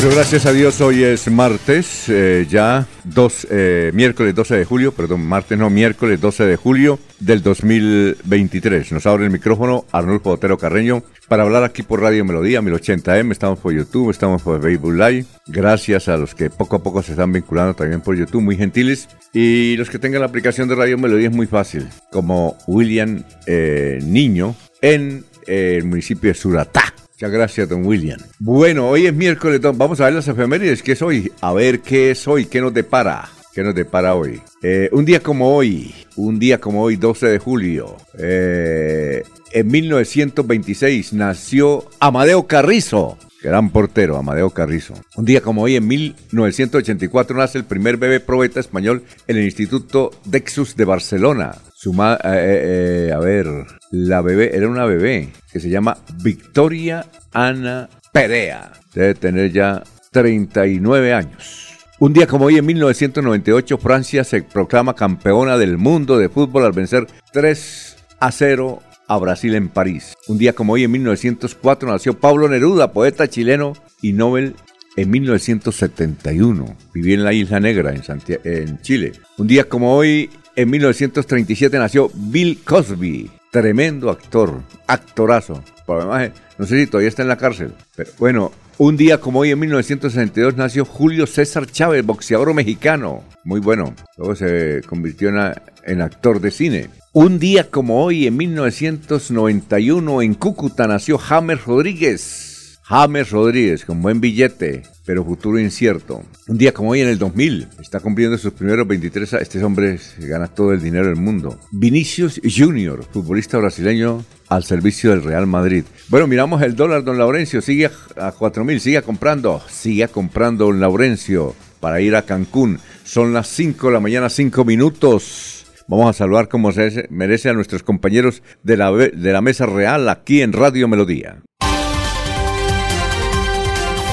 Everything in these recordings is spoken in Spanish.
Bueno, gracias a Dios, hoy es martes, eh, ya dos, eh, miércoles 12 de julio, perdón, martes no, miércoles 12 de julio del 2023. Nos abre el micrófono Arnulfo Otero Carreño para hablar aquí por Radio Melodía 1080M, estamos por YouTube, estamos por Facebook Live. Gracias a los que poco a poco se están vinculando también por YouTube, muy gentiles. Y los que tengan la aplicación de Radio Melodía es muy fácil, como William eh, Niño en el municipio de Suratá. Muchas gracias, don William. Bueno, hoy es miércoles, don. vamos a ver las efemérides. ¿Qué es hoy? A ver qué es hoy, qué nos depara. ¿Qué nos depara hoy? Eh, un día como hoy, un día como hoy, 12 de julio, eh, en 1926 nació Amadeo Carrizo, gran portero, Amadeo Carrizo. Un día como hoy, en 1984, nace el primer bebé probeta español en el Instituto Dexus de Barcelona. Su ma- eh, eh, eh, a ver, la bebé, era una bebé que se llama Victoria Ana Perea. Debe tener ya 39 años. Un día como hoy, en 1998, Francia se proclama campeona del mundo de fútbol al vencer 3 a 0 a Brasil en París. Un día como hoy, en 1904, nació Pablo Neruda, poeta chileno y Nobel en 1971. Vivía en la Isla Negra, en, Santia- en Chile. Un día como hoy, en 1937, nació Bill Cosby, tremendo actor, actorazo. Por además, no sé si todavía está en la cárcel. Pero bueno, un día como hoy, en 1962, nació Julio César Chávez, boxeador mexicano. Muy bueno. Luego se convirtió en, en actor de cine. Un día como hoy, en 1991, en Cúcuta, nació James Rodríguez. James Rodríguez, con buen billete, pero futuro incierto. Un día como hoy en el 2000, está cumpliendo sus primeros 23 años. Este hombre gana todo el dinero del mundo. Vinicius Junior, futbolista brasileño al servicio del Real Madrid. Bueno, miramos el dólar, don Laurencio. Sigue a, a 4 mil, siga comprando. Siga comprando, don Laurencio, para ir a Cancún. Son las 5 de la mañana, 5 minutos. Vamos a saludar como se merece a nuestros compañeros de la, de la Mesa Real aquí en Radio Melodía.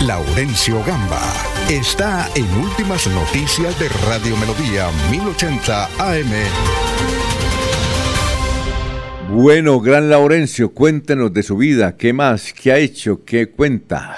Laurencio Gamba está en Últimas Noticias de Radio Melodía 1080 AM. Bueno, gran Laurencio, cuéntenos de su vida, qué más, qué ha hecho, qué cuenta.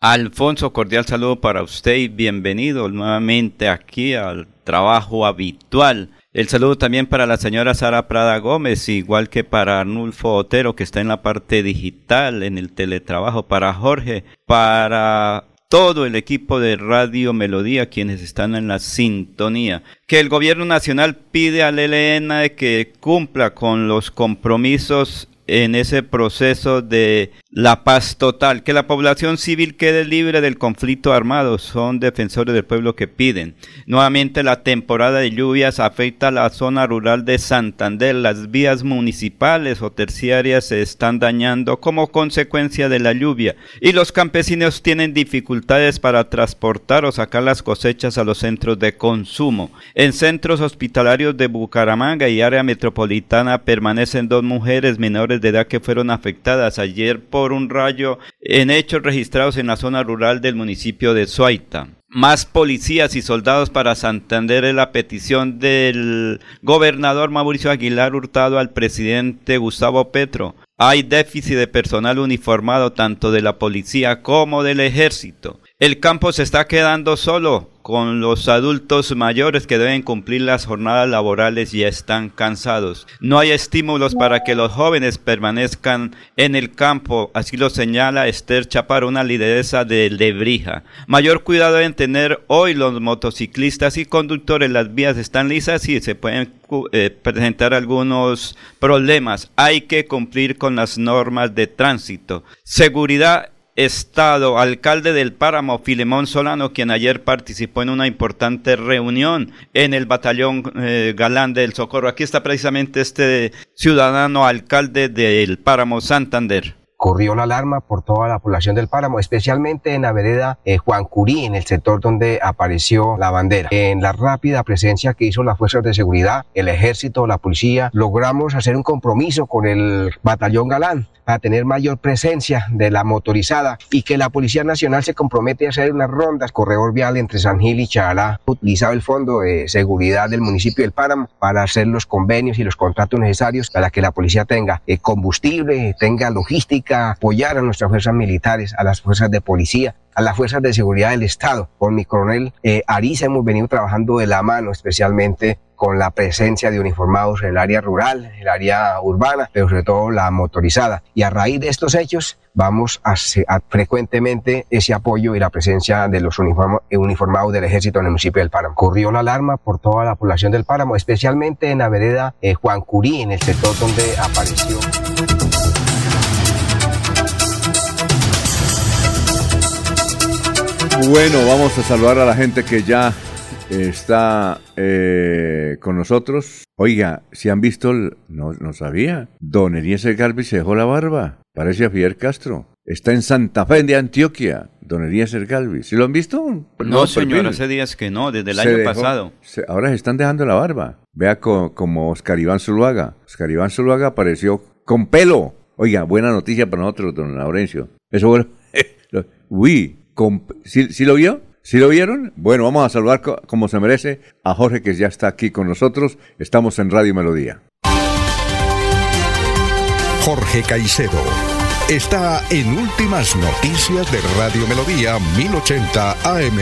Alfonso, cordial saludo para usted y bienvenido nuevamente aquí al trabajo habitual. El saludo también para la señora Sara Prada Gómez, igual que para Arnulfo Otero, que está en la parte digital, en el teletrabajo, para Jorge, para todo el equipo de Radio Melodía, quienes están en la sintonía. Que el gobierno nacional pide al ELN que cumpla con los compromisos en ese proceso de la paz total, que la población civil quede libre del conflicto armado, son defensores del pueblo que piden. Nuevamente la temporada de lluvias afecta a la zona rural de Santander, las vías municipales o terciarias se están dañando como consecuencia de la lluvia y los campesinos tienen dificultades para transportar o sacar las cosechas a los centros de consumo. En centros hospitalarios de Bucaramanga y área metropolitana permanecen dos mujeres menores de edad que fueron afectadas ayer por un rayo en hechos registrados en la zona rural del municipio de Suaita. Más policías y soldados para Santander es la petición del gobernador Mauricio Aguilar Hurtado al presidente Gustavo Petro. Hay déficit de personal uniformado tanto de la policía como del ejército. El campo se está quedando solo con los adultos mayores que deben cumplir las jornadas laborales y están cansados. No hay estímulos para que los jóvenes permanezcan en el campo, así lo señala Esther Chapar, una lideresa de Lebrija. Mayor cuidado deben tener hoy los motociclistas y conductores, las vías están lisas y se pueden eh, presentar algunos problemas. Hay que cumplir con las normas de tránsito. Seguridad Estado, alcalde del Páramo, Filemón Solano, quien ayer participó en una importante reunión en el batallón eh, Galán del Socorro. Aquí está precisamente este ciudadano alcalde del Páramo Santander corrió la alarma por toda la población del páramo, especialmente en la vereda eh, Juan Curí, en el sector donde apareció la bandera. En la rápida presencia que hizo las fuerzas de seguridad, el ejército, la policía, logramos hacer un compromiso con el batallón Galán a tener mayor presencia de la motorizada y que la Policía Nacional se compromete a hacer unas rondas corredor vial entre San Gil y Chalá, utilizado el Fondo de Seguridad del municipio del Páramo para hacer los convenios y los contratos necesarios para que la policía tenga eh, combustible, tenga logística, apoyar a nuestras fuerzas militares, a las fuerzas de policía, a las fuerzas de seguridad del Estado. Con mi coronel eh, Ariza hemos venido trabajando de la mano, especialmente con la presencia de uniformados en el área rural, en el área urbana, pero sobre todo la motorizada. Y a raíz de estos hechos vamos a, frecuentemente ese apoyo y la presencia de los uniformados del ejército en el municipio del Páramo. Corrió la alarma por toda la población del Páramo, especialmente en la vereda eh, Juan Curí, en el sector donde apareció. Bueno, vamos a saludar a la gente que ya está eh, con nosotros. Oiga, si han visto, no, no sabía, don Eliezer Galvis se dejó la barba. Parece a Fidel Castro. Está en Santa Fe de Antioquia, don Eliezer Galvis. ¿Sí lo han visto? No, señor, hace días que no, desde el año pasado. ahora se están dejando la barba. Vea como Oscar Iván Zuluaga. Oscar Iván Zuluaga apareció con pelo. Oiga, buena noticia para nosotros, don Laurencio. Eso fue... Uy, ¿sí lo vio? ¿Sí lo vieron? Bueno, vamos a saludar como se merece a Jorge que ya está aquí con nosotros. Estamos en Radio Melodía. Jorge Caicedo está en Últimas Noticias de Radio Melodía 1080 AM.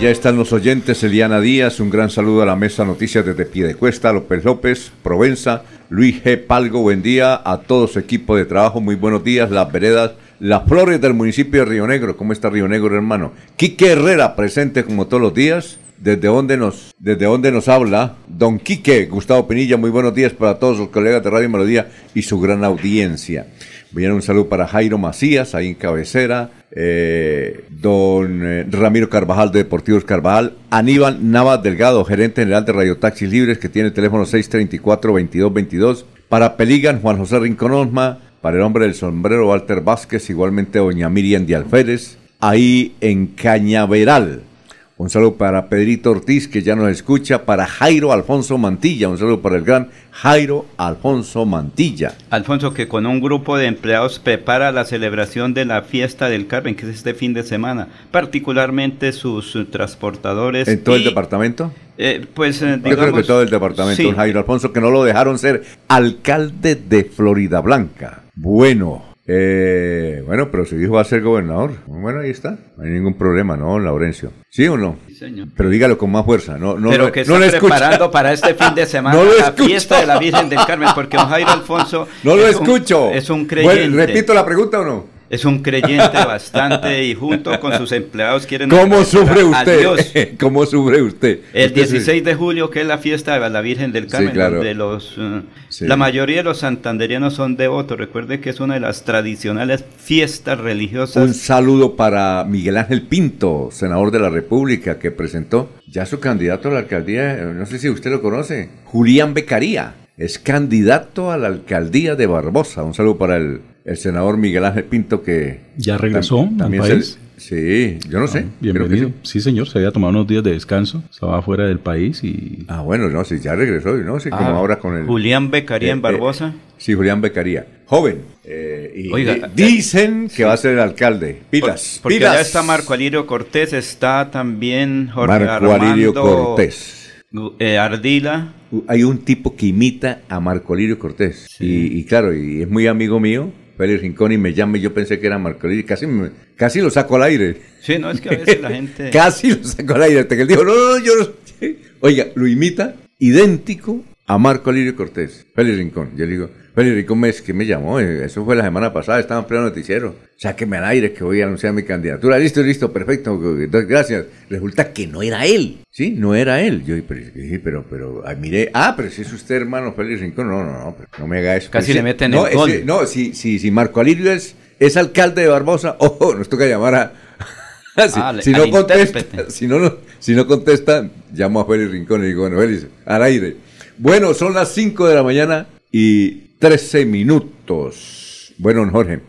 Ya están los oyentes, Eliana Díaz, un gran saludo a la mesa noticias desde Piedecuesta, López López, Provenza, Luis G. Palgo, buen día a todo su equipo de trabajo, muy buenos días, las veredas las flores del municipio de Río Negro. ¿Cómo está Río Negro, hermano? Quique Herrera, presente como todos los días. ¿Desde dónde nos, desde dónde nos habla? Don Quique, Gustavo Pinilla, muy buenos días para todos los colegas de Radio Melodía y su gran audiencia. Viene un saludo para Jairo Macías, ahí en cabecera. Eh, don eh, Ramiro Carvajal de Deportivos Carvajal. Aníbal Navas Delgado, gerente general de Radio Taxis Libres, que tiene el teléfono 634-2222. Para Peligan, Juan José Rincón Osma, para el hombre del sombrero Walter Vázquez, igualmente doña Miriam de Alférez, ahí en Cañaveral. Un saludo para Pedrito Ortiz, que ya nos escucha, para Jairo Alfonso Mantilla, un saludo para el gran Jairo Alfonso Mantilla. Alfonso, que con un grupo de empleados prepara la celebración de la fiesta del Carmen, que es este fin de semana, particularmente sus transportadores. ¿En todo el departamento? Eh, pues eh, Yo creo que todo el departamento, Jairo Alfonso, que no lo dejaron ser alcalde de Florida Blanca. Bueno, eh, bueno, pero su hijo va a ser gobernador. Bueno, ahí está. No hay ningún problema, ¿no, Laurencio? ¿Sí o no? Sí, señor. Pero dígalo con más fuerza. No, no, pero que está preparando para este fin de semana la fiesta de la Virgen del Carmen, porque don Jairo Alfonso... No lo escucho. es un creyente. Bueno, repito la pregunta o no. Es un creyente bastante y junto con sus empleados quieren... ¿Cómo sufre usted? ¿Cómo sufre usted? El 16 de julio, que es la fiesta de la Virgen del Carmen, de los, uh, la mayoría de los santanderianos son devotos. Recuerde que es una de las tradicionales fiestas religiosas. Un saludo para Miguel Ángel Pinto, senador de la República, que presentó ya su candidato a la alcaldía, no sé si usted lo conoce, Julián Becaría. Es candidato a la alcaldía de Barbosa. Un saludo para el el senador Miguel Ángel Pinto que... ¿Ya regresó al país? sí, yo no sé. Ah, bienvenido. Sí. señor, se había tomado unos días de descanso, estaba fuera del país y... Ah, bueno, no, sí, ya regresó, no sé, como ah, ahora con el... Julián Becaría en eh, eh, Barbosa. sí, Julián Becaría. Joven. Eh, Oiga, dicen que va a ser el alcalde. Pilas, Porque ya está Marco Alirio Cortés, está también Jorge Marco Alirio Cortés. Ardila. Hay un tipo que imita a Marco Alirio Cortés. Y, y claro, y es muy amigo mío Félix Rincón y me llama y yo pensé que era Marco Lirio. Casi, me- casi lo saco al aire. Sí, no, es que a veces la gente... Casi lo saco al aire. Hasta que él dijo, no, no, no, yo no. Oiga, lo imita idéntico a Marco Lirio Cortés. Félix Rincón. Yo le digo, Félix Rincón me, que me llamó. eh, Eso fue la semana pasada. Estaba en pleno noticiero. Sáqueme al aire que voy a anunciar mi candidatura. Listo, listo, perfecto. Gracias. Resulta que no era él. Sí, no era él. Yo dije, pero, pero, ay, miré. Ah, pero si es usted hermano Félix Rincón. No, no, no, pero no me haga eso. Casi le sí, meten no, el gol. ese- no, si, si, si Marco Alirio es, es alcalde de Barbosa, ojo, nos toca llamar a. si, Ah, no contesta, si no, no- si no contesta, llamo a Félix Rincón y digo, bueno, Félix, al aire. Bueno, son las 5 de la mañana y 13 minutos. Bueno, don Jorge,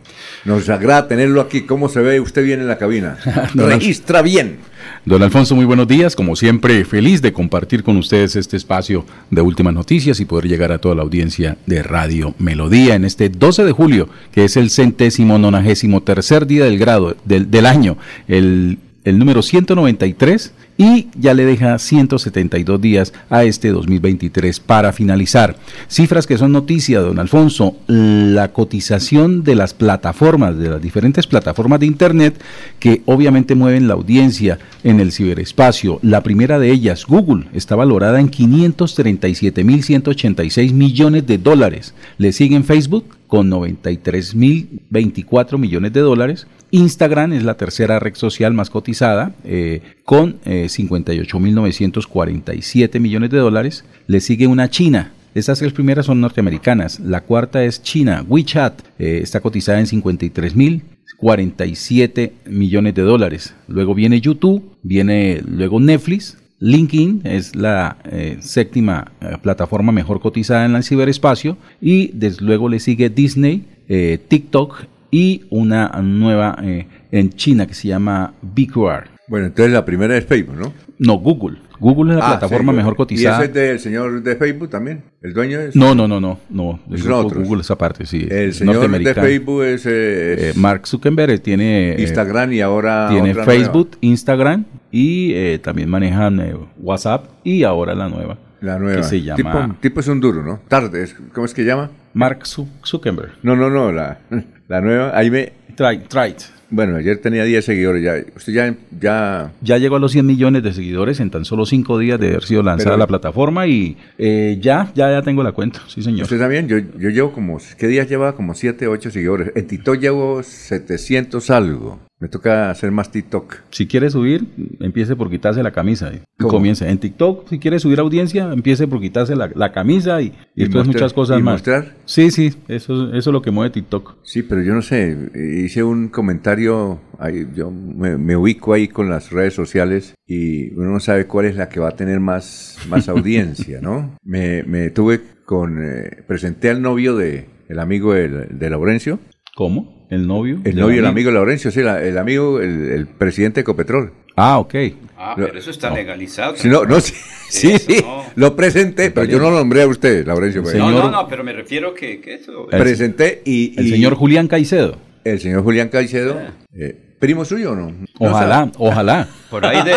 nos agrada tenerlo aquí. ¿Cómo se ve usted bien en la cabina? Registra bien. Don Alfonso, muy buenos días. Como siempre, feliz de compartir con ustedes este espacio de últimas noticias y poder llegar a toda la audiencia de Radio Melodía en este 12 de julio, que es el centésimo nonagésimo tercer día del grado del, del año, el, el número 193, y ya le deja 172 días a este 2023 para finalizar. Cifras que son noticia, don Alfonso, la cotización de las plataformas, de las diferentes plataformas de Internet que obviamente mueven la audiencia en el ciberespacio. La primera de ellas, Google, está valorada en 537.186 millones de dólares. Le siguen Facebook con 93.024 millones de dólares. Instagram es la tercera red social más cotizada eh, con eh, 58.947 millones de dólares. Le sigue una China. Estas tres primeras son norteamericanas. La cuarta es China. WeChat eh, está cotizada en 53.047 millones de dólares. Luego viene YouTube, viene luego Netflix, LinkedIn es la eh, séptima eh, plataforma mejor cotizada en el ciberespacio y desde luego le sigue Disney, eh, TikTok y una nueva eh, en China que se llama BQR. Bueno, entonces la primera es Facebook, ¿no? No, Google. Google es la Ah, plataforma sí, mejor ¿Y cotizada. ese es del señor de Facebook también? ¿El dueño es? No, no, no, no, no. Es. Google esa parte, sí. El señor de. Facebook es, Eh, Mark Zuckerberg tiene Instagram y ahora tiene Facebook, Instagram y eh, también manejan eh, WhatsApp y ahora la nueva. La nueva. Que se llama Tipo, tipo es un duro, ¿no? Tarde, ¿cómo es que llama? Mark Zu- Zuckerberg. No, no, no, la, la nueva. Ahí me. Try it. Bueno, ayer tenía 10 seguidores ya. Usted ya. ya Ya llegó a los 100 millones de seguidores en tan solo 5 días de haber sido lanzada Pero- la plataforma y eh, ya, ya, ya tengo la cuenta, sí señor. ¿Usted también? Yo, yo llevo como. ¿Qué días lleva? Como 7, 8 seguidores. En TikTok llevo 700 algo. Me toca hacer más TikTok. Si quiere subir, empiece por quitarse la camisa. y ¿Cómo? Comience. En TikTok, si quiere subir audiencia, empiece por quitarse la, la camisa y, y, Y después mostrar- muchas cosas y más. mostrar. Sí, sí, eso, eso es lo que mueve TikTok. Sí, pero yo no sé. Hice un comentario. Ahí, yo me, me ubico ahí con las redes sociales y uno no sabe cuál es la que va a tener más, más audiencia, ¿no? Me, me tuve con. eh, presenté al novio de. El amigo de, de Laurencio. ¿Cómo? ¿El novio? El ¿Del novio, el amigo? Laurencio, sí, la- el amigo, el, el presidente de Ecopetrol. Ah, ok. Ah, No, pero eso está legalizado. Si no, no, sí, sí, Eso sí, no. lo presenté, pero yo no lo nombré a usted, Laurencio. pues. No, Señor- no, no, pero me refiero que, que eso... El- Presenté y, El señor Julián Caicedo. el señor Julián Caicedo, Ah. eh, primo suyo o no? No Ojalá, ojalá. Por ahí de,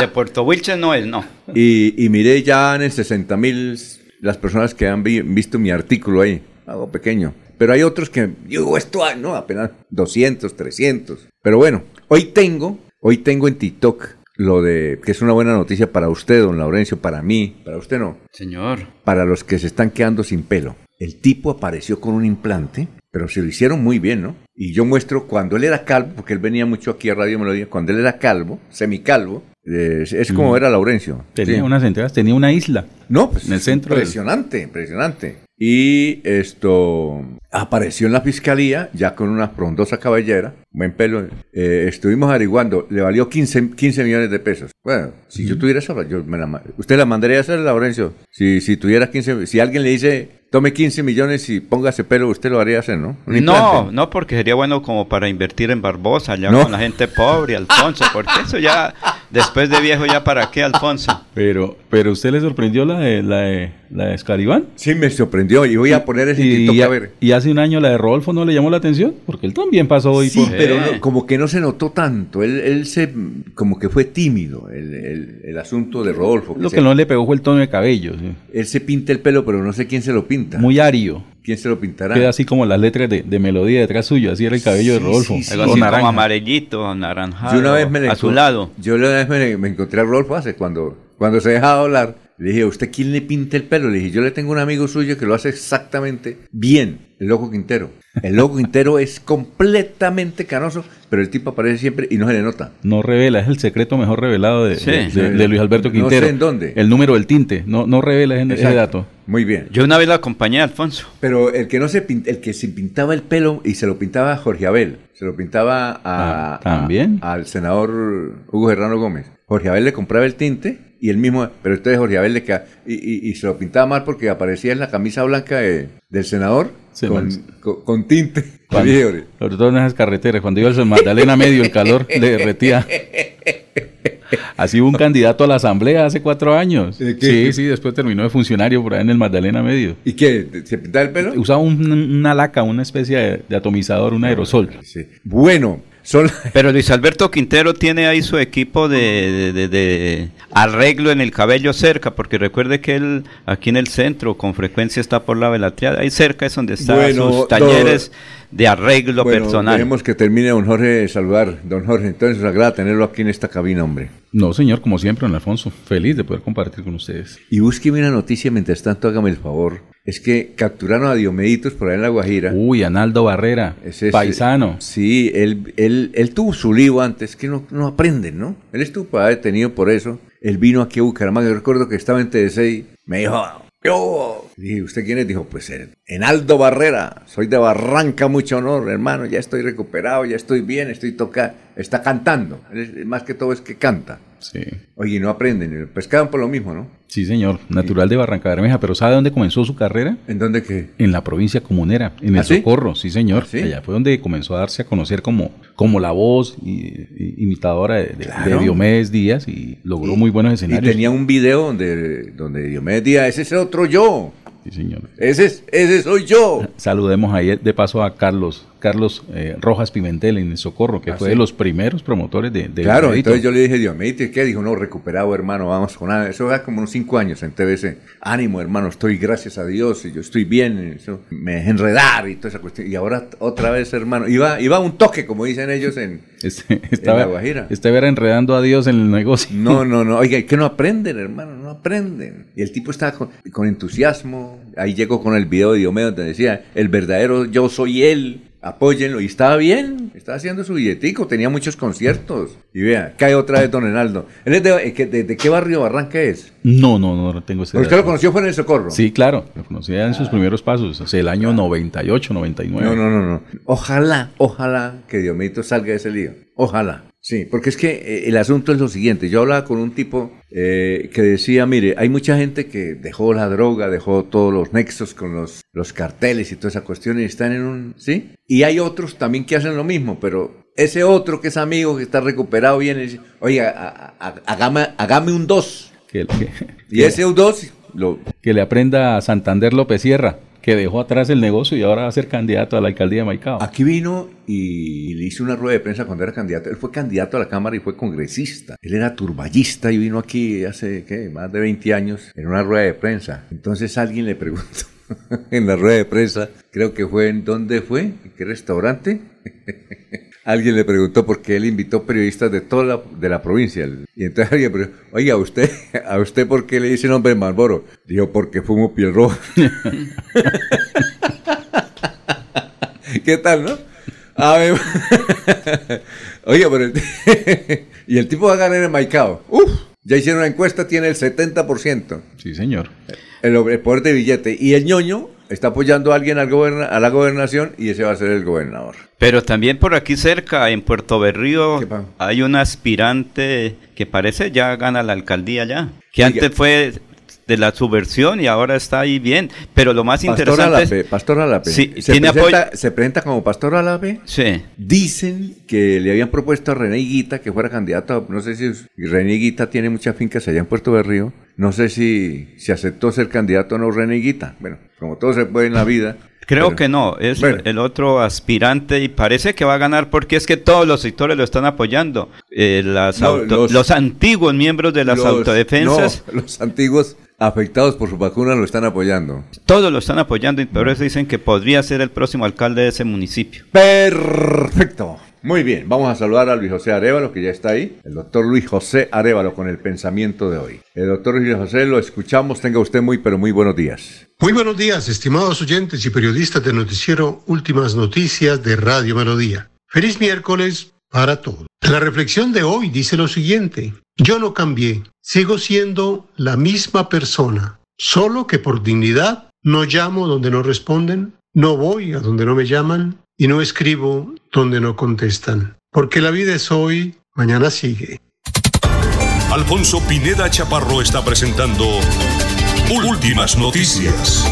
de Puerto Wilches no es, no. Y, y miré ya en el 60 mil las personas que han vi- visto mi artículo ahí, algo pequeño. Pero hay otros que, digo, esto, no, apenas 200, 300. Pero bueno, hoy tengo, hoy tengo en TikTok lo de, que es una buena noticia para usted, don Laurencio, para mí, para usted no, Señor. para los que se están quedando sin pelo. El tipo apareció con un implante, pero se lo hicieron muy bien, ¿no? Y yo muestro cuando él era calvo, porque él venía mucho aquí a Radio Melodía, cuando él era calvo, semicalvo, es, es como era Laurencio. Tenía Sí. unas entregas, tenía una isla. No, pues En el centro del- Impresionante, impresionante. Y esto apareció en la fiscalía ya con una frondosa cabellera, buen pelo. Eh, estuvimos averiguando, le valió 15, 15 millones de pesos. Bueno, si yo tuviera eso, yo me la, usted la mandaría a hacer, Laurencio. Si, si tuviera 15, si alguien le dice, tome 15 millones y póngase pelo, usted lo haría hacer, ¿no? No, no, porque sería bueno como para invertir en Barbosa, ya No. con la gente pobre, Alfonso, porque eso ya, después de viejo, ya para qué, Alfonso. Pero, pero usted le sorprendió la de, la de, la de Escaribán. Sí, me sorprendió y voy a poner ese Y, TikTok a ver. y hace un año la de Rodolfo no le llamó la atención, porque él también pasó hoy Sí, por... pero Eh. no- como que no se notó tanto. Él, él se, como que fue tímido, el, el- el asunto de Rodolfo. Lo se- que no le pegó fue el tono de cabello, sí. Él se pinta el pelo, pero no sé quién se lo pinta. muy ario. ¿Quién se lo pintará? Queda así como las letras de, de melodía detrás suyo, así era el cabello de Rodolfo. Algo así como amarillito, anaranjado, Yo una vez me azulado. Yo una vez me, me encontré a Rodolfo hace cuando, cuando se dejaba hablar. Le dije, ¿a usted quién le pinta el pelo? Le dije, yo le tengo un amigo suyo que lo hace exactamente bien, el Loco Quintero. El Loco Quintero es completamente canoso, pero el tipo aparece siempre y no se le nota. No revela, es el secreto mejor revelado de, Sí. de- de- de Luis Alberto No Quintero. sé en dónde. El número del tinte, no, no revela ese, ese dato. Muy bien. Yo una vez lo acompañé a Alfonso. Pero el que no se el que se pintaba el pelo y se lo pintaba a Jorge Abel, se lo pintaba a, Ah, ¿también? a- al senador Hugo Serrano Gómez. Jorge Abel le compraba el tinte y el mismo, pero entonces Jorge Abel le ca- y, y- y se lo pintaba mal porque aparecía en la camisa blanca de- del senador Sí, con, con- con tinte. Cuando- sobre todo en esas carreteras, cuando iba al Magdalena medio, el calor le derretía. Así hubo un candidato a la asamblea hace cuatro años. ¿De qué? Sí, sí, después terminó de funcionario por ahí en el Magdalena medio. ¿Y qué? ¿Se pintaba el pelo? Usaba un- una laca, una especie de, de atomizador, un aerosol. Sí. Bueno, son Pero Luis Alberto Quintero tiene ahí su equipo de, de- de- de arreglo en el cabello cerca, porque recuerde que él aquí en el centro con frecuencia está por la velatriada. Ahí cerca es donde están Bueno, sus talleres de arreglo bueno, personal. Dejemos que termine don Jorge de saludar. Don Jorge, entonces nos agrada tenerlo aquí en esta cabina, hombre. No, señor, como siempre, don Alfonso. Feliz de poder compartir con ustedes. Y búsqueme una noticia mientras tanto, hágame el favor. Es que capturaron a Diomeditos por ahí en La Guajira. Uy, Analdo Barrera, es- paisano. Sí, él, él, él tuvo su lío antes, que no, no aprenden, ¿no? Él estuvo para detenido por eso. Él vino aquí a Bucaramanga. Yo recuerdo que estaba en TDC me dijo, yo. Dije, ¿usted quién es? Dijo, pues Enaldo Barrera. Soy de Barranca, mucho honor, hermano. Ya estoy recuperado, ya estoy bien, estoy tocando. Está cantando. Más que todo es que canta. Sí. Oye, y no aprenden. Pescaban por lo mismo, ¿no? Sí, señor. Natural de Barranca Bermeja. Pero ¿sabe dónde comenzó su carrera? ¿En dónde que? En la provincia comunera, en el ¿Ah, sí? Socorro, sí señor. ¿Ah, sí? Allá fue donde comenzó a darse a conocer como, como la voz y, y- imitadora de, de- Claro. de Diomedes Díaz y logró muy buenos Y escenarios. tenía un video donde, donde Diomedes Díaz, ese es otro yo. Sí, señor. Ese, es, ese soy yo. Saludemos ahí de paso a Carlos, Carlos eh, Rojas Pimentel en el Socorro, que Ah, fue sí. de los primeros promotores de, de Claro, entonces yo le dije, Diomedes, ¿qué? Dijo, no, recuperado, hermano, vamos con nada. Eso hace como unos cinco años en TBC. Ánimo, hermano, estoy, gracias a Dios, y yo estoy bien, eso, me dejé enredar y toda esa cuestión. Y ahora otra vez, hermano, iba, iba un toque, como dicen ellos en... Este- estaba, La Guajira. estaba enredando a Dios en el negocio. No, no, no, oiga, que no aprenden, hermano, no aprenden. Y el tipo estaba con, con entusiasmo. Ahí llegó con el video de Diomedes donde decía, el verdadero yo soy él, apóyenlo. Y estaba bien, estaba haciendo su billetico, tenía muchos conciertos. Y vea, cae otra vez Don Enaldo. ¿Él es de, eh, que- de- de qué barrio Barranca es? No, no, no, no tengo ese ¿Usted dato. lo conoció fue en el Socorro? Sí, claro, lo conocía en sus primeros pasos, hace el año 98, 99. No, no, no, no. Ojalá, ojalá que Diomedito salga de ese lío. Ojalá. Sí, porque es que eh, el asunto es lo siguiente. Yo hablaba con un tipo eh, que decía, mire, hay mucha gente que dejó la droga, dejó todos los nexos con los, los carteles y toda esa cuestión y están en un... ¿Sí? Y hay otros también que hacen lo mismo, pero ese otro que es amigo, que está recuperado, viene y dice, a- hágame, hágame un 2. Que, que- Y ese un 2 lo, que le aprenda a Santander López Sierra, que dejó atrás el negocio y ahora va a ser candidato a la alcaldía de Maicao. Aquí vino y le hizo una rueda de prensa cuando era candidato. Él fue candidato a la Cámara y fue congresista. Él era turballista y vino aquí hace ¿qué? más de 20 años en una rueda de prensa. Entonces alguien le preguntó en la rueda de prensa, creo que fue en dónde fue, en qué restaurante. Alguien le preguntó por qué él invitó periodistas de toda la, de la provincia. Y entonces alguien preguntó, oiga, ¿a usted, ¿a usted por qué le dice nombre Malboro? Dijo, porque fumo piel roja. ¿Qué tal, no? A ver. Oiga, pero el y el tipo va a ganar en Maicao. Uf, ya hicieron una encuesta, tiene el 70%. Sí, señor. El, el poder de billete. Y el ñoño está apoyando a alguien al goberna- a la gobernación y ese va a ser el gobernador. Pero también por aquí cerca, en Puerto Berrío, hay un aspirante que parece ya gana la alcaldía ya. Que Oiga. antes fue de la subversión y ahora está ahí bien. Pero lo más Pastor interesante Alape, es... Pastor Alape. Sí, se, tiene presenta, se presenta como Pastor Alape. Sí. Dicen que le habían propuesto a René Higuita que fuera candidato, no sé si René Higuita tiene muchas fincas allá en Puerto Berrío, no sé si, si aceptó ser candidato o no René Higuita. Bueno, como todo se puede en la vida. Creo pero- que no, es Bueno. el otro aspirante y parece que va a ganar porque es que todos los sectores lo están apoyando. Eh, las No, auto- los- los, antiguos miembros de las Los- autodefensas, no, los antiguos afectados por su vacuna lo están apoyando. Todos lo están apoyando y por eso dicen que podría ser el próximo alcalde de ese municipio. Perfecto. Muy bien, vamos a saludar a Luis José Arevalo, que ya está ahí. El doctor Luis José Arevalo con el pensamiento de hoy. El doctor Luis José, lo escuchamos. Tenga usted muy, pero muy buenos días. Muy buenos días, estimados oyentes y periodistas del noticiero Últimas Noticias de Radio Melodía. Feliz miércoles para todos. La reflexión de hoy dice lo siguiente. Yo no cambié, sigo siendo la misma persona, solo que por dignidad no llamo donde no responden, no voy a donde no me llaman y no escribo donde no contestan. Porque la vida es hoy, mañana sigue. Alfonso Pineda Chaparro está presentando Últimas Noticias.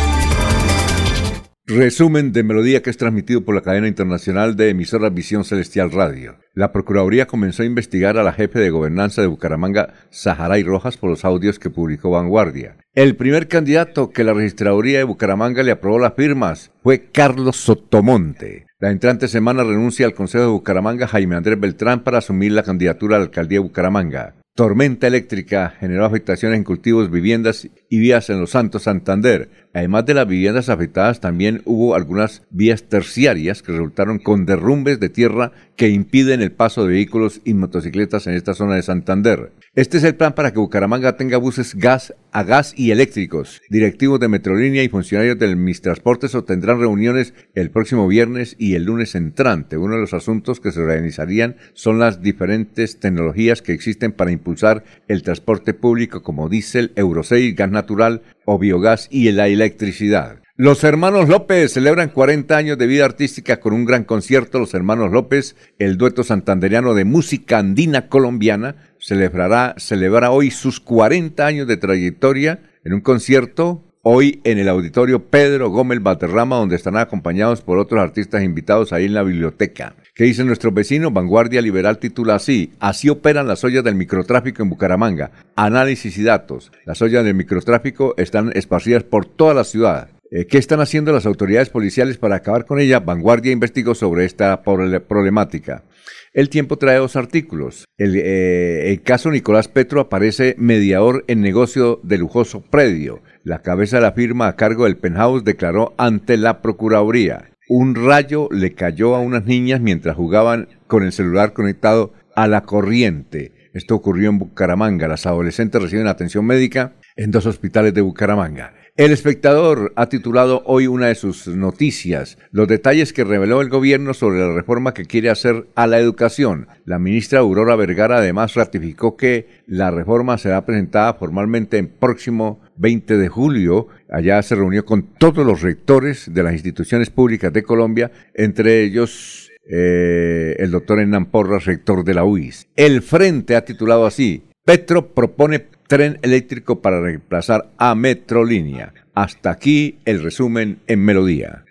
Resumen de Melodía que es transmitido por la cadena internacional de emisora Visión Celestial Radio. La Procuraduría comenzó a investigar a la jefe de gobernanza de Bucaramanga, Saharay Rojas, por los audios que publicó Vanguardia. El primer candidato que la registraduría de Bucaramanga le aprobó las firmas fue Carlos Sotomonte. La entrante semana renuncia al Consejo de Bucaramanga Jaime Andrés Beltrán para asumir la candidatura a la alcaldía de Bucaramanga. Tormenta eléctrica generó afectaciones en cultivos, viviendas y vías en Los Santos, Santander. Además de las viviendas afectadas, también hubo algunas vías terciarias que resultaron con derrumbes de tierra que impiden el paso de vehículos y motocicletas en esta zona de Santander. Este es el plan para que Bucaramanga tenga buses gas a gas y eléctricos. Directivos de Metrolínea y funcionarios del Mistransporte sostendrán reuniones el próximo viernes y el lunes entrante. Uno de los asuntos que se organizarían son las diferentes tecnologías que existen para impulsar el transporte público como diésel, Euro 6, gas natural o biogás y la electricidad. Los hermanos López celebran 40 años de vida artística con un gran concierto. Los hermanos López, el dueto santanderiano de música andina colombiana, celebrará, celebra hoy sus 40 años de trayectoria en un concierto hoy en el auditorio Pedro Gómez Baterrama, donde estarán acompañados por otros artistas invitados ahí en la biblioteca. ¿Qué dice nuestro vecino? Vanguardia Liberal titula así, así operan las ollas del microtráfico en Bucaramanga. Análisis y datos. Las ollas del microtráfico están esparcidas por toda la ciudad. Eh, ¿Qué están haciendo las autoridades policiales para acabar con ella? Vanguardia investigó sobre esta problemática. El tiempo trae dos artículos. El, eh, el, caso Nicolás Petro aparece mediador en negocio de lujoso predio. La cabeza de la firma a cargo del penthouse declaró ante la Procuraduría. Un rayo le cayó a unas niñas mientras jugaban con el celular conectado a la corriente. Esto ocurrió en Bucaramanga. Las adolescentes reciben atención médica en dos hospitales de Bucaramanga. El espectador ha titulado hoy una de sus noticias, los detalles que reveló el gobierno sobre la reforma que quiere hacer a la educación. La ministra Aurora Vergara además ratificó que la reforma será presentada formalmente el próximo 20 de julio. Allá se reunió con todos los rectores de las instituciones públicas de Colombia, entre ellos eh, el doctor Hernán Porras, rector de la UIS. El Frente ha titulado así, Petro propone tren eléctrico para reemplazar a Metrolínea. Hasta aquí el resumen en Melodía.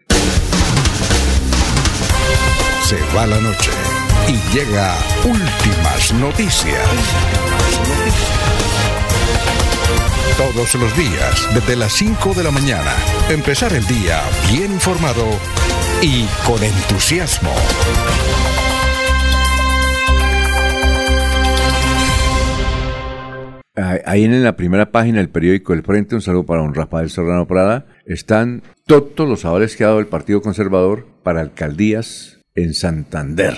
Se va la noche y llega últimas noticias. Todos los días, desde las 5 de la mañana, empezar el día bien informado y con entusiasmo. Ahí en la primera página del periódico El Frente, un saludo para don Rafael Serrano Prada, están todos los sabores que ha dado el Partido Conservador para alcaldías en Santander.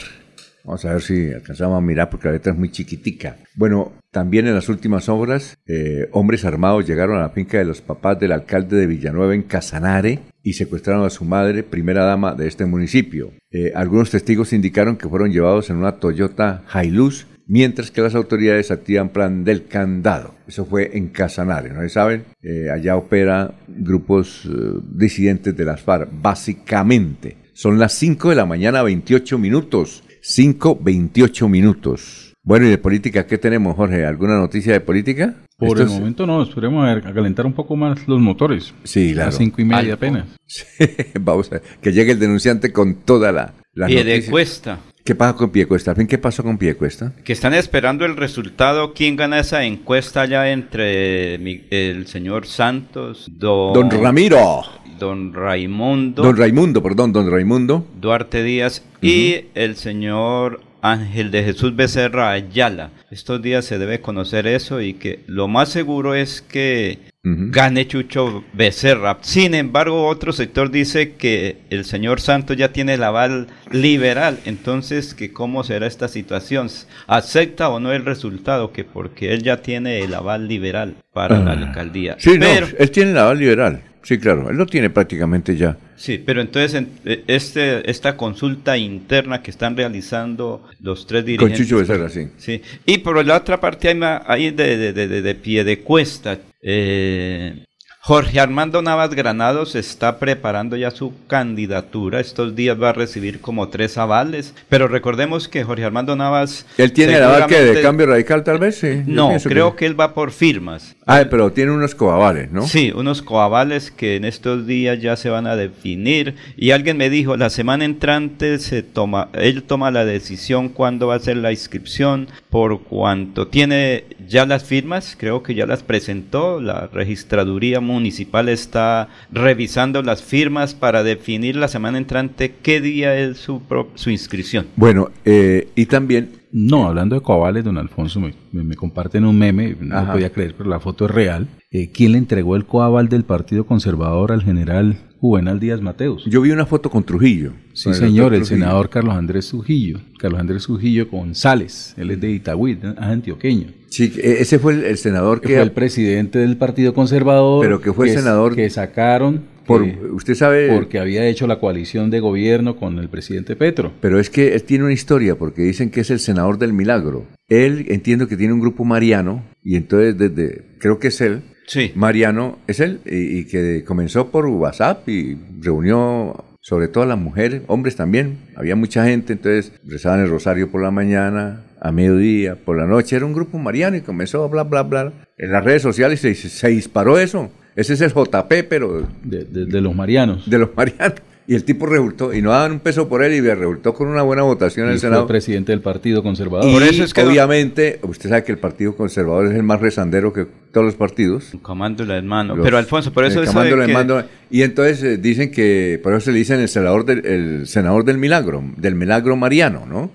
Vamos a ver si alcanzamos a mirar porque la letra es muy chiquitica. Bueno, también en las últimas obras, eh, hombres armados llegaron a la finca de los papás del alcalde de Villanueva en Casanare y secuestraron a su madre, primera dama de este municipio. Eh, algunos testigos indicaron que fueron llevados en una Toyota Hilux mientras que las autoridades activan plan del candado. Eso fue en Casanare, ¿no saben? Eh, allá opera grupos eh, disidentes de las FARC, básicamente. Son las 5 de la mañana, 28 minutos. 5, 28 minutos. Bueno, ¿y de política qué tenemos, Jorge? ¿Alguna noticia de política? Por el momento no, esperemos a, calentar un poco más los motores. Sí, claro. A las cinco y media apenas. vamos a ver, que llegue el denunciante con toda la... la y de cuesta. ¿Qué pasa con Piecuesta? ¿Qué pasó con Piecuesta? Que están esperando el resultado. ¿Quién gana esa encuesta ya entre el señor Santos, don, don Ramiro, don Raimundo, don Raimundo, perdón, don Raimundo, Duarte Díaz y el señor Ángel de Jesús Becerra Ayala. Estos días se debe conocer eso y que lo más seguro es que gane Chucho Becerra. Sin embargo, otro sector dice que el señor Santos ya tiene el aval liberal. Entonces, que ¿cómo será esta situación? ¿Acepta o no el resultado? Que porque él ya tiene el aval liberal para la Ah. alcaldía. Sí, Pero- no, él tiene el aval liberal. Sí, claro, él lo tiene prácticamente ya. Sí, pero entonces en- eh, este, esta consulta interna que están realizando los tres Con dirigentes. Chucho Becerra, sí. Sí, y por la otra parte hay de, de, de- de pie de cuesta. eh, Jorge Armando Navas Granados está preparando ya su candidatura. Estos días va a recibir como tres avales. Pero recordemos que Jorge Armando Navas. ¿Él tiene el aval que de cambio radical tal vez? Sí. No, creo que él va por firmas. Ah, pero tiene unos coavales, ¿no? Sí, unos coavales que en estos días ya se van a definir. Y alguien me dijo, la semana entrante se toma, él toma la decisión cuándo va a ser la inscripción, por cuanto tiene ya las firmas, creo que ya las presentó, la registraduría municipal está revisando las firmas para definir la semana entrante qué día es su, pro- su inscripción. Bueno, eh, y también No, hablando de coavales, don Alfonso, me, me- me comparten un meme, no Ajá. lo podía creer, pero la foto es real. Eh, ¿Quién le entregó el coaval del Partido Conservador al general Juvenal Díaz Mateus? yo vi una foto con Trujillo. Sí, señor, el Trujillo. senador Carlos Andrés Trujillo. Carlos Andrés Trujillo González, él es de Itagüí, es antioqueño. Sí, e- ese fue el, el senador Que que... fue el presidente del Partido Conservador. Pero que fue senador- Que sacaron por, que- usted sabe... porque había hecho la coalición de gobierno con el presidente Petro. Pero es que él tiene una historia porque dicen que es el senador del milagro. Él entiendo que tiene un grupo mariano y entonces desde, creo que es él, Sí. Mariano es él y, y que comenzó por WhatsApp y reunió sobre todo las mujeres, hombres también. Había mucha gente, entonces rezaban el rosario por la mañana, a mediodía, por la noche. Era un grupo mariano y comenzó a bla, bla, bla. En las redes sociales se, se disparó eso. Ese es el JP, pero De, de- de los marianos. de los marianos. Y el tipo resultó, y no daban un peso por él, y resultó con una buena votación en Y el fue Senado. presidente del Partido Conservador. Y Por eso es que no- obviamente, usted sabe que el Partido Conservador es el más rezandero que todos los partidos. Comando en mano. Los- Pero Alfonso, por eso el eso de comando le que- mando- y entonces eh, dicen que, por eso se le dicen el senador del, el senador del milagro, del milagro mariano, ¿no?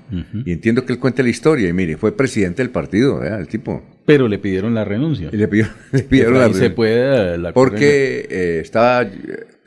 Y entiendo que él cuenta la historia, y mire, fue presidente del partido, ¿verdad? el tipo. Pero le pidieron la renuncia. Y le pidió- le pidieron Ahí la se renuncia. puede eh, la Porque eh, estaba, eh,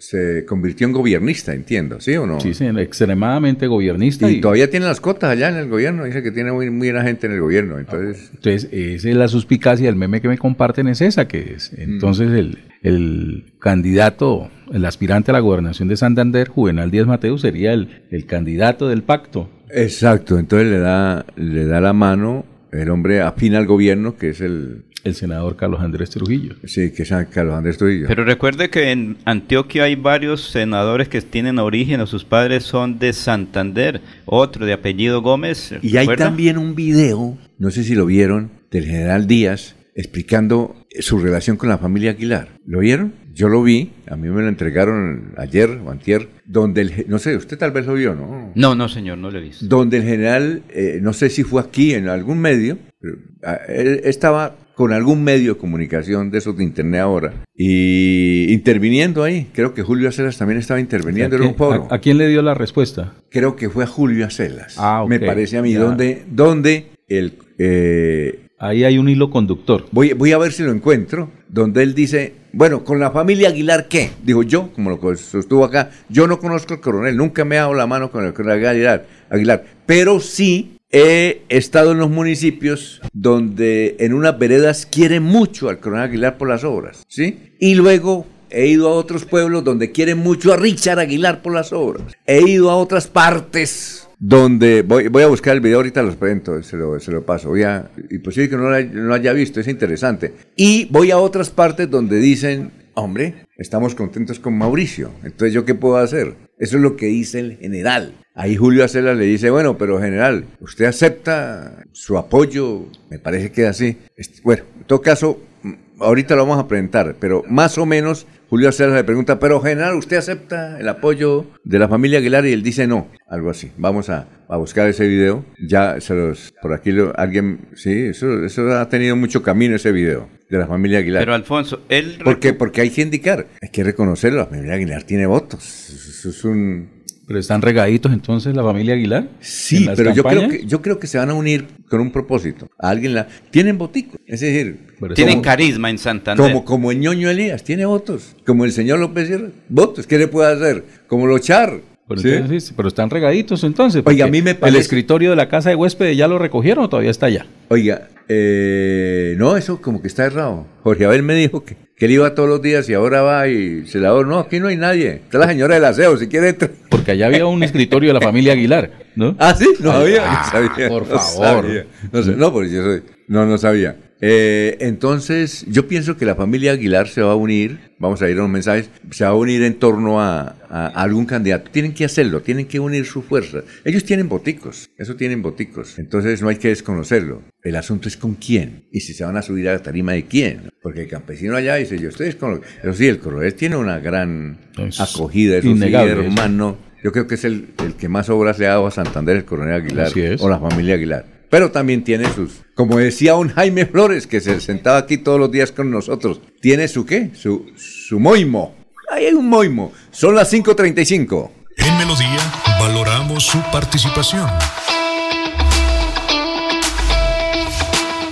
se convirtió en gobernista, entiendo, ¿sí o no? Sí, sí, extremadamente gobernista. Y, y- todavía tiene las cotas allá en el gobierno, dice que tiene muy, muy buena gente en el gobierno, entonces... Entonces, esa es la suspicacia del meme que me comparten, es esa, que es. Entonces, el, el candidato, el aspirante a la gobernación de Santander, Juvenal Díaz Mateo, sería el, el candidato del pacto. Exacto, entonces le da, le da la mano el hombre afín al gobierno, que es el... El senador Carlos Andrés Trujillo. Sí, que es Carlos Andrés Trujillo. Pero recuerde que en Antioquia hay varios senadores que tienen origen o sus padres son de Santander, otro de apellido Gómez. Y hay ¿recuerda? también un video, no sé si lo vieron, del general Díaz explicando su relación con la familia Aguilar. ¿Lo vieron? Yo lo vi, a mí me lo entregaron ayer o antier, donde el, no sé, usted tal vez lo vio, ¿no? No, no, señor, no lo he visto. Donde el general, eh, no sé si fue aquí en algún medio, pero, ah, él estaba con algún medio de comunicación de esos de internet ahora y interviniendo ahí. Creo que Julio Acelas también estaba interviniendo en ¿A, un foro. a- a quién le dio la respuesta? Creo que fue a Julio Acelas. Ah. Me parece a mí, Ya. donde, donde el... eh, Ahí hay un hilo conductor. voy, voy a ver si lo encuentro, donde él dice, bueno, con la familia Aguilar, ¿qué? Digo yo, como lo sostuvo acá, yo no conozco al coronel, nunca me ha dado la mano con el coronel Aguilar, Aguilar, pero sí he estado en los municipios donde en unas veredas quieren mucho al coronel Aguilar por las obras, ¿sí? Y luego he ido a otros pueblos donde quieren mucho a Richard Aguilar por las obras. He ido a otras partes donde voy, voy a buscar el video ahorita los presento, se lo, se lo paso. Voy a, y posible que no lo, no lo haya visto, es interesante. Y voy a otras partes donde dicen, hombre, estamos contentos con Mauricio. Entonces, ¿yo qué puedo hacer? Eso es lo que dice el general. Ahí Julio Acela le dice, bueno, pero general, ¿usted acepta su apoyo? Me parece que es así. Este, Bueno, en todo caso, mm, ahorita lo vamos a presentar, pero más o menos Julio Acela le pregunta, pero general, ¿usted acepta el apoyo de la familia Aguilar? Y él dice no, algo así. Vamos a, a buscar ese video. Ya se los, por aquí lo- alguien, sí, eso, eso ha tenido mucho camino ese video de la familia Aguilar. Pero Alfonso, él... ¿Por qué? Porque hay que indicar, hay que reconocerlo, la familia Aguilar tiene votos. Eso es un... Pero están regaditos entonces la familia Aguilar. Sí, pero yo creo, que, yo creo que se van a unir con un propósito. A alguien la tienen botico, es decir, tienen carisma en Santander. Como, como el ñoño Elías, tiene votos. Como el señor López Sierra, votos. ¿Qué le puede hacer? Como los Char. Pero, ¿Sí? pero están regaditos entonces. Oiga, a mí me parece... El escritorio de la casa de huéspedes ya lo recogieron o todavía está allá. Oiga, eh, no, eso como que está errado. Jorge Abel me dijo que que él iba todos los días y ahora va y se la no, aquí no hay nadie. Está la señora del aseo, si quiere entrar. Porque allá había un escritorio de la familia Aguilar, ¿no? Ah, sí, no había. Ah, por favor. No, sé, no, porque yo soy, no, no sabía. Eh, entonces, yo pienso que la familia Aguilar se va a unir, vamos a ir a unos mensajes, se va a unir en torno a, algún candidato. Tienen que hacerlo, tienen que unir su fuerza. Ellos tienen boticos, eso tienen boticos. Entonces no hay que desconocerlo. El asunto es con quién y si se van a subir a la tarima de quién. Porque el campesino allá dice, yo estoy con Eso sí, el coronel tiene una gran acogida, eso sí, hermano. Yo creo que es el, el, que más obras le ha dado a Santander, el coronel Aguilar, o la familia Aguilar pero también tiene sus, como decía un Jaime Flores, que se sentaba aquí todos los días con nosotros, tiene su qué, su, su moimo. Ahí hay un moimo. Son las 5.35. En Melodía valoramos su participación.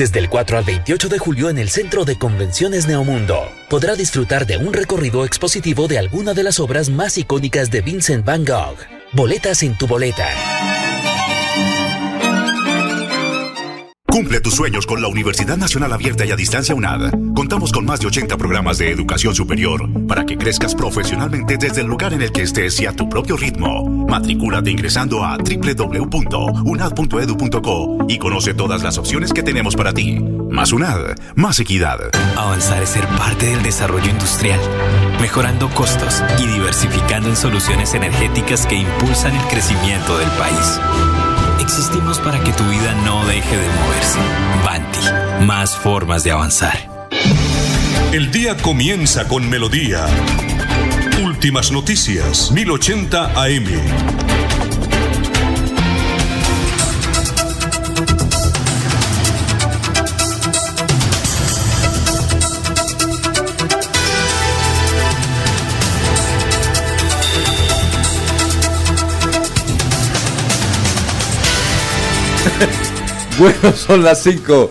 Desde el 4 al 28 de julio en el Centro de Convenciones Neomundo, podrá disfrutar de un recorrido expositivo de alguna de las obras más icónicas de Vincent Van Gogh. Boletas en tu boleta. Cumple tus sueños con la Universidad Nacional Abierta y a Distancia UNAD. Contamos con más de 80 programas de educación superior para que crezcas profesionalmente desde el lugar en el que estés y a tu propio ritmo. Matricúlate ingresando a www.unad.edu.co y conoce todas las opciones que tenemos para ti. Más UNAD, más equidad. Avanzar es ser parte del desarrollo industrial, mejorando costos y diversificando en soluciones energéticas que impulsan el crecimiento del país. Existimos para que tu vida no deje de moverse. Banti, más formas de avanzar. El día comienza con melodía. Últimas noticias, 1080 AM. Bueno, son las 5.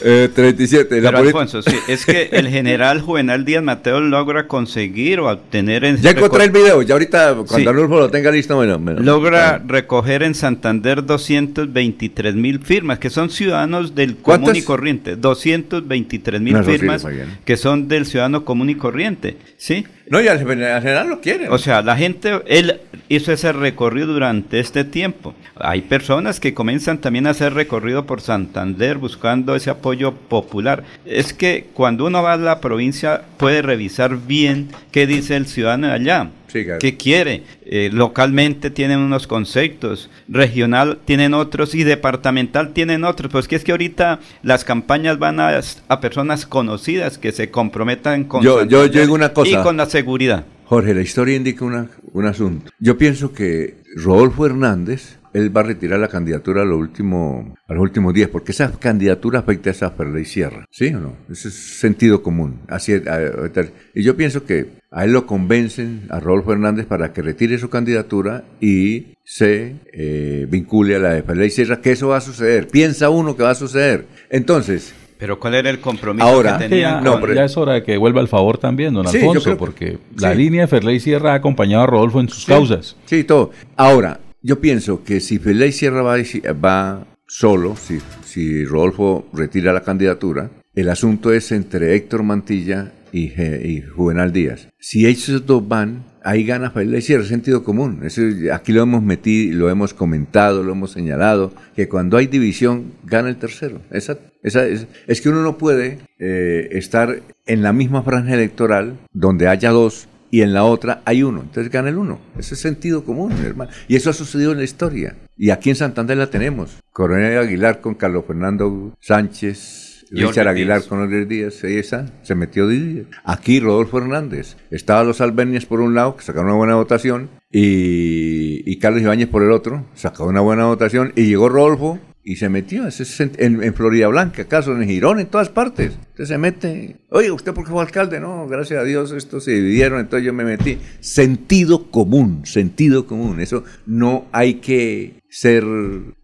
37. Eh, Pero Alfonso, sí, es que el general Juvenal Díaz Mateo logra conseguir o obtener en... Ya encontré el video, ya ahorita cuando Arnulfo lo tenga listo, bueno, Logra recoger en Santander 223 mil firmas, que son ciudadanos del común y corriente. 223 mil firmas que son del ciudadano común y corriente, ¿sí? No, y al general lo quiere. O sea, la gente, él hizo ese recorrido durante este tiempo. Hay personas que comienzan también a hacer recorrido por Santander buscando ese apoyo popular. Es que cuando uno va a la provincia puede revisar bien qué dice el ciudadano de allá. ¿Qué quiere? Eh, localmente tienen unos conceptos, regional tienen otros y departamental tienen otros. Pues que es que ahorita las campañas van a, personas conocidas que se comprometan con yo, yo, yo una cosa. y con la seguridad. Jorge, la historia indica una, un asunto. Yo pienso que Rodolfo Hernández él va a retirar la candidatura a, lo último, a los últimos días, porque esa candidatura afecta a esa y Sierra. ¿Sí o no? Ese es sentido común. Así, y yo pienso que a él lo convencen, a Rodolfo Hernández, para que retire su candidatura y se eh, vincule a la de Ferley Sierra, que eso va a suceder. Piensa uno que va a suceder. Entonces, pero ¿cuál era el compromiso Ahora, que tenía? Ya, ya es hora de que vuelva al favor también, don Alfonso, porque la línea de Ferley Sierra ha acompañado a Rodolfo en sus causas. Sí, todo. Ahora, yo pienso que si Feley Sierra va, solo, si, si Rodolfo retira la candidatura, el asunto es entre Héctor Mantilla y, y Juvenal Díaz. Si ellos dos van, ahí gana Feliz el sentido común. Eso, aquí lo hemos metido, lo hemos comentado, lo hemos señalado, que cuando hay división, gana el tercero. Esa, esa, es, es que uno no puede eh, estar en la misma franja electoral donde haya dos y en la otra hay uno. Entonces gana el uno. Ese es sentido común, hermano. Y eso ha sucedido en la historia. Y aquí en Santander la tenemos. Coronel Aguilar con Carlos Fernando Sánchez. Richard Aguilar Díaz. con Oliver Díaz, ahí está, se metió Didier. Aquí Rodolfo Hernández. Estaba los Albenias por un lado, que sacaron una buena votación, y, y Carlos Ibáñez por el otro, sacó una buena votación, y llegó Rodolfo y se metió en, en- Florida Blanca, acaso en Girón, en todas partes. Entonces se mete, oye, ¿usted por qué fue alcalde? No, gracias a Dios estos se dividieron, entonces yo me metí. Sentido común, sentido común. Eso no hay que ser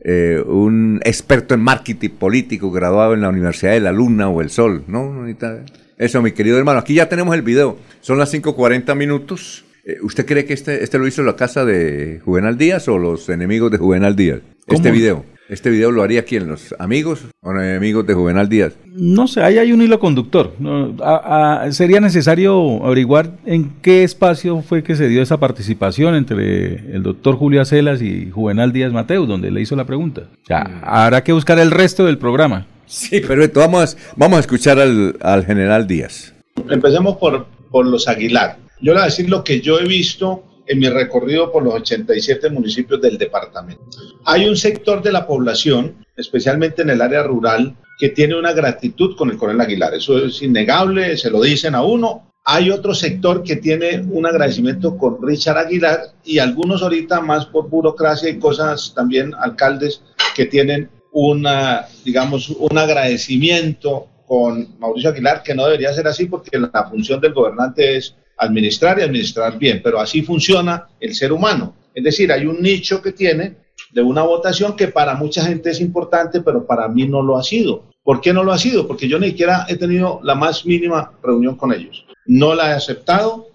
eh, un experto en marketing político graduado en la Universidad de la Luna o el Sol. No, no necesita eso, mi querido hermano. Aquí ya tenemos el video. Son las 5.40 minutos. Eh, ¿Usted cree que este, este lo hizo la casa de Juvenal Díaz o los enemigos de Juvenal Díaz? Este video. ¿Este video lo haría quién? ¿Los amigos o los enemigos de Juvenal Díaz? No sé, ahí hay un hilo conductor. No, a- a- sería necesario averiguar en qué espacio fue que se dio esa participación entre el doctor Julio Acelas y Juvenal Díaz Mateus, donde le hizo la pregunta. O sea, habrá que buscar el resto del programa. Sí, perfecto. Vamos, vamos a escuchar al, al general Díaz. Empecemos por, por los Aguilar. Yo le voy a decir lo que yo he visto en mi recorrido por los 87 municipios del departamento. Hay un sector de la población, especialmente en el área rural, que tiene una gratitud con el coronel Aguilar. Eso es innegable, se lo dicen a uno. Hay otro sector que tiene un agradecimiento con Richard Aguilar y algunos ahorita más por burocracia y cosas también alcaldes que tienen una, digamos, un agradecimiento con Mauricio Aguilar, que no debería ser así porque la función del gobernante es administrar y administrar bien, pero así funciona el ser humano. Es decir, hay un nicho que tiene de una votación que para mucha gente es importante, pero para mí no lo ha sido. ¿Por qué no lo ha sido? Porque yo ni siquiera he tenido la más mínima reunión con ellos. No la he aceptado,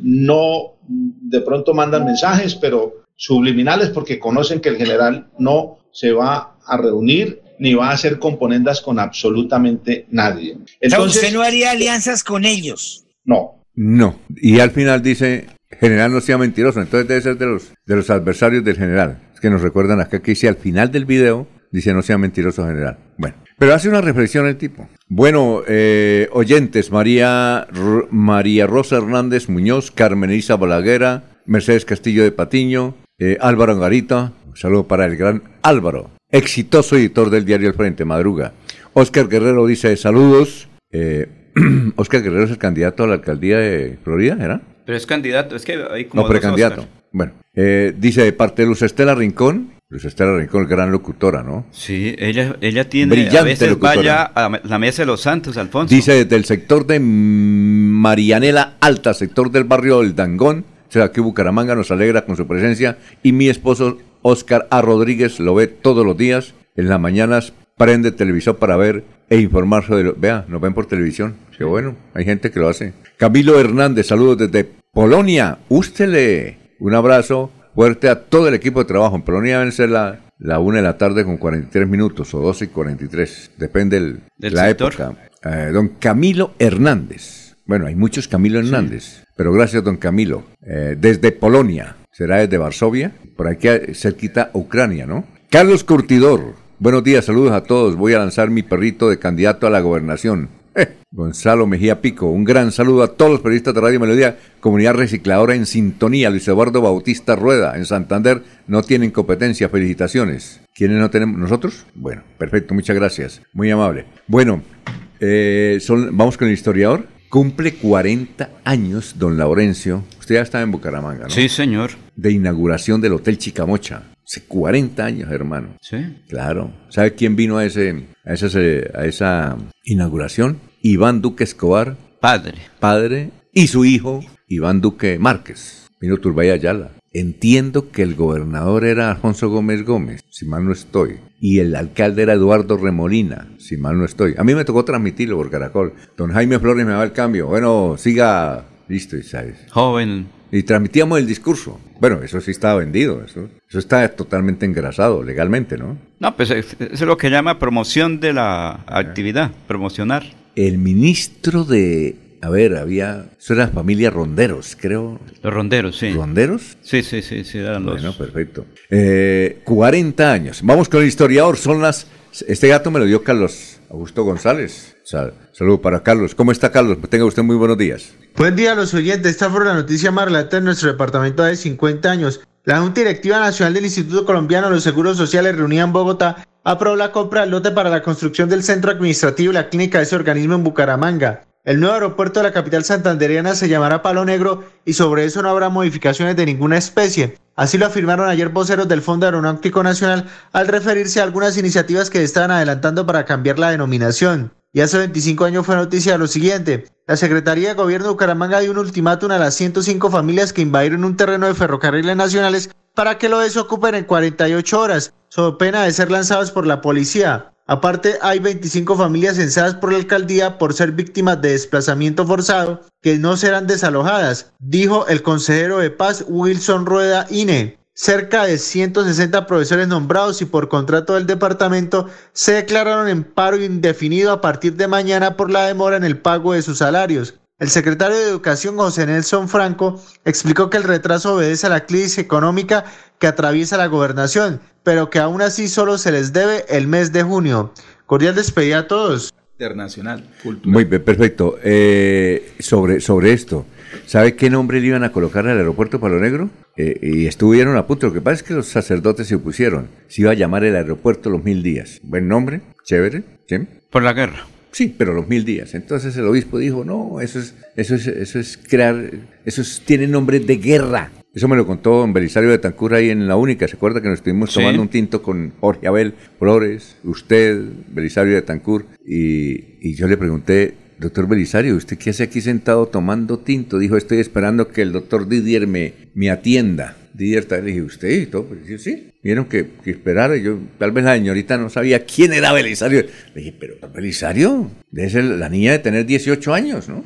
no de pronto mandan mensajes, pero subliminales porque conocen que el general no se va a reunir ni va a hacer componendas con absolutamente nadie. Entonces, ¿Usted no haría alianzas con ellos? No. No. Y al final dice, general no sea mentiroso. Entonces debe ser de los, de los adversarios del general. Es que nos recuerdan acá que dice al final del video, dice no sea mentiroso general. Bueno. Pero hace una reflexión el tipo. Bueno, eh, oyentes, María, María Rosa Hernández Muñoz, Carmen Isa Balaguera, Mercedes Castillo de Patiño, eh, Álvaro Angarita, un saludo para el gran Álvaro, exitoso editor del diario El Frente, Madruga. Oscar Guerrero dice saludos. Eh, Oscar Guerrero es el candidato a la alcaldía de Florida, ¿era? Pero es candidato, es que hay como No, precandidato. Bueno, eh, dice de parte de Luz Estela Rincón, Luz Estela Rincón, gran locutora, ¿no? Sí, ella, ella tiene, Brillante a veces locutora. vaya a la mesa de los santos, Alfonso. Dice desde el sector de Marianela Alta, sector del barrio del Dangón, o sea, aquí Bucaramanga nos alegra con su presencia y mi esposo Oscar A. Rodríguez lo ve todos los días, en las mañanas prende televisor para ver e informarse de lo... Vea, nos ven por televisión, qué bueno, hay gente que lo hace. Camilo Hernández, saludos desde Polonia, ústele un abrazo fuerte a todo el equipo de trabajo. En Polonia deben ser la, la 1 de la tarde con 43 minutos o 12 y 43, depende el, Del la sector. época. Eh, don Camilo Hernández. Bueno, hay muchos Camilo Hernández, pero gracias, don Camilo. Eh, desde Polonia, será desde Varsovia, por aquí eh, cerquita Ucrania, ¿no? Carlos Curtidor, buenos días, saludos a todos. Voy a lanzar mi perrito de candidato a la gobernación. Eh, Gonzalo Mejía Pico, un gran saludo a todos los periodistas de Radio Melodía, comunidad recicladora en sintonía. Luis Eduardo Bautista Rueda, en Santander, no tienen competencia, felicitaciones. ¿Quiénes no tenemos? ¿Nosotros? Bueno, perfecto, muchas gracias, muy amable. Bueno, eh, son- vamos con el historiador. Cumple 40 años, don Laurencio. Usted ya está en Bucaramanga, ¿no? Sí, señor. De inauguración del Hotel Chicamocha. Hace 40 años, hermano. Sí. Claro. ¿Sabe quién vino a, ese, a, esa, a esa inauguración? Iván Duque Escobar, Padre. padre, y su hijo, Iván Duque Márquez. Vino Turbay Ayala. Entiendo que el gobernador era Alfonso Gómez Gómez, si mal no estoy. Y el alcalde era Eduardo Remolina, si mal no estoy. A mí me tocó transmitirlo por Caracol. Don Jaime Flores me va el cambio. Bueno, siga. Listo, y sabes. Joven. Y transmitíamos el discurso. Bueno, eso sí estaba vendido, eso, eso está totalmente engrasado legalmente, ¿no? No, pues es- eso es lo que llama promoción de la actividad, promocionar. El ministro de... A ver, había... Eso era familia Ronderos, creo. Los ronderos, sí. ¿Ronderos? Sí, sí, sí, sí, eran los... Bueno, perfecto. Eh, 40 años. Vamos con el historiador. Son las... Este gato me lo dio Carlos Augusto González. Sal- saludo para Carlos. ¿Cómo está Carlos? Tenga usted muy buenos días. Buen día a los oyentes. Esta fue la noticia más relata en nuestro departamento de 50 años. La Junta Directiva Nacional del Instituto Colombiano de los Seguros Sociales reunida en Bogotá aprobó la compra del lote para la construcción del centro administrativo y la clínica de ese organismo en Bucaramanga. El nuevo aeropuerto de la capital santandereana se llamará Palo Negro y sobre eso no habrá modificaciones de ninguna especie. Así lo afirmaron ayer voceros del Fondo Aeronáutico Nacional al referirse a algunas iniciativas que estaban adelantando para cambiar la denominación. Y hace 25 años fue noticia lo siguiente. La Secretaría de Gobierno de Bucaramanga dio un ultimátum a las 105 familias que invadieron un terreno de ferrocarriles nacionales para que lo desocupen en 48 horas, sob pena de ser lanzados por la policía. Aparte, hay 25 familias censadas por la alcaldía por ser víctimas de desplazamiento forzado que no serán desalojadas, dijo el consejero de paz Wilson Rueda INE. Cerca de 160 profesores nombrados y por contrato del departamento se declararon en paro indefinido a partir de mañana por la demora en el pago de sus salarios. El secretario de Educación, José Nelson Franco, explicó que el retraso obedece a la crisis económica que atraviesa la gobernación, pero que aún así solo se les debe el mes de junio. Cordial despedida a todos. Internacional, cultural. Muy bien, perfecto. Eh, sobre, sobre esto, ¿sabe qué nombre le iban a colocar al aeropuerto Palo Negro? Eh, y estuvieron a punto. Lo que pasa es que los sacerdotes se opusieron. Se iba a llamar el aeropuerto Los Mil Días. Buen nombre, chévere. ¿sí? Por la guerra. Sí, pero los mil días. Entonces el obispo dijo, no, eso es, eso es, eso es crear, eso es- tiene nombre de guerra. Eso me lo contó don Belisario de Tancura ahí en la única. ¿Se acuerda que nos estuvimos Sí. tomando un tinto con Jorge Abel Flores, usted, Belisario de Tancur? Y, y yo le pregunté, doctor Belisario, ¿usted qué hace aquí sentado tomando tinto? Dijo, estoy esperando que el doctor Didier me, me atienda. Didier, tal, le dije, ¿usted? Y todo, pues, yo, sí. Vieron que, que esperara. y Yo, tal vez la señorita no sabía quién era Belisario. Le dije, pero Belisario, debe ser la niña de tener 18 años, ¿no?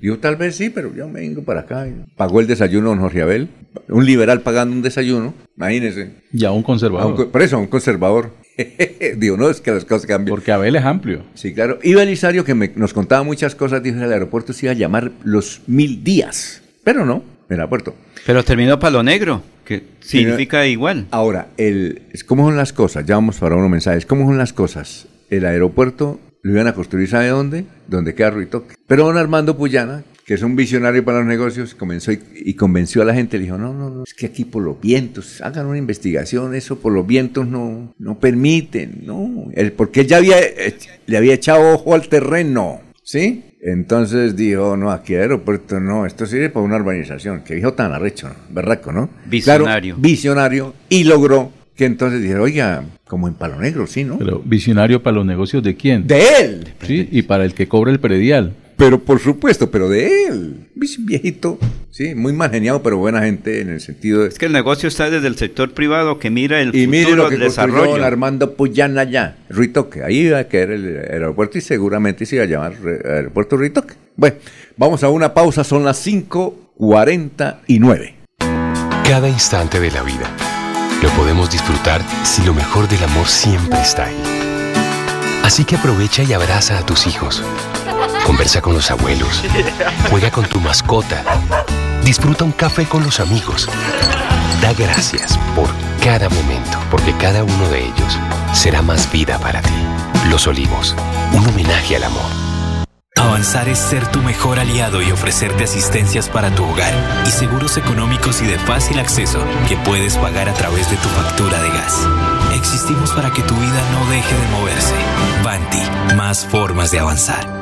Yo tal vez sí, pero yo me vengo para acá. Pagó el desayuno don Jorge Abel. Un liberal pagando un desayuno, imagínese. Ya un A un conservador. co- por eso, a un conservador. Digo, no, es que las cosas cambian. Porque Abel es amplio. Sí, claro. Y Belisario, que me- nos contaba muchas cosas, dijo que el aeropuerto se iba a llamar Los Mil Días. Pero no, el aeropuerto. Pero terminó Palo Negro, que significa igual. Ahora, el, ¿cómo son las cosas? Ya vamos para unos mensajes. ¿Cómo son las cosas? El aeropuerto lo iban a construir, ¿sabe dónde? Donde queda Ruitoque. Pero don Armando Puyana, que es un visionario para los negocios, comenzó y, y convenció a la gente. Le dijo, no, no, no, es que aquí por los vientos, hagan una investigación, eso por los vientos no, no permiten, no. El, porque él ya había, eh, le había echado ojo al terreno, ¿sí? Entonces dijo, no, aquí el aeropuerto no, esto sirve para una urbanización. Que dijo tan arrecho, ¿no? berraco, ¿no? Visionario. Claro, visionario. Y logró que entonces dijera, oiga, como en Palo Negro, sí, ¿no? Pero visionario para los negocios de quién? de él. Sí, y para el que cobra el predial. Pero por supuesto, pero de él. Viejito, sí, muy mal geniado, pero buena gente en el sentido de... Es que el negocio está desde el sector privado que mira el Y mire lo futuro que desarrollo. Armando Puyana allá, Ruitoque. Ahí iba a caer el, aeropuerto y seguramente se iba a llamar re- Aeropuerto Ruitoque. Bueno, vamos a una pausa, son las 5.49. Cada instante de la vida lo podemos disfrutar si lo mejor del amor siempre está ahí. Así que aprovecha y abraza a tus hijos. Conversa con los abuelos. Juega con tu mascota. Disfruta un café con los amigos. Da gracias por cada momento, porque cada uno de ellos será más vida para ti. Los Olivos, un homenaje al amor. Avanzar es ser tu mejor aliado y ofrecerte asistencias para tu hogar y seguros económicos y de fácil acceso que puedes pagar a través de tu factura de gas. Existimos para que tu vida no deje de moverse. Banti, más formas de avanzar.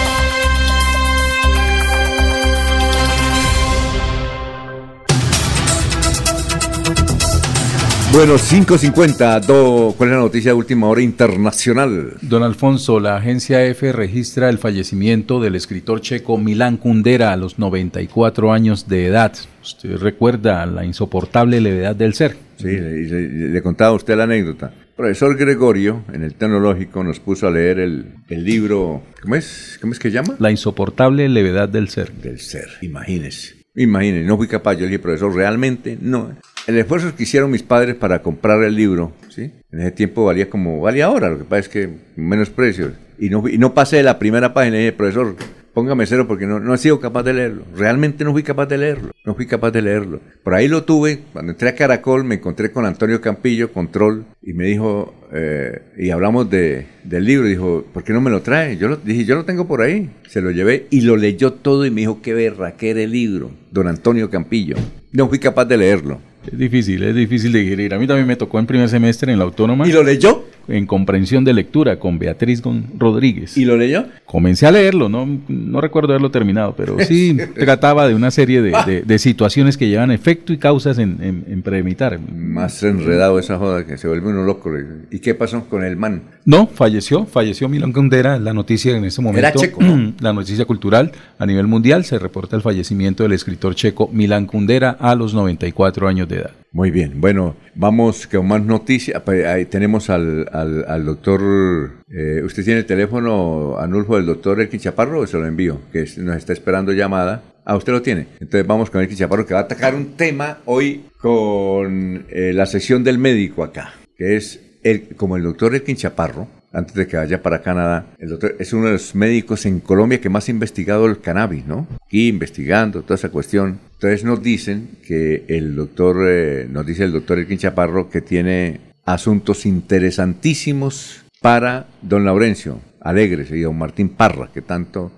Bueno, 5.50, do, ¿cuál es la noticia de última hora internacional? Don Alfonso, la agencia EFE registra el fallecimiento del escritor checo Milán Kundera a los 94 años de edad. Usted recuerda la insoportable levedad del ser. Sí, le, le- le contaba a usted la anécdota. Profesor Gregorio, en el tecnológico, nos puso a leer el, el libro, ¿cómo es? ¿Cómo es que llama? La insoportable levedad del ser. Del ser, imagínese. Imagínese, no fui capaz. Yo le dije, profesor, realmente no. El esfuerzo que hicieron mis padres para comprar el libro, ¿sí? En ese tiempo valía como valía ahora, lo que pasa es que menos precios. Y no, y no pasé de la primera página y dije, profesor, póngame cero porque no, no he sido capaz de leerlo. Realmente no fui capaz de leerlo. No fui capaz de leerlo. Por ahí lo tuve. Cuando entré a Caracol me encontré con Antonio Campillo, Control, y me dijo, eh, y hablamos de, del libro. Dijo, ¿por qué no me lo trae? Yo lo, dije, yo lo tengo por ahí. Se lo llevé y lo leyó todo y me dijo, qué berra, que era el libro. Don Antonio Campillo. No fui capaz de leerlo. Es difícil, es difícil de digerir. A mí también me tocó en primer semestre en la autónoma. ¿Y lo leyó? En comprensión de lectura con Beatriz Gon- Rodríguez. ¿Y lo leyó? Comencé a leerlo, no, no recuerdo haberlo terminado, pero sí trataba de una serie de, de- de situaciones que llevan efecto y causas en, en, en premeditar. Más enredado esa joda que se vuelve uno loco. ¿Y qué pasó con el man? No, falleció, falleció Milán Kundera, la noticia en ese momento. Era checo, ¿no? La noticia cultural a nivel mundial se reporta el fallecimiento del escritor checo Milán Kundera a los 94 años de edad. Muy bien, bueno, vamos con más noticias. Ahí tenemos al, al, doctor. eh, ¿Usted tiene el teléfono, Anulfo, del doctor Elkin Chaparro o se lo envío? Que nos está esperando llamada. Ah, usted lo tiene. Entonces vamos con Elkin Chaparro que va a atacar un tema hoy con eh, la sección del médico acá, que es el, como el doctor Elkin Chaparro. Antes de que vaya para Canadá, el doctor es uno de los médicos en Colombia que más ha investigado el cannabis, ¿no? Aquí investigando toda esa cuestión. Entonces nos dicen que el doctor, eh, nos dice el doctor Elkin Chaparro que tiene asuntos interesantísimos para don Laurencio Alegres y don Martín Parra, que tanto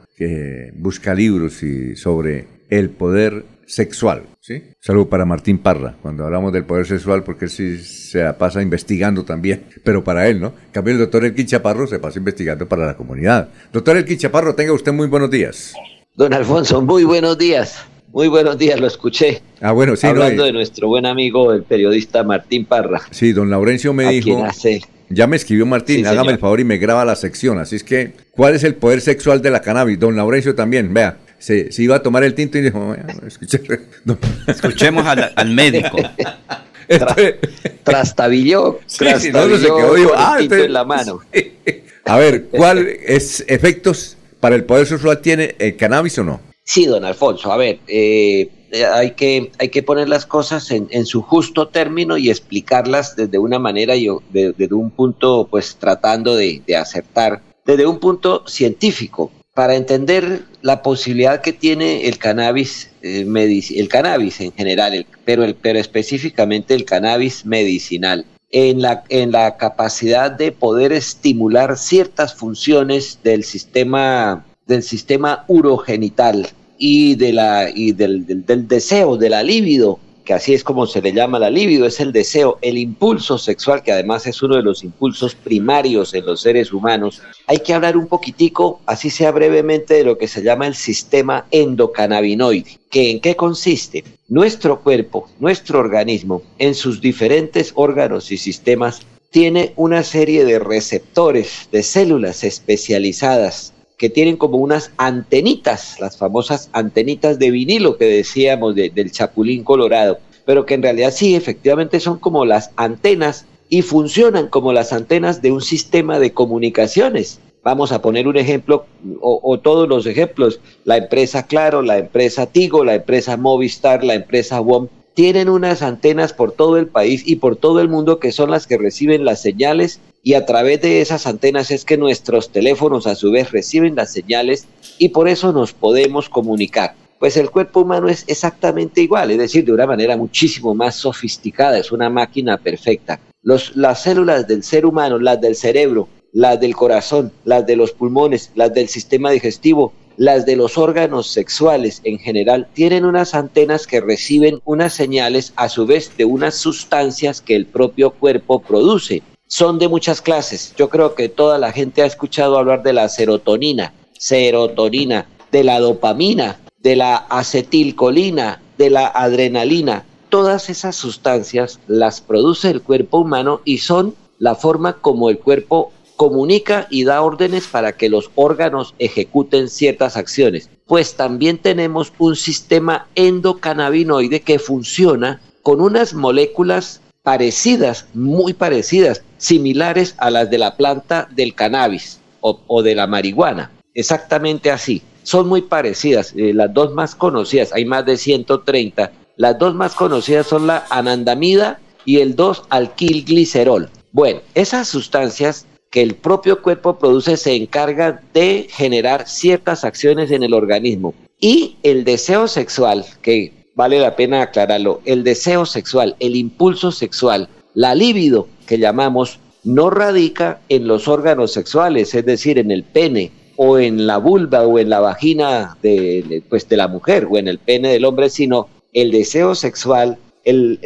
busca libros y sobre el poder sexual. ¿sí? Salud para Martín Parra, cuando hablamos del poder sexual, porque él sí se la pasa investigando también, pero para él, ¿no? En cambio, el doctor Elkin Chaparro se pasa investigando para la comunidad. Doctor Elkin Chaparro, tenga usted muy buenos días. Don Alfonso, muy buenos días. Muy buenos días, lo escuché. Ah, bueno, sí, no, Hablando eh, de nuestro buen amigo, el periodista Martín Parra. Sí, don Laurencio me a dijo. hace Ya me escribió Martín, Sí, hágame señor. el favor y me graba la sección. Así es que, ¿cuál es el poder sexual de la cannabis? Don Laurencio también, vea, se, se iba a tomar el tinto y dijo, "Vea, escuche, don- Escuchemos al, al médico. trastabilló, Sí, sí, no, no se quedó, el ah, tinto este- en la mano. A ver, ¿cuál es efectos para el poder sexual tiene el cannabis o no? Sí, don Alfonso, a ver, eh, eh, hay, que, hay que poner las cosas en, en su justo término y explicarlas desde una manera, y o- de- desde un punto, pues tratando de, de acertar, desde un punto científico, para entender la posibilidad que tiene el cannabis, eh, el cannabis en general, pero, el, pero específicamente el cannabis medicinal. En la, en la capacidad de poder estimular ciertas funciones del sistema del sistema urogenital y, de la, y del, del deseo, de la libido, que así es como se le llama la libido, es el deseo, el impulso sexual, que además es uno de los impulsos primarios en los seres humanos. Hay que hablar un poquitico, así sea brevemente, de lo que se llama el sistema endocannabinoide, que en qué consiste. Nuestro cuerpo, nuestro organismo, en sus diferentes órganos y sistemas, tiene una serie de receptores, de células especializadas que tienen como unas antenitas, las famosas antenitas de vinilo que decíamos de- del chapulín colorado, pero que en realidad sí, efectivamente son como las antenas y funcionan como las antenas de un sistema de comunicaciones. Vamos a poner un ejemplo, o, o todos los ejemplos, la empresa Claro, la empresa Tigo, la empresa Movistar, la empresa WOM, tienen unas antenas por todo el país y por todo el mundo que son las que reciben las señales y a través de esas antenas es que nuestros teléfonos a su vez reciben las señales y por eso nos podemos comunicar. Pues el cuerpo humano es exactamente igual, es decir, de una manera muchísimo más sofisticada, es una máquina perfecta. Las células del ser humano, las del cerebro, las del corazón, las de los pulmones, las del sistema digestivo, las de los órganos sexuales en general, tienen unas antenas que reciben unas señales a su vez de unas sustancias que el propio cuerpo produce. Son de muchas clases. Yo creo que toda la gente ha escuchado hablar de la serotonina, serotonina, de la dopamina, de la acetilcolina, de la adrenalina. todas esas sustancias las produce el cuerpo humano y son la forma como el cuerpo comunica y da órdenes para que los órganos ejecuten ciertas acciones. Pues también tenemos un sistema endocannabinoide que funciona con unas moléculas parecidas, muy parecidas, similares a las de la planta del cannabis o, de la marihuana. Exactamente así. Son muy parecidas. Eh, las dos más conocidas, hay más de 130. Las dos más conocidas son la anandamida y el 2-alquilglicerol. Bueno, esas sustancias que el propio cuerpo produce se encargan de generar ciertas acciones en el organismo. Y el deseo sexual, que vale la pena aclararlo, el deseo sexual, el impulso sexual, la libido que llamamos, no radica en los órganos sexuales, es decir, en el pene o en la vulva o en la vagina de, pues, de la mujer o en el pene del hombre, sino el deseo sexual, el,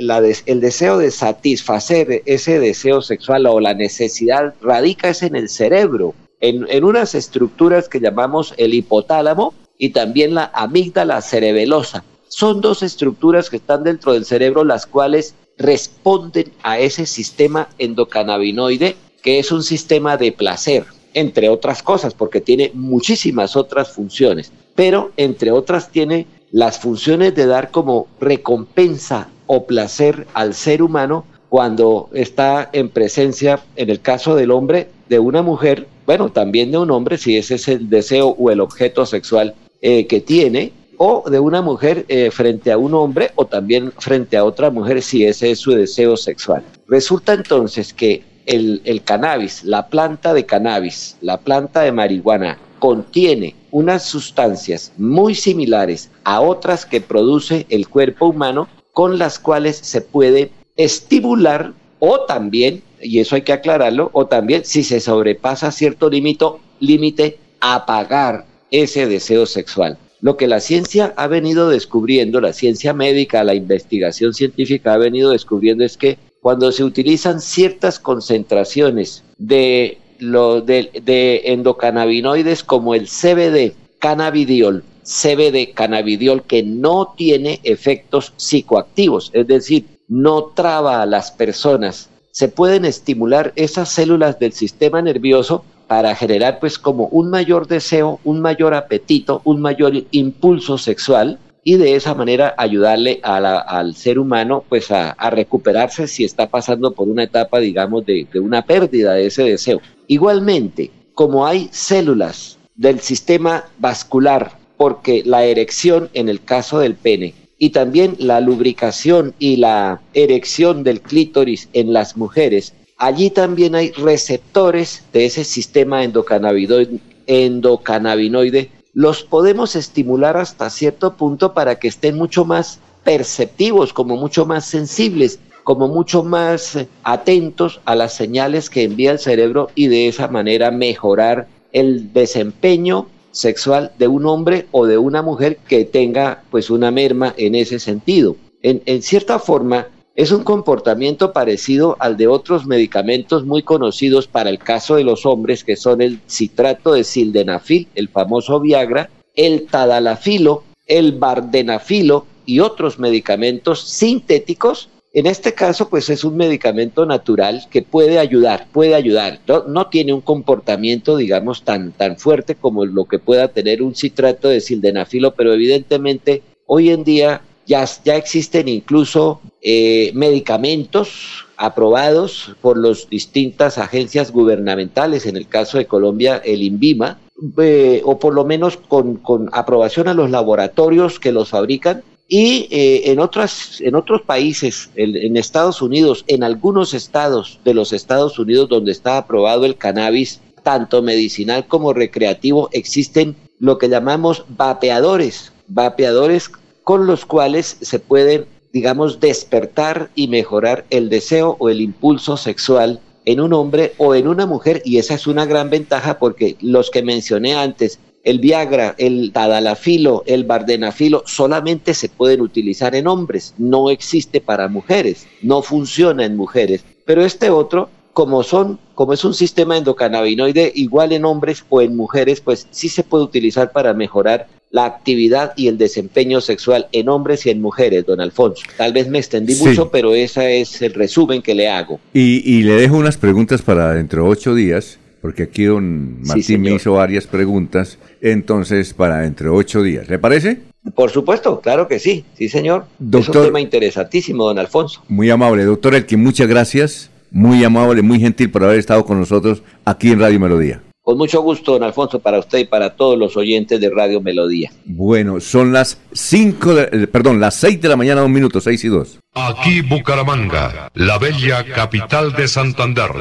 el deseo de satisfacer ese deseo sexual o la necesidad radica es en el cerebro, en, en unas estructuras que llamamos el hipotálamo y también la amígdala cerebelosa son dos estructuras que están dentro del cerebro las cuales responden a ese sistema endocannabinoide que es un sistema de placer, entre otras cosas, porque tiene muchísimas otras funciones, pero entre otras tiene las funciones de dar como recompensa o placer al ser humano cuando está en presencia, en el caso del hombre, de una mujer, bueno, también de un hombre, si ese es el deseo o el objeto sexual eh, que tiene, o de una mujer eh, frente a un hombre o también frente a otra mujer si ese es su deseo sexual. Resulta entonces que el, el cannabis, la planta de cannabis, la planta de marihuana, contiene unas sustancias muy similares a otras que produce el cuerpo humano con las cuales se puede estimular o también, y eso hay que aclararlo, o también si se sobrepasa cierto límite, apagar ese deseo sexual. Lo que la ciencia ha venido descubriendo, la ciencia médica, la investigación científica ha venido descubriendo es que cuando se utilizan ciertas concentraciones de, de, endocannabinoides como el CBD, cannabidiol, CBD, cannabidiol, que no tiene efectos psicoactivos, es decir, no traba a las personas, se pueden estimular esas células del sistema nervioso para generar pues como un mayor deseo, un mayor apetito, un mayor impulso sexual y de esa manera ayudarle al ser humano pues a, recuperarse si está pasando por una etapa digamos de, una pérdida de ese deseo. Igualmente, como hay células del sistema vascular, porque la erección en el caso del pene y también la lubricación y la erección del clítoris en las mujeres allí también hay receptores de ese sistema endocannabinoide, los podemos estimular hasta cierto punto para que estén mucho más perceptivos, como mucho más sensibles, como mucho más atentos a las señales que envía el cerebro y de esa manera mejorar el desempeño sexual de un hombre o de una mujer que tenga pues una merma en ese sentido. En, en cierta forma, es un comportamiento parecido al de otros medicamentos muy conocidos para el caso de los hombres, que son el citrato de sildenafil, el famoso Viagra, el tadalafilo, el bardenafilo y otros medicamentos sintéticos. En este caso, pues es un medicamento natural que puede ayudar, puede ayudar. No, tiene un comportamiento, digamos, tan, tan fuerte como lo que pueda tener un citrato de sildenafilo, pero evidentemente hoy en día ya, ya existen incluso eh, medicamentos aprobados por las distintas agencias gubernamentales, en el caso de Colombia, el INVIMA, eh, o por lo menos con, aprobación a los laboratorios que los fabrican. Y eh, en, otras, en otros países, en Estados Unidos, en algunos estados de los Estados Unidos donde está aprobado el cannabis, tanto medicinal como recreativo, existen lo que llamamos vapeadores, vapeadores con los cuales se puede, digamos, despertar y mejorar el deseo o el impulso sexual en un hombre o en una mujer y esa es una gran ventaja porque los que mencioné antes, el Viagra, el Tadalafilo, el Bardenafilo, solamente se pueden utilizar en hombres, no existe para mujeres, no funciona en mujeres. Pero este otro como son, como es un sistema endocannabinoide igual en hombres o en mujeres, pues sí se puede utilizar para mejorar la actividad y el desempeño sexual en hombres y en mujeres, don Alfonso. Tal vez me extendí mucho, pero ese es el resumen que le hago. Y, y le dejo unas preguntas para dentro de ocho días, porque aquí don Martín me hizo varias preguntas, entonces para dentro de ocho días. ¿Le parece? Por supuesto, claro que sí, sí señor. es un tema interesantísimo, don Alfonso. Muy amable, doctor Elkin, muchas gracias, muy amable, muy gentil por haber estado con nosotros aquí en Radio Melodía. Con mucho gusto, don Alfonso, para usted y para todos los oyentes de Radio Melodía. Bueno, son las cinco, de, eh, perdón, las seis de la mañana, dos minutos, seis y dos. Aquí Bucaramanga, la bella capital de Santander.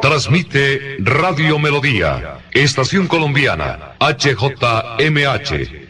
Transmite Radio Melodía, Estación Colombiana, HJMH,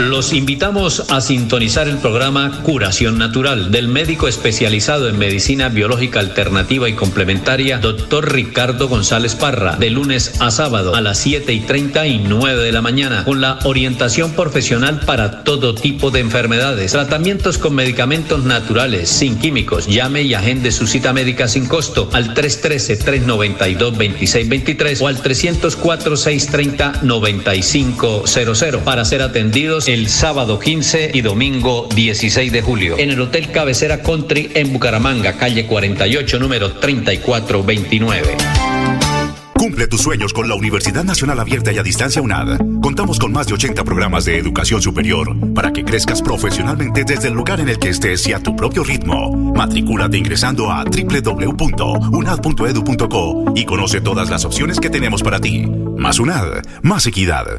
Los invitamos a sintonizar el programa Curación Natural del médico especializado en medicina biológica alternativa y complementaria, doctor Ricardo González Parra, de lunes a sábado a las 7 y 30 y 9 de la mañana, con la orientación profesional para todo tipo de enfermedades, tratamientos con medicamentos naturales, sin químicos. Llame y agende su cita médica sin costo al 313-392-2623 o al 304-630-9500 para ser atendidos el sábado 15 y domingo 16 de julio en el Hotel Cabecera Country en Bucaramanga, calle 48, número 3429. Cumple tus sueños con la Universidad Nacional Abierta y a Distancia UNAD. Contamos con más de 80 programas de educación superior para que crezcas profesionalmente desde el lugar en el que estés y a tu propio ritmo. Matricúlate ingresando a www.unad.edu.co y conoce todas las opciones que tenemos para ti. Más UNAD, más equidad.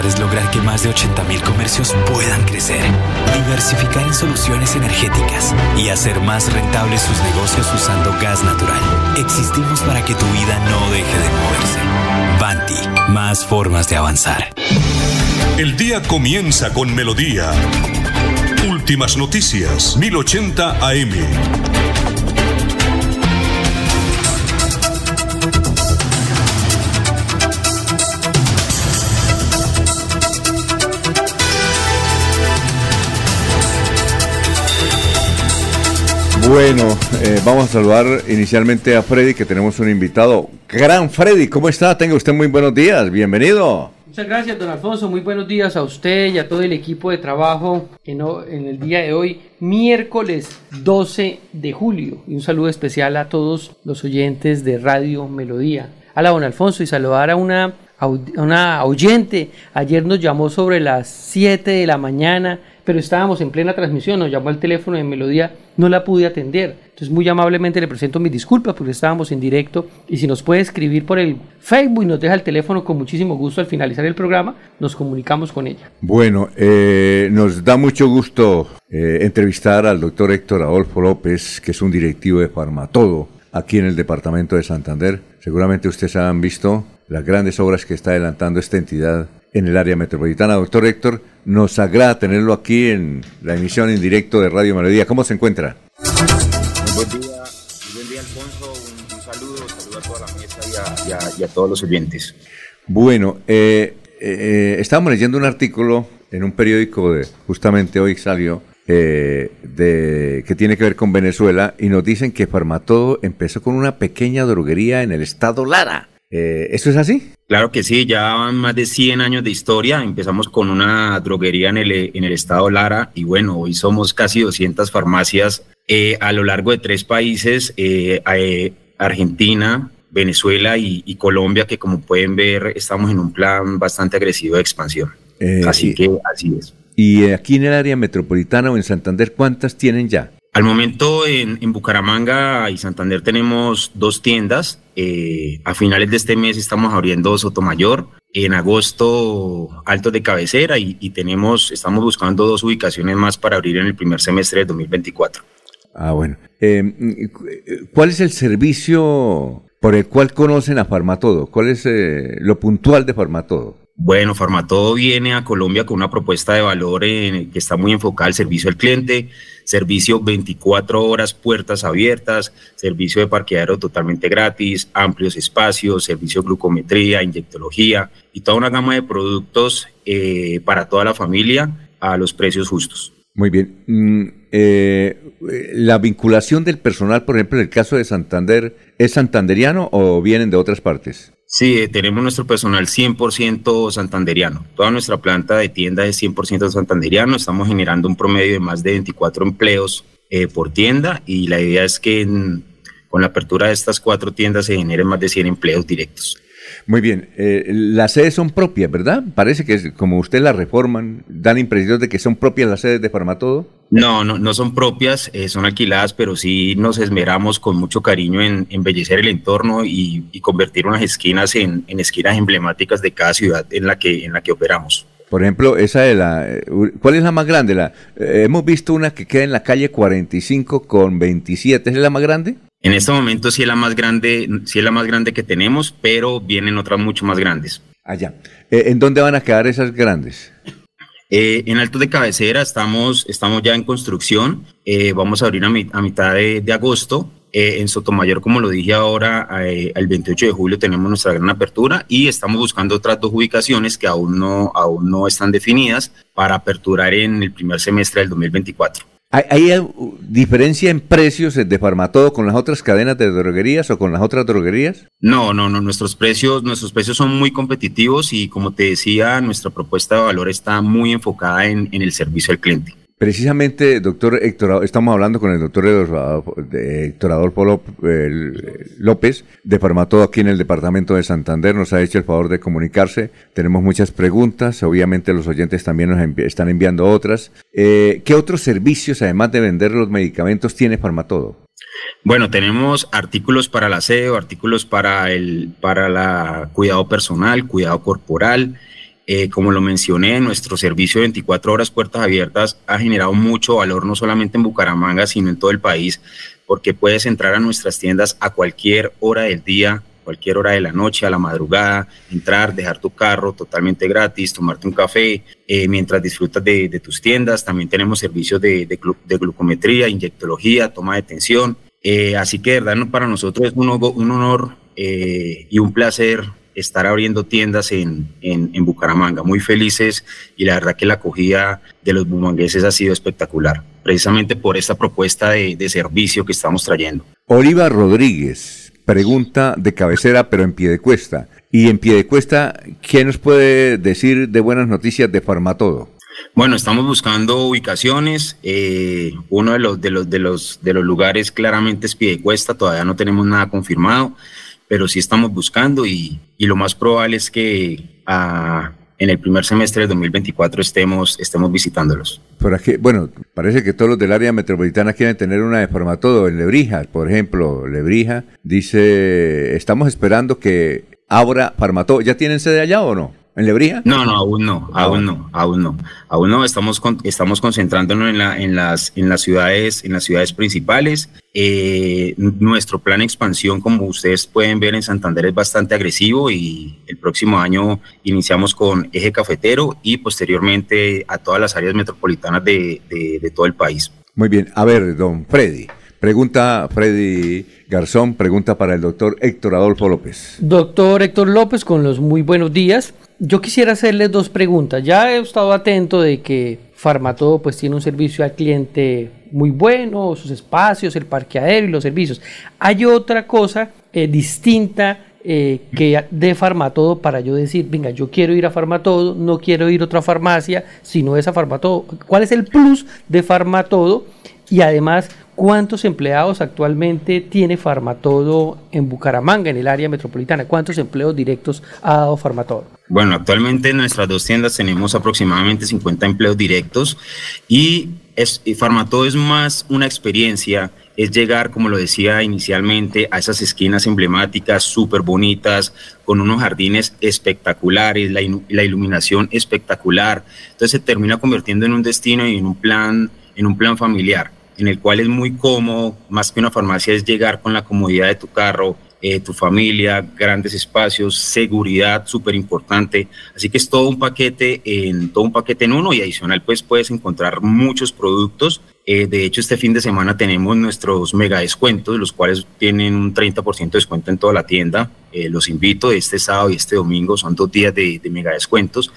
es lograr que más de 80.000 comercios puedan crecer, diversificar en soluciones energéticas y hacer más rentables sus negocios usando gas natural. Existimos para que tu vida no deje de moverse. Banti, más formas de avanzar. El día comienza con melodía. Últimas noticias, 1080 AM. Bueno, eh, vamos a saludar inicialmente a Freddy, que tenemos un invitado. Gran Freddy, ¿cómo está? Tenga usted muy buenos días, bienvenido. Muchas gracias, don Alfonso. Muy buenos días a usted y a todo el equipo de trabajo en, en el día de hoy, miércoles 12 de julio. Y un saludo especial a todos los oyentes de Radio Melodía. Hola, don Alfonso, y saludar a una, a una oyente. Ayer nos llamó sobre las 7 de la mañana pero estábamos en plena transmisión, nos llamó al teléfono de Melodía, no la pude atender. Entonces muy amablemente le presento mis disculpas porque estábamos en directo y si nos puede escribir por el Facebook y nos deja el teléfono con muchísimo gusto al finalizar el programa, nos comunicamos con ella. Bueno, eh, nos da mucho gusto eh, entrevistar al doctor Héctor Adolfo López, que es un directivo de Farmatodo aquí en el departamento de Santander. Seguramente ustedes han visto las grandes obras que está adelantando esta entidad en el área metropolitana. Doctor Héctor, nos agrada tenerlo aquí en la emisión en directo de Radio Melodía. ¿Cómo se encuentra? buen día, buen día Alfonso. Un, saludo, saludo a toda la mesa y a, todos los oyentes. Bueno, eh, eh, estábamos leyendo un artículo en un periódico de, justamente hoy salió, eh, de, que tiene que ver con Venezuela y nos dicen que Farmatodo empezó con una pequeña droguería en el estado Lara. Eh, ¿Eso es así? Claro que sí, ya van más de 100 años de historia. Empezamos con una droguería en el, en el estado Lara y bueno, hoy somos casi 200 farmacias eh, a lo largo de tres países, eh, Argentina, Venezuela y, Colombia, que como pueden ver estamos en un plan bastante agresivo de expansión. Eh, así que así es. ¿Y aquí en el área metropolitana o en Santander cuántas tienen ya? Al momento en, Bucaramanga y Santander tenemos dos tiendas. Eh, a finales de este mes estamos abriendo Sotomayor. En agosto Alto de Cabecera y, tenemos, estamos buscando dos ubicaciones más para abrir en el primer semestre de 2024. Ah, bueno. Eh, ¿Cuál es el servicio por el cual conocen a Farmatodo? ¿Cuál es eh, lo puntual de Farmatodo? Bueno, Farmatodo viene a Colombia con una propuesta de valor en, que está muy enfocada al servicio al cliente, servicio 24 horas, puertas abiertas, servicio de parqueadero totalmente gratis, amplios espacios, servicio de glucometría, inyectología y toda una gama de productos eh, para toda la familia a los precios justos. Muy bien. Mm, eh, la vinculación del personal, por ejemplo, en el caso de Santander, ¿es santanderiano o vienen de otras partes? Sí, eh, tenemos nuestro personal 100% santanderiano. Toda nuestra planta de tienda es 100% santanderiano. Estamos generando un promedio de más de 24 empleos eh, por tienda y la idea es que con la apertura de estas cuatro tiendas se generen más de 100 empleos directos. Muy bien, eh, las sedes son propias, ¿verdad? Parece que como usted las reforman, dan impresión de que son propias las sedes de Farmatodo. No, no, no son propias, eh, son alquiladas, pero sí nos esmeramos con mucho cariño en embellecer el entorno y, convertir unas esquinas en, esquinas emblemáticas de cada ciudad en la que, en la que operamos. Por ejemplo, esa de la, eh, ¿cuál es la más grande? La, hemos visto una que queda en la calle 45 con 27, ¿es la más grande? En este momento sí es la más grande, sí es la más grande que tenemos, pero vienen otras mucho más grandes. Allá. Eh, ¿En dónde van a quedar esas grandes? Eh, en Alto de Cabecera estamos, estamos ya en construcción. Eh, vamos a abrir a, mitad de, agosto. en Sotomayor, como lo dije ahora, el 28 de julio tenemos nuestra gran apertura y estamos buscando otras dos ubicaciones que aún no, aún no están definidas para aperturar en el primer semestre del 2024. ¿Hay, diferencia en precios de Farmatodo con las otras cadenas de droguerías o con las otras droguerías? No, no, no. Nuestros precios, nuestros precios son muy competitivos y como te decía, nuestra propuesta de valor está muy enfocada en el servicio al cliente. Precisamente, doctor Héctor, estamos hablando con el doctor Héctor Adolfo López, de Farmatodo aquí en el departamento de Santander. Nos ha hecho el favor de comunicarse. Tenemos muchas preguntas. Obviamente los oyentes también nos están enviando otras. Eh, ¿Qué otros servicios, además de vender los medicamentos, tiene Farmatodo? Bueno, tenemos artículos para el aseo, artículos para el para la cuidado personal, cuidado corporal, eh, como lo mencioné, nuestro servicio de 24 horas puertas abiertas ha generado mucho valor no solamente en Bucaramanga, sino en todo el país, porque puedes entrar a nuestras tiendas a cualquier hora del día, cualquier hora de la noche, a la madrugada, entrar, dejar tu carro totalmente gratis, tomarte un café eh, mientras disfrutas de, tus tiendas. También tenemos servicios de, glucometría, inyectología, toma de tensión. Eh, así que, de verdad, para nosotros es un, un honor y un placer estar abriendo tiendas en, en, Bucaramanga. Muy felices y la verdad que la acogida de los bumangueses ha sido espectacular, precisamente por esta propuesta de, de servicio que estamos trayendo. Oliva Rodríguez, pregunta de cabecera pero en pie de cuesta. Y en pie de cuesta, ¿qué nos puede decir de buenas noticias de Farmatodo? Bueno, estamos buscando ubicaciones. Eh, uno de los, de, los, de, los, de los lugares claramente es pie de cuesta, todavía no tenemos nada confirmado pero sí estamos buscando y, y lo más probable es que ah, en el primer semestre del 2024 estemos, estemos visitándolos. Por aquí, bueno, parece que todos los del área metropolitana quieren tener una de todo En Lebrija, por ejemplo, Lebrija dice, estamos esperando que abra Farmatodo. ¿Ya tienen sede allá o no? ¿En Lebrija? No, no, aún no, ah, aún no, aún no, aún no. Estamos estamos concentrándonos en la, en las, en las ciudades, en las ciudades principales. Eh, nuestro plan de expansión, como ustedes pueden ver en Santander, es bastante agresivo y el próximo año iniciamos con eje cafetero y posteriormente a todas las áreas metropolitanas de, de todo el país. Muy bien, a ver, don Freddy. Pregunta Freddy Garzón, pregunta para el doctor Héctor Adolfo López. Doctor Héctor López, con los muy buenos días. Yo quisiera hacerle dos preguntas. Ya he estado atento de que Farmatodo pues tiene un servicio al cliente muy bueno, sus espacios, el parqueadero y los servicios. Hay otra cosa eh, distinta eh, que de Farmatodo para yo decir, venga, yo quiero ir a Farmatodo, no quiero ir a otra farmacia, sino esa Farmatodo. ¿Cuál es el plus de Farmatodo? Y además, ¿Cuántos empleados actualmente tiene Farmatodo en Bucaramanga, en el área metropolitana? ¿Cuántos empleos directos ha dado Farmatodo? Bueno, actualmente en nuestras dos tiendas tenemos aproximadamente 50 empleos directos y, Farmatodo es más una experiencia es llegar, como lo decía inicialmente, a esas esquinas emblemáticas súper bonitas, con unos jardines espectaculares, la, la, iluminación espectacular. Entonces se termina convirtiendo en un destino y en un plan, en un plan familiar, en el cual es muy cómodo, más que una farmacia es llegar con la comodidad de tu carro, eh, tu familia, grandes espacios, seguridad súper importante. Así que es todo un paquete en todo un paquete en uno y adicional pues puedes encontrar muchos productos. Eh, de hecho este fin de semana tenemos nuestros mega descuentos, los cuales tienen un 30% de descuento en toda la tienda. Eh, los invito este sábado y este domingo, son dos días de, de mega descuentos.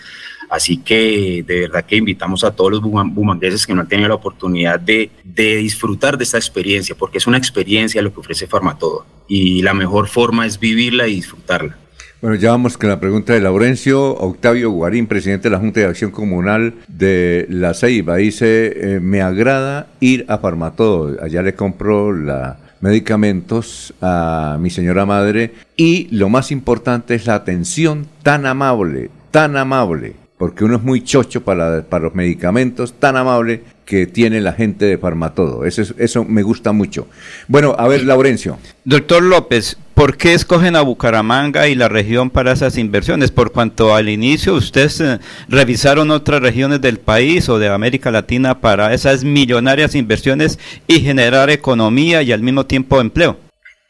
Así que de verdad que invitamos a todos los bumangueses que no han tenido la oportunidad de, disfrutar de esta experiencia, porque es una experiencia lo que ofrece Farmatodo y la mejor forma es vivirla y disfrutarla. Bueno, ya vamos con la pregunta de Laurencio Octavio Guarín, presidente de la Junta de Acción Comunal de La Ceiba. Dice, eh, me agrada ir a Farmatodo, allá le compro la medicamentos a mi señora madre y lo más importante es la atención tan amable, tan amable porque uno es muy chocho para, los medicamentos, tan amable que tiene la gente de Farmatodo. Eso, eso me gusta mucho. Bueno, a ver, Laurencio. Doctor López, ¿por qué escogen a Bucaramanga y la región para esas inversiones? Por cuanto al inicio ustedes eh, revisaron otras regiones del país o de América Latina para esas millonarias inversiones y generar economía y al mismo tiempo empleo.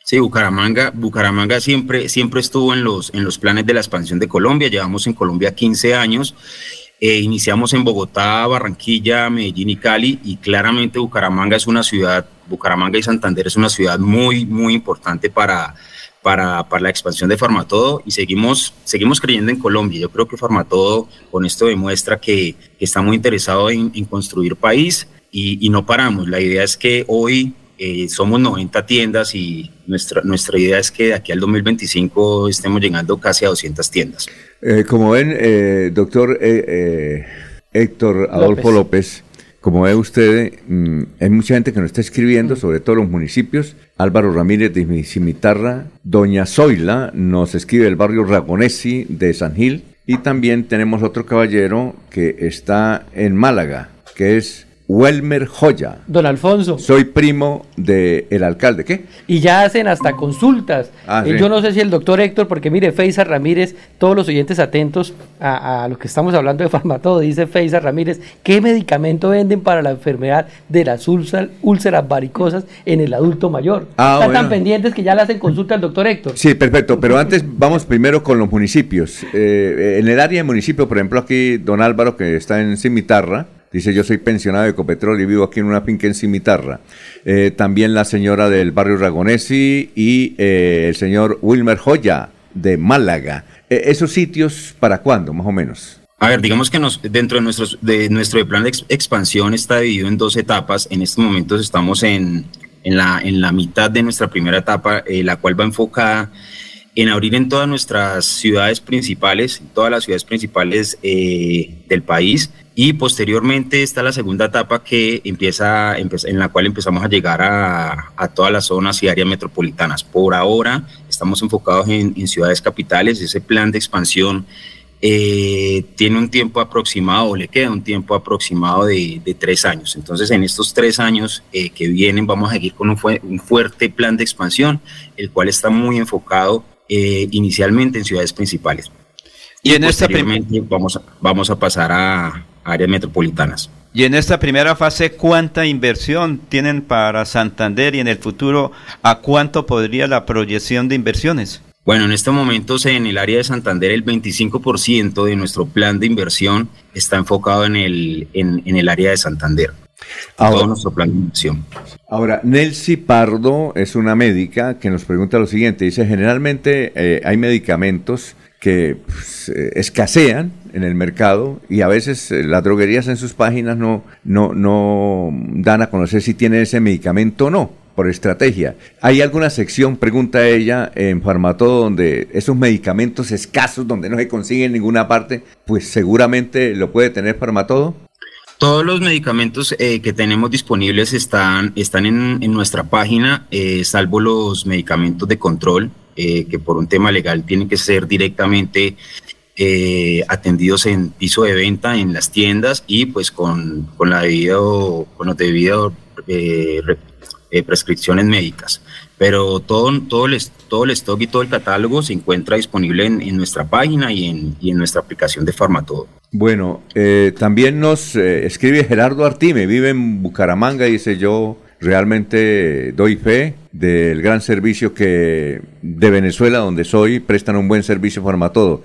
Sí, Bucaramanga, Bucaramanga siempre, siempre estuvo en los, en los planes de la expansión de Colombia. Llevamos en Colombia 15 años. Eh, iniciamos en Bogotá, Barranquilla, Medellín y Cali y claramente Bucaramanga es una ciudad, Bucaramanga y Santander es una ciudad muy, muy importante para, para, para, la expansión de Farmatodo y seguimos, seguimos creyendo en Colombia. Yo creo que Farmatodo con esto demuestra que, está muy interesado en, construir país y, y no paramos. La idea es que hoy eh, somos 90 tiendas y nuestra, nuestra idea es que de aquí al 2025 estemos llegando casi a 200 tiendas. Eh, como ven, eh, doctor Héctor Adolfo López. como ve usted, mm, hay mucha gente que nos está escribiendo, sobre todo los municipios. Álvaro Ramírez de Cimitarra, Doña Zoila nos escribe el barrio Ragonesi de San Gil. Y también tenemos otro caballero que está en Málaga, que es Welmer Joya. Don Alfonso. Soy primo del el alcalde, ¿qué? Y ya hacen hasta consultas. Ah, eh, yo no sé si el doctor Héctor, porque mire, Feisa Ramírez, todos los oyentes atentos a, lo que estamos hablando de Farmatodo, dice Feisa Ramírez, ¿qué medicamento venden para la enfermedad de las úlceras, varicosas en el adulto mayor? Ah, Están tan pendientes que ya le hacen consulta al doctor Héctor. Sí, perfecto, pero antes vamos primero con los municipios. Eh, en el área de municipio, por ejemplo, aquí don Álvaro, que está en Cimitarra, Dice, yo soy pensionado de Ecopetrol y vivo aquí en una finca en Cimitarra. Eh, también la señora del barrio Ragonesi y eh, el señor Wilmer Joya de Málaga. Eh, ¿Esos sitios para cuándo, más o menos? A ver, digamos que nos, dentro de, nuestros, de nuestro plan de expansión está dividido en dos etapas. En estos momentos estamos en, en, la, en la mitad de nuestra primera etapa, la cual va enfocada en abrir en todas nuestras ciudades principales, todas las ciudades principales del país, y posteriormente está la segunda etapa que empieza, en la cual empezamos a llegar a, a, todas las zonas y áreas metropolitanas. Por ahora estamos enfocados en, en ciudades capitales. Ese plan de expansión eh, tiene un tiempo aproximado, o le queda un tiempo aproximado de, de tres años. Entonces, en estos tres años eh, que vienen, vamos a seguir con un, un, fuerte plan de expansión, el cual está muy enfocado eh, inicialmente en ciudades principales. Y, en esta vamos, vamos a pasar a, áreas metropolitanas. Y en esta primera fase, ¿cuánta inversión tienen para Santander y en el futuro, a cuánto podría la proyección de inversiones? Bueno, en estos momentos en el área de Santander el 25% de nuestro plan de inversión está enfocado en el, en, el área de Santander. Ahora, todo nuestro plan de inversión. Ahora, Nelcy Pardo es una médica que nos pregunta lo siguiente. Dice, generalmente eh, hay medicamentos que pues, eh, escasean en el mercado y a veces eh, las droguerías en sus páginas no, no, no dan a conocer si tiene ese medicamento o no, por estrategia. ¿Hay alguna sección, pregunta ella, en Farmatodo donde esos medicamentos escasos, donde no se consiguen en ninguna parte, pues seguramente lo puede tener Farmatodo? Todos los medicamentos eh, que tenemos disponibles están, están en, en nuestra página, eh, salvo los medicamentos de control, eh, que por un tema legal tienen que ser directamente atendidos en piso de venta en las tiendas y pues con, con la debido, con los debidos prescripciones médicas. Pero todo, todo, el, todo el stock y todo el catálogo se encuentra disponible en, en nuestra página y en, y en nuestra aplicación de Farmatodo. Bueno, eh, también nos eh, escribe Gerardo Artime, vive en Bucaramanga y dice yo realmente doy fe del gran servicio que de Venezuela, donde soy, prestan un buen servicio farmatodo.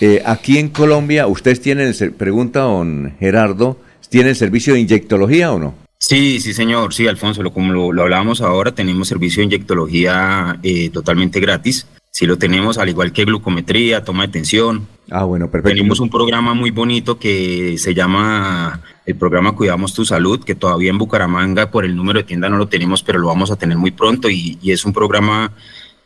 Eh, aquí en Colombia, ¿ustedes tienen, pregunta don Gerardo, ¿tienen servicio de inyectología o no? Sí, sí, señor. Sí, Alfonso, lo, como lo, lo hablábamos ahora, tenemos servicio de inyectología eh, totalmente gratis. Sí lo tenemos, al igual que glucometría, toma de tensión. Ah, bueno, perfecto. Tenemos un programa muy bonito que se llama el programa Cuidamos tu Salud, que todavía en Bucaramanga por el número de tienda no lo tenemos, pero lo vamos a tener muy pronto y, y es un programa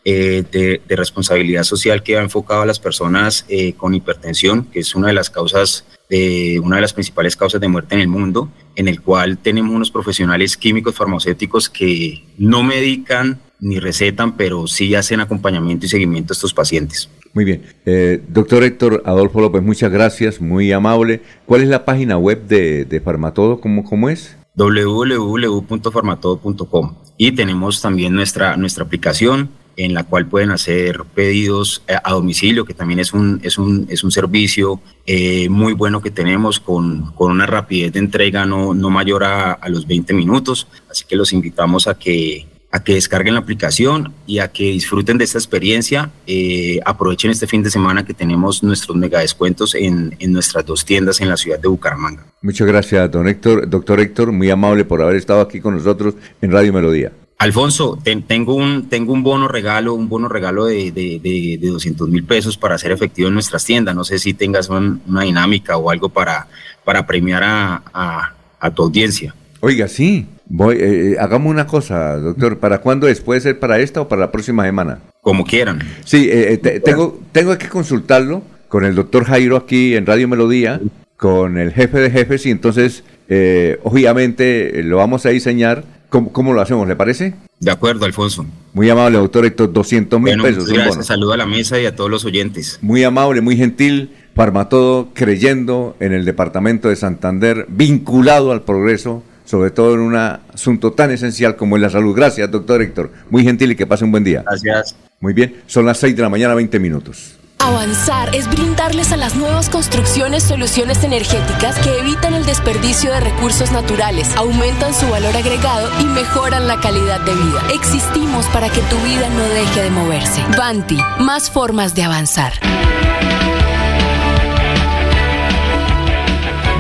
eh, de, de, responsabilidad social que ha enfocado a las personas eh, con hipertensión, que es una de las causas, de, una de las principales causas de muerte en el mundo, en el cual tenemos unos profesionales químicos farmacéuticos que no medican ni recetan, pero sí hacen acompañamiento y seguimiento a estos pacientes. Muy bien. Eh, doctor Héctor Adolfo López, muchas gracias, muy amable. ¿Cuál es la página web de, de Farmatodo? ¿Cómo, ¿Cómo es? www.farmatodo.com y tenemos también nuestra, nuestra aplicación en la cual pueden hacer pedidos a domicilio, que también es un, es un, es un servicio eh, muy bueno que tenemos con, con, una rapidez de entrega no, no mayor a, a, los 20 minutos. Así que los invitamos a que, a que descarguen la aplicación y a que disfruten de esta experiencia. Eh, aprovechen este fin de semana que tenemos nuestros mega descuentos en, en, nuestras dos tiendas en la ciudad de Bucaramanga. Muchas gracias, don Héctor. Doctor Héctor, muy amable por haber estado aquí con nosotros en Radio Melodía. Alfonso, ten, tengo, un, tengo un bono regalo, un bono regalo de, de, de, de 200 mil pesos para hacer efectivo en nuestras tiendas. No sé si tengas un, una dinámica o algo para, para premiar a, a, a tu audiencia. Oiga, sí. Voy, eh, hagamos una cosa, doctor. ¿Para cuándo es? ¿Puede ser para esta o para la próxima semana? Como quieran. Sí, eh, te, tengo, tengo que consultarlo con el doctor Jairo aquí en Radio Melodía, con el jefe de jefes, y entonces, eh, obviamente, lo vamos a diseñar ¿Cómo, ¿Cómo, lo hacemos? ¿Le parece? De acuerdo, Alfonso. Muy amable, doctor Héctor, 200 mil bueno, pesos. Gracias, saludo a la mesa y a todos los oyentes. Muy amable, muy gentil. Farmatodo creyendo en el departamento de Santander, vinculado al progreso, sobre todo en un asunto tan esencial como es la salud. Gracias, doctor Héctor. Muy gentil y que pase un buen día. Gracias. Muy bien, son las 6 de la mañana, 20 minutos. Avanzar es brindarles a las nuevas construcciones soluciones energéticas que evitan el desperdicio de recursos naturales, aumentan su valor agregado y mejoran la calidad de vida. Existimos para que tu vida no deje de moverse. Banti, más formas de avanzar.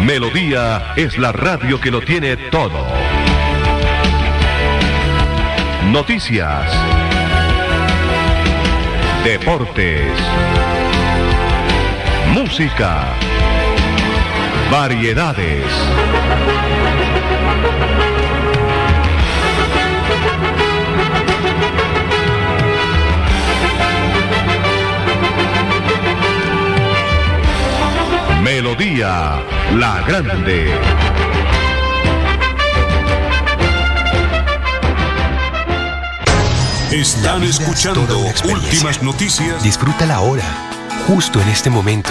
Melodía es la radio que lo tiene todo. Noticias. Deportes. Música. Variedades. Melodía La Grande. Están escuchando últimas noticias. Disfruta la hora, justo en este momento.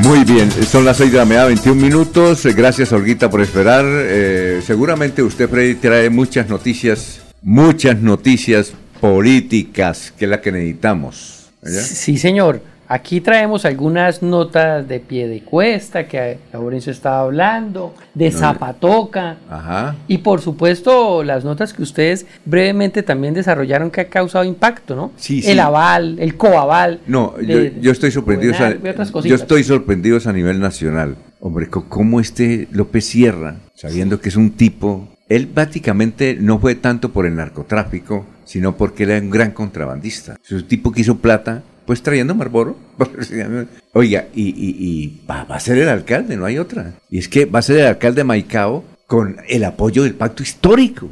Muy bien, son las 6 de la mañana, 21 minutos. Gracias, Olguita, por esperar. Eh, seguramente usted, trae muchas noticias, muchas noticias políticas, que es la que necesitamos. Sí, señor. Aquí traemos algunas notas de pie de cuesta que Laurencio estaba hablando, de Zapatoca. Ajá. Y por supuesto, las notas que ustedes brevemente también desarrollaron que ha causado impacto, ¿no? Sí, sí. El aval, el coaval. No, de, yo, yo, estoy sorprendido. a, yo estoy sorprendido a nivel nacional. hombre, cómo este López Sierra, sabiendo que es un tipo, él prácticamente no fue tanto por el narcotráfico, sino porque era un gran contrabandista. Es un tipo que hizo plata, pues trayendo Marlboro. Oiga, y, y- y va, va a ser el alcalde, no hay otra. Y es que va a ser el alcalde de Maicao con el apoyo del pacto histórico.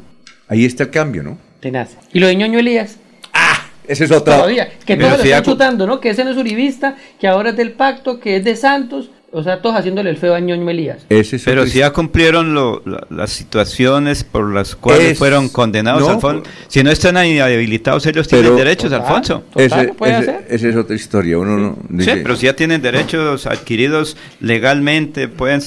Ahí está el cambio, ¿no? Tenaz. Y lo de ñoño Elías. Ese es otra. Todavía. Que todos lo están chutando, ¿no? Que ese no es uribista, que ahora es del pacto, que es de Santos. O sea, todos haciéndole el feo a ñoño Elías. Pero si ya cumplieron lo- la- las situaciones por las cuales Es- fueron condenados, no, Alfonso. Si no están ahí habilitados, ellos tienen derechos, Alfonso. Ese- ese- Esa es otra historia. Uno no Sí, pero si ya tienen derechos adquiridos legalmente, pueden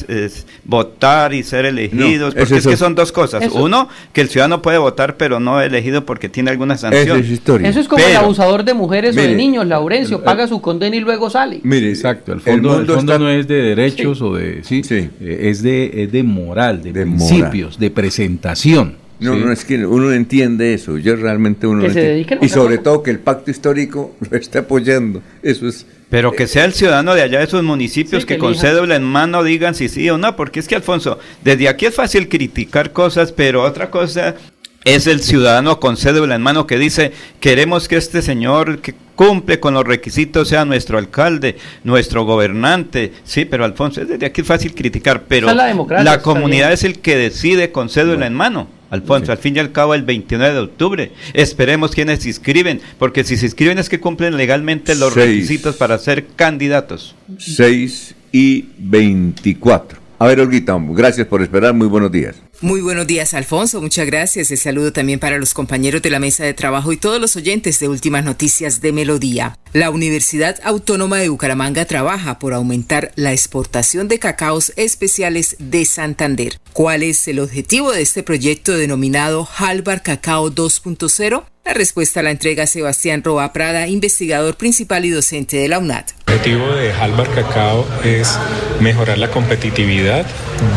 votar y ser elegidos, No, porque es que son dos cosas. Eso- Uno, que el ciudadano puede votar, pero no elegido porque tiene alguna sanción. Esa es historia. Eso es como el abusador de mujeres o de niños, Laurencio. el- paga su condena y luego sale. Mire, Exacto, el fondo, el mundo fondo está- no es de derechos o de sí, eh, es de es de moral, de, principios, de presentación. No, ¿sí? no, es que uno no entiende eso. Yo realmente uno Que no se entiende. Y sobre cosa. todo que el pacto histórico lo esté apoyando. Eso es. Pero que sea el ciudadano de allá de esos municipios Sí, que, que con cédula en mano digan si sí o no, porque es que Alfonso, desde aquí es fácil criticar cosas, pero otra cosa es el ciudadano con cédula en mano que dice, queremos que este señor que cumple con los requisitos sea nuestro alcalde, nuestro gobernante. Sí, pero Alfonso, es desde aquí es fácil criticar, pero la democracia, está comunidad es el que decide con cédula en mano. Alfonso, al fin y al cabo el 29 de octubre. Esperemos quienes se inscriben, porque si se inscriben es que cumplen legalmente los Seis. requisitos para ser candidatos. 6 y 24. A ver, Olguita, gracias por esperar. Muy buenos días. Muy buenos días, Alfonso. Muchas gracias. El saludo también para los compañeros de la mesa de trabajo y todos los oyentes de Últimas Noticias de Melodía. La Universidad Autónoma de Bucaramanga trabaja por aumentar la exportación de cacaos especiales de Santander. ¿Cuál es el objetivo de este proyecto denominado Halvar Cacao 2.0? La respuesta la entrega Sebastián Roa Prada, investigador principal y docente de la UNAD. El objetivo de Halvar Cacao es mejorar la competitividad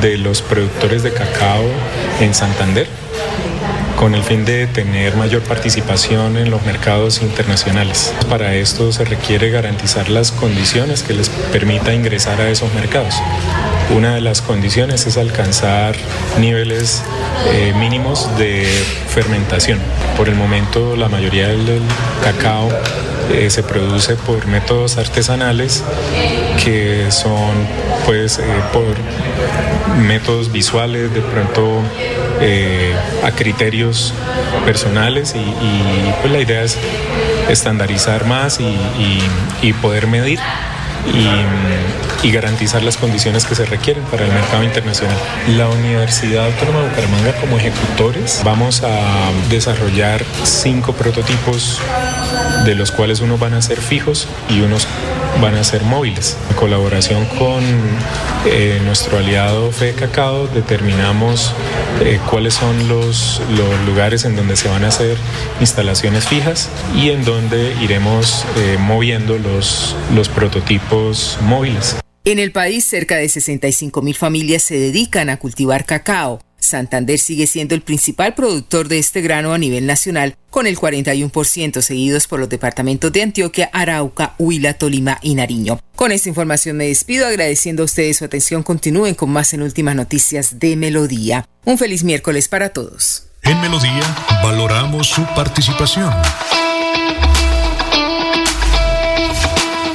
de los productores de cacao en Santander con el fin de tener mayor participación en los mercados internacionales. Para esto se requiere garantizar las condiciones que les permita ingresar a esos mercados. Una de las condiciones es alcanzar niveles eh, mínimos de fermentación. Por el momento la mayoría del, cacao eh, se produce por métodos artesanales que son pues eh, por métodos visuales de pronto eh, a criterios personales y, pues la idea es estandarizar más y- y poder medir y, y garantizar las condiciones que se requieren para el mercado internacional. La Universidad Autónoma de Bucaramanga como ejecutores vamos a desarrollar cinco prototipos de los cuales unos van a ser fijos y unos van a ser móviles. En colaboración con eh, nuestro aliado Fe Cacao determinamos eh, cuáles son los, los lugares en donde se van a hacer instalaciones fijas y en donde iremos eh, moviendo los, los prototipos móviles. En el país, cerca de 65 mil familias se dedican a cultivar cacao. Santander sigue siendo el principal productor de este grano a nivel nacional, con el 41%, seguidos por los departamentos de Antioquia, Arauca, Huila, Tolima y Nariño. Con esta información me despido agradeciendo a ustedes su atención. Continúen con más en Últimas Noticias de Melodía. Un feliz miércoles para todos. En Melodía valoramos su participación.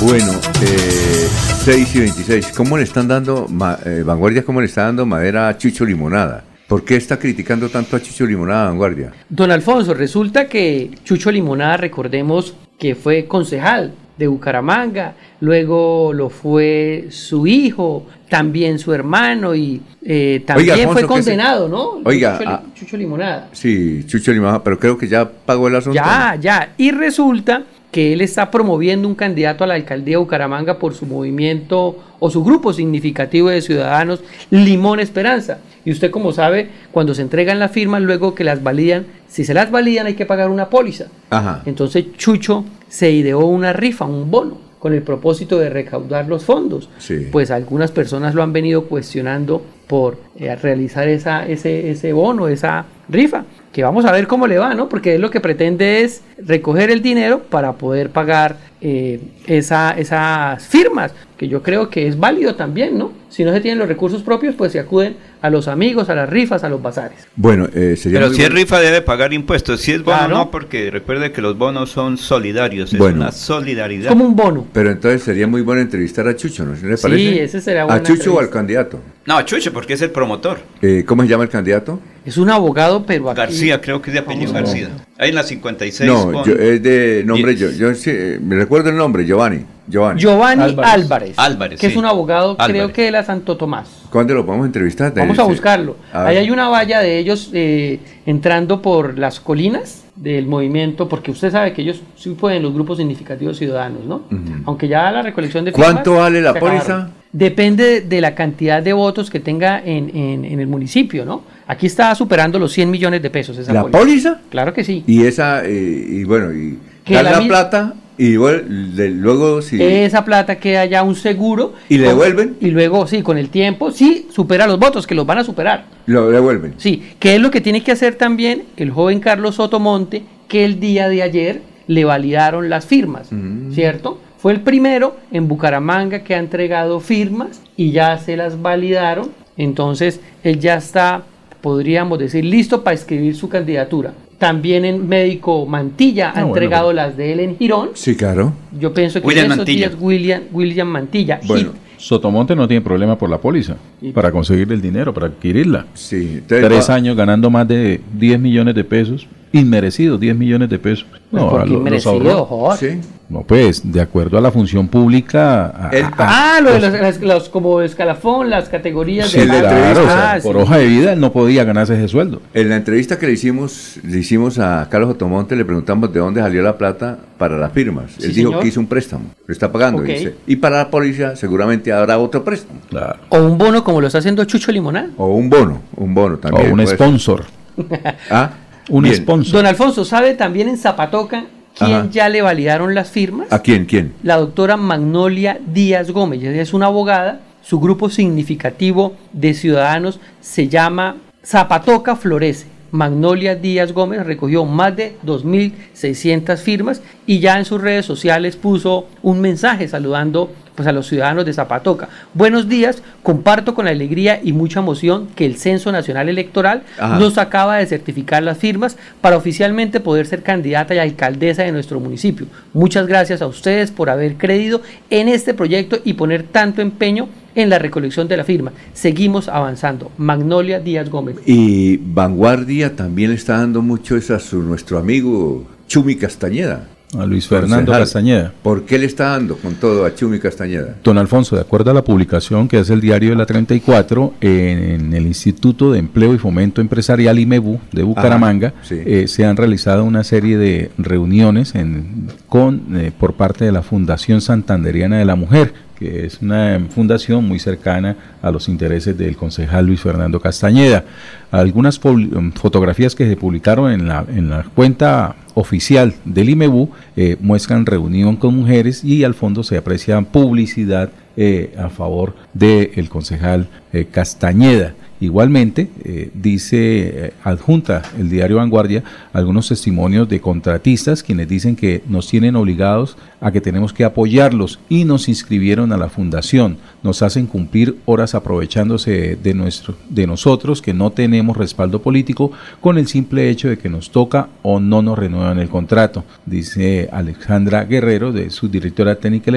Bueno, eh, 6 y 26. ¿Cómo le están dando, eh, Vanguardia, cómo le está dando madera a Chicho Limonada? ¿Por qué está criticando tanto a Chicho Limonada, Vanguardia? Don Alfonso, resulta que Chucho Limonada, recordemos que fue concejal de Bucaramanga, luego lo fue su hijo, también su hermano y eh, también Oiga, fue Alfonso, ¿qué se- condenado, ¿no? Oiga, Chucho, ah, Chucho Limonada. Sí, Chucho Limonada, pero creo que ya pagó el asunto. Ya, ya. Y resulta que él está promoviendo un candidato a la alcaldía de Bucaramanga por su movimiento o su grupo significativo de ciudadanos, Limón Esperanza. Y usted como sabe, cuando se entregan las firmas, luego que las validan, si se las validan hay que pagar una póliza. Ajá. Entonces Chucho se ideó una rifa, un bono, con el propósito de recaudar los fondos. Sí. Pues algunas personas lo han venido cuestionando por eh, realizar esa, ese, ese bono, esa rifa. Que vamos a ver cómo le va, ¿no? Porque él lo que pretende es recoger el dinero para poder pagar eh, esa, esas firmas, que yo creo que es válido también, ¿no? Si no se tienen los recursos propios, pues se acuden a los amigos, a las rifas, a los bazares. Bueno, eh, sería Pero si es bueno- rifa debe pagar impuestos. Si es bono Claro. no, porque recuerde que los bonos son solidarios. Es Bueno. una solidaridad. Como un bono. Pero entonces sería muy bueno entrevistar a Chucho, ¿no le Sí, parece? ese será ¿A buena Chucho o al candidato? No, Chucho, porque es el promotor. Eh, ¿Cómo se llama el candidato? Es un abogado, pero aquí... García, creo que es de apellido García. Ahí en la 56. No, con- yo- es de nombre, yo, yo sí, eh, me recuerdo el nombre, Giovanni. Giovanni. Giovanni Álvarez, Álvarez, que es un abogado, creo que de la Santo Tomás. ¿Cuándo lo podemos entrevistar? Vamos a buscarlo. A Ahí ver. hay una valla de ellos eh, entrando por las colinas del movimiento, porque usted sabe que ellos sí pueden los grupos significativos ciudadanos, ¿no? Aunque ya la recolección de ¿Cuánto firmas vale la póliza? Depende de la cantidad de votos que tenga en, en- en el municipio, ¿no? Aquí está superando los 100 millones de pesos esa ¿La póliza? Claro que sí. Y esa, eh, y bueno, y Que dan la la, plata y bueno, de- luego si... Esa plata queda ya un seguro. ¿Y le devuelven? Y luego, sí, con el tiempo, sí, supera los votos, que los van a superar. Lo devuelven. Sí, que es lo que tiene que hacer también el joven Carlos Sotomonte, que el día de ayer le validaron las firmas, Mm. ¿cierto? Fue el primero en Bucaramanga que ha entregado firmas y ya se las validaron. Entonces, él ya está, podríamos decir, listo para escribir su candidatura. También en Médico Mantilla ha Ah, bueno, entregado las de él en Girón. Sí, claro. Yo pienso que William en esos Mantilla. días William, William Mantilla. Bueno, Sotomonte no tiene problema por la póliza para conseguir el dinero, para adquirirla. Sí, Tres años ganando más de 10 millones de pesos, inmerecidos 10 millones de pesos. Pues No, porque lo- los inmerecido, ahorró. joder. No, pues, de acuerdo a la función pública. a- a- Ah, lo de los, como escalafón, las categorías Sí, de claro, o sea, Ah, por sí. hoja de vida él no podía ganarse ese sueldo. En la entrevista que le hicimos, le hicimos a Carlos Otomonte, le preguntamos de dónde salió la plata para las firmas. Sí, Él dijo señor. que hizo un préstamo, lo está pagando, dice. Y para la policía seguramente habrá otro préstamo. Claro. O un bono como lo está haciendo Chucho Limonada. O un bono, un bono también. O un sponsor. Ah, Un bien. sponsor. Don Alfonso, ¿sabe también en Zapatoca quién Ajá. ya le validaron las firmas? ¿A quién? ¿Quién? La doctora Magnolia Díaz Gómez. Ella es una abogada. Su grupo significativo de ciudadanos se llama Zapatoca Florece. Magnolia Díaz Gómez recogió más de 2.600 firmas y ya en sus redes sociales puso un mensaje saludando pues, a los ciudadanos de Zapatoca. Buenos días, comparto con alegría y mucha emoción que el Censo Nacional Electoral Ajá. nos acaba de certificar las firmas para oficialmente poder ser candidata y alcaldesa de nuestro municipio. Muchas gracias a ustedes por haber creído en este proyecto y poner tanto empeño en la recolección de la firma. Seguimos avanzando. Magnolia Díaz Gómez. Y Vanguardia también le está dando mucho es a su, nuestro amigo Chumi Castañeda. A Luis Fernando Concejal. Castañeda. ¿Por qué le está dando con todo a Chumi Castañeda? Don Alfonso, de acuerdo a la publicación que hace el diario de la 34, en el Instituto de Empleo y Fomento Empresarial IMEBU de Bucaramanga, Ajá, sí. eh, se han realizado una serie de reuniones en- con, eh, por parte de la Fundación Santanderiana de la Mujer, que es una fundación muy cercana a los intereses del concejal Luis Fernando Castañeda. Algunas um, fotografías que se publicaron en la, en la cuenta oficial del IMEBU eh, muestran reunión con mujeres y al fondo se aprecia publicidad eh, a favor del concejal eh, Castañeda. Igualmente, eh, dice, eh, adjunta el diario Vanguardia algunos testimonios de contratistas quienes dicen que nos tienen obligados a que tenemos que apoyarlos y nos inscribieron a la fundación. Nos hacen cumplir horas aprovechándose de, nuestro, de nosotros que no tenemos respaldo político con el simple hecho de que nos toca o no nos renuevan el contrato. Dice Alexandra Guerrero, de su directora técnica,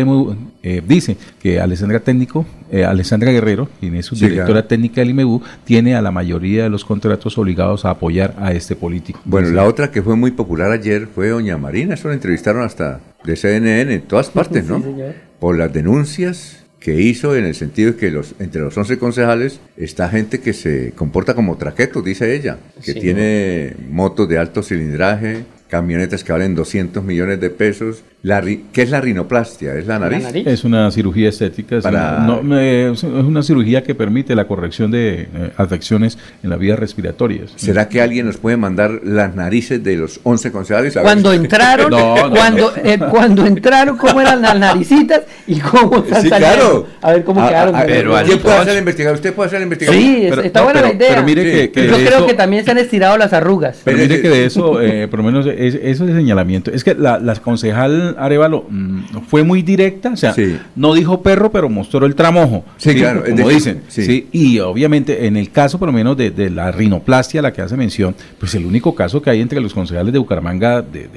eh, dice que Alexandra Técnico, eh, Alexandra Guerrero, quien es su Sí, directora claro. técnica del IMEU, tiene a la mayoría de los contratos obligados a apoyar a este político. Bueno, Dice, la otra que fue muy popular ayer fue Doña Marina, eso la entrevistaron hasta de CNN en todas partes, ¿no? Sí, señor. Por las denuncias que hizo en el sentido de que los, entre los 11 concejales está gente que se comporta como traquetos, dice ella, que Sí. tiene motos de alto cilindraje, camionetas que valen 200 millones de pesos. La, ri- ¿Qué es la rinoplastia? ¿Es la nariz? Es una cirugía estética, es, Para- una, no, me- es una cirugía que permite la corrección de eh, afecciones en las vías respiratorias. ¿Será que alguien nos puede mandar las narices de los 11 concejales? A. Cuando entraron, No, no, cuando, eh, cuando entraron, cómo eran las naricitas y cómo Sí, claro. A ver cómo Ah, quedaron. ah, Pero ¿Quién puede hacer la investigación? ¿Usted puede hacer la investigación? Sí, es- está buena la idea. Pero mire que, que Yo creo eso- que también se han estirado las arrugas. Pero mire que de eso, eh, por lo menos es- eso de señalamiento, es que la, la concejal Arevalo mm, fue muy directa, o sea, no dijo perro, pero mostró el tramojo, Sí, claro, es como dicen, sí. y obviamente en el caso por lo menos de, de la rinoplastia la que hace mención, pues el único caso que hay entre los concejales de Bucaramanga, de,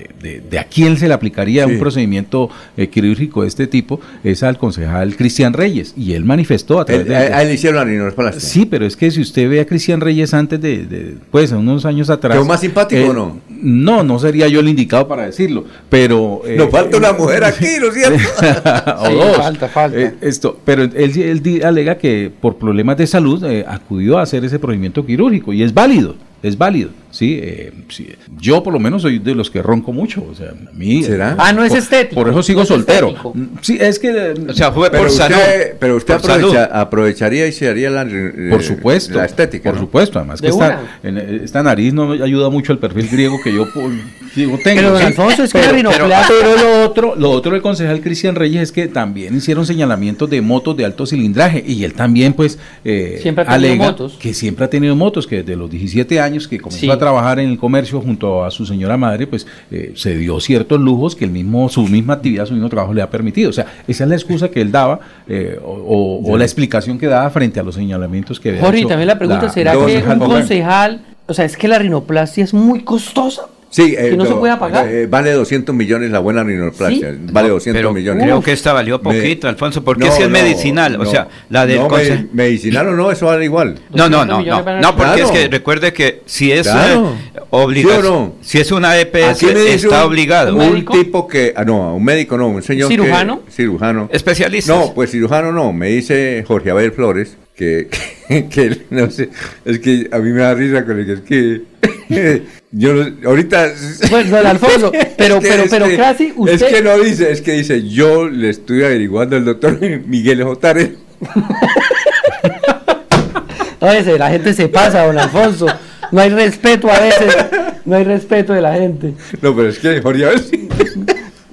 de- a quién se le aplicaría un procedimiento eh, quirúrgico de este tipo, es al concejal Cristian Reyes, y él manifestó a través Él- de... a- él le hicieron la rinoplastia. Sí, pero es que si usted ve a Cristian Reyes antes de, pues, unos años atrás. ¿Quedó más simpático eh, o no? No, no sería yo el indicado para decirlo, pero. eh, Nos falta una mujer aquí, ¿no es cierto? o Sí, dos. falta, falta. Eh, esto, pero él, él alega que por problemas de salud eh, acudió a hacer ese procedimiento quirúrgico y es válido, es válido. Sí, eh, sí. yo por lo menos soy de los que ronco mucho, o sea, a mí. ¿Será? Ah, no es por- estético. Por eso sigo No es soltero. estético. Mm, Sí, es que. O sea, fue Pero por salud. usted, pero usted Por aprovecha- salud. aprovecharía y se haría la, eh, Por supuesto. la estética. Por ¿no? supuesto. Además que esta, en- esta nariz no me ayuda mucho al perfil griego que yo digo, tengo. Pero. Alfonso, es que pero, rinoplastia- pero lo otro, lo otro del concejal Cristian Reyes es que también hicieron señalamientos de motos de alto cilindraje y él también pues eh, Siempre ha tenido alega motos. que siempre ha tenido motos, que desde los 17 años que comenzó Sí. a trabajar en el comercio junto a su señora madre, pues eh, se dio ciertos lujos que el mismo, su misma actividad, su mismo trabajo le ha permitido. O sea, esa es la excusa que él daba eh, o, o- o la explicación que daba frente a los señalamientos que había Jorge, hecho también la pregunta, ¿será que un concejal, o sea, es que la rinoplastia es muy costosa? Sí, que no se puede pagar. eh, vale 200 millones la buena rinoplastia. ¿Sí? Vale 200 Pero millones. creo que esta valió poquito, Alfonso, porque No, si es no, medicinal, o no. sea, la del No, me- medicinal o no, eso vale igual. No, no, 200 no, no, no, porque Claro. es que recuerde que si es Claro. eh, obliga- ¿Sí o no? si es una EPS está un- obligado. Un tipo que, ah, no, un médico no, un señor que- ¿Cirujano? cirujano. Especialistas. No, pues cirujano no, me dice Jorge Abel Flores que, que, que no sé, es que a mí me da risa con el que es que yo ahorita Bueno, don Alfonso, pero, Es que- pero, pero que- casi usted... Es que no dice, es que dice, yo le estoy averiguando al doctor Miguel Jotare. Oye, la gente se pasa, don Alfonso. No hay respeto a veces. No hay respeto de la gente. No, pero es que Jorge Abel sí.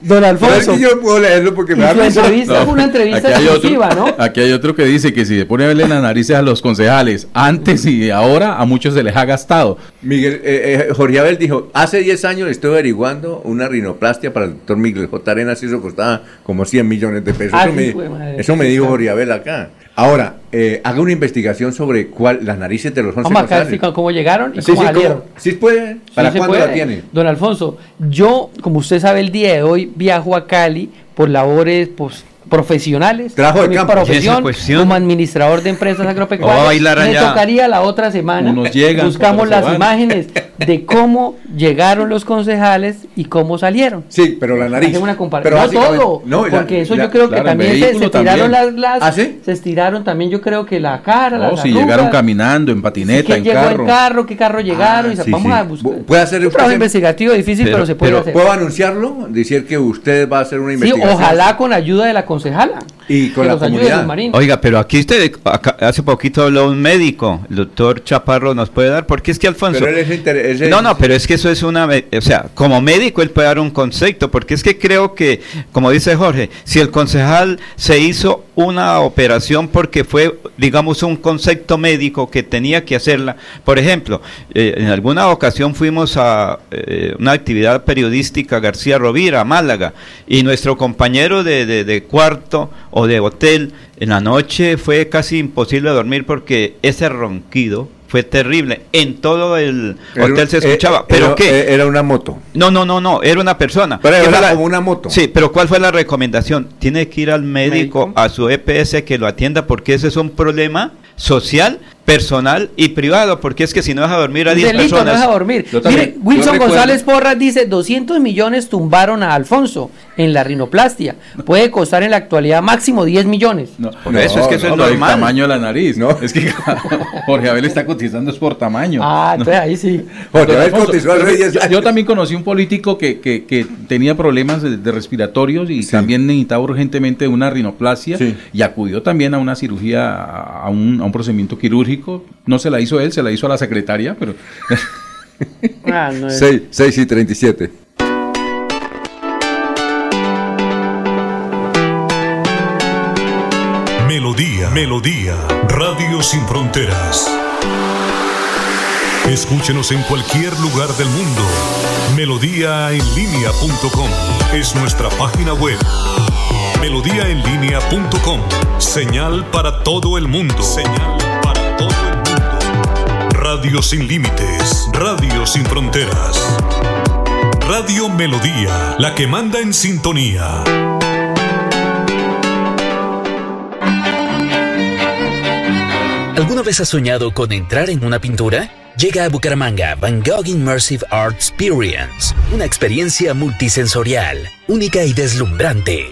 Don Alfonso. yo puedo leerlo porque me Y da entrevista fue una entrevista Aquí hay, otro, exclusiva, ¿no? aquí hay otro que dice que si se pone a verle las narices a los concejales antes y ahora, a muchos se les ha gastado. Miguel, eh, eh, Jorge Abel dijo, hace 10 años estoy averiguando una rinoplastia para el doctor Miguel J. Arenas y eso costaba como 100 millones de pesos. Eso me, eso me dijo. Jorge Abel acá. Ahora, eh, haga una investigación sobre cuál las narices de los 11 Vamos explicar cómo llegaron y Sí, cómo sí, salieron. ¿cómo? ¿Sí puede? ¿Para Sí cuándo la tiene? Don Alfonso, yo, como usted sabe, el día de hoy viajo a Cali por labores pues, profesionales. Trabajo de mi campo. ¿Y profesión como administrador de empresas agropecuarias. bailar Me tocaría la otra semana. Unos llegan, Buscamos las van. imágenes de cómo llegaron los concejales y cómo salieron. Sí, pero la nariz. Una Pero comparación. No todo, no, la- porque eso la- yo creo que claro, el también se, se estiraron también. las, las ¿Ah, sí? se estiraron también yo creo que la cara, No, las si arrugas. llegaron caminando, en patineta, ¿Quién en llegó carro. en carro? ¿Qué carro llegaron? Ah, y sa- sí, vamos sí. a buscar. Bu- ¿Puede hacer un trabajo investigativo difícil, pero, Pero- se puede Pero hacer. ¿puedo anunciarlo? Decir que usted va a hacer una Sí, investigación. ojalá con ayuda de la concejala. Y con que la comunidad. Oiga, pero aquí usted, acá- hace poquito habló un médico, el doctor Chaparro nos puede dar, porque es que Alfonso... Pero él es inter- ese- No, no, pero es que eso es una, me- o sea, como médico él puede dar un concepto, porque es que creo que, como dice Jorge, si el concejal se hizo una operación porque fue, digamos, un concepto médico que tenía que hacerla, por ejemplo, eh, en alguna ocasión fuimos a eh, una actividad periodística García Rovira, a Málaga, y nuestro compañero de, de- de cuarto o de hotel, en la noche fue casi imposible dormir porque ese ronquido fue terrible. En todo el Era hotel se eh, escuchaba. eh, ¿Pero era- qué? eh, Era una moto. No, no, no, no, era una persona. Pero ¿Qué era la- como una moto. Sí, pero ¿cuál fue la recomendación? Tiene que ir al médico, Médico. a su EPS que lo atienda porque ese es un problema social personal y privado, porque es que si no deja dormir a 10 Delito, personas. no deja dormir. Mire, Wilson González Porras dice, 200 millones tumbaron a Alfonso en la rinoplastia. Puede costar en la actualidad máximo 10 millones. Por eso es que eso es por el normal. tamaño de la nariz, ¿no? Es que Jorge Abel está cotizando es por tamaño. Ah, No. entonces ahí sí. Jorge Abel cotizó al Reyes. Yo, yo también conocí un político que, que, que tenía problemas de, de respiratorios y también necesitaba urgentemente una rinoplastia y acudió también a una cirugía, a un, a un procedimiento quirúrgico. No se la hizo él, se la hizo a la secretaria, pero... Ah, no es- 6, 6 y 37. Melodía, Melodía, Radio Sin Fronteras. Escúchenos en cualquier lugar del mundo. Melodíaenlínea.com es nuestra página web. Melodíaenlínea.com, señal para todo el mundo. Señal todo el mundo. Radio sin límites, Radio sin fronteras. Radio Melodía, la que manda en sintonía. ¿Alguna vez has soñado con entrar en una pintura? Llega a Bucaramanga Van Gogh Immersive Art Experience, una experiencia multisensorial, única y deslumbrante.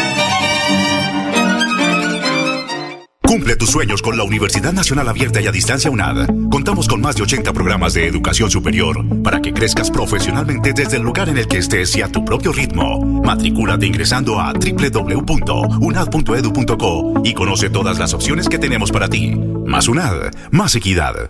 Cumple tus sueños con la Universidad Nacional Abierta y a Distancia UNAD. Contamos con más de 80 programas de educación superior para que crezcas profesionalmente desde el lugar en el que estés y a tu propio ritmo. Matricúlate ingresando a www.unad.edu.co y conoce todas las opciones que tenemos para ti. Más UNAD, más equidad.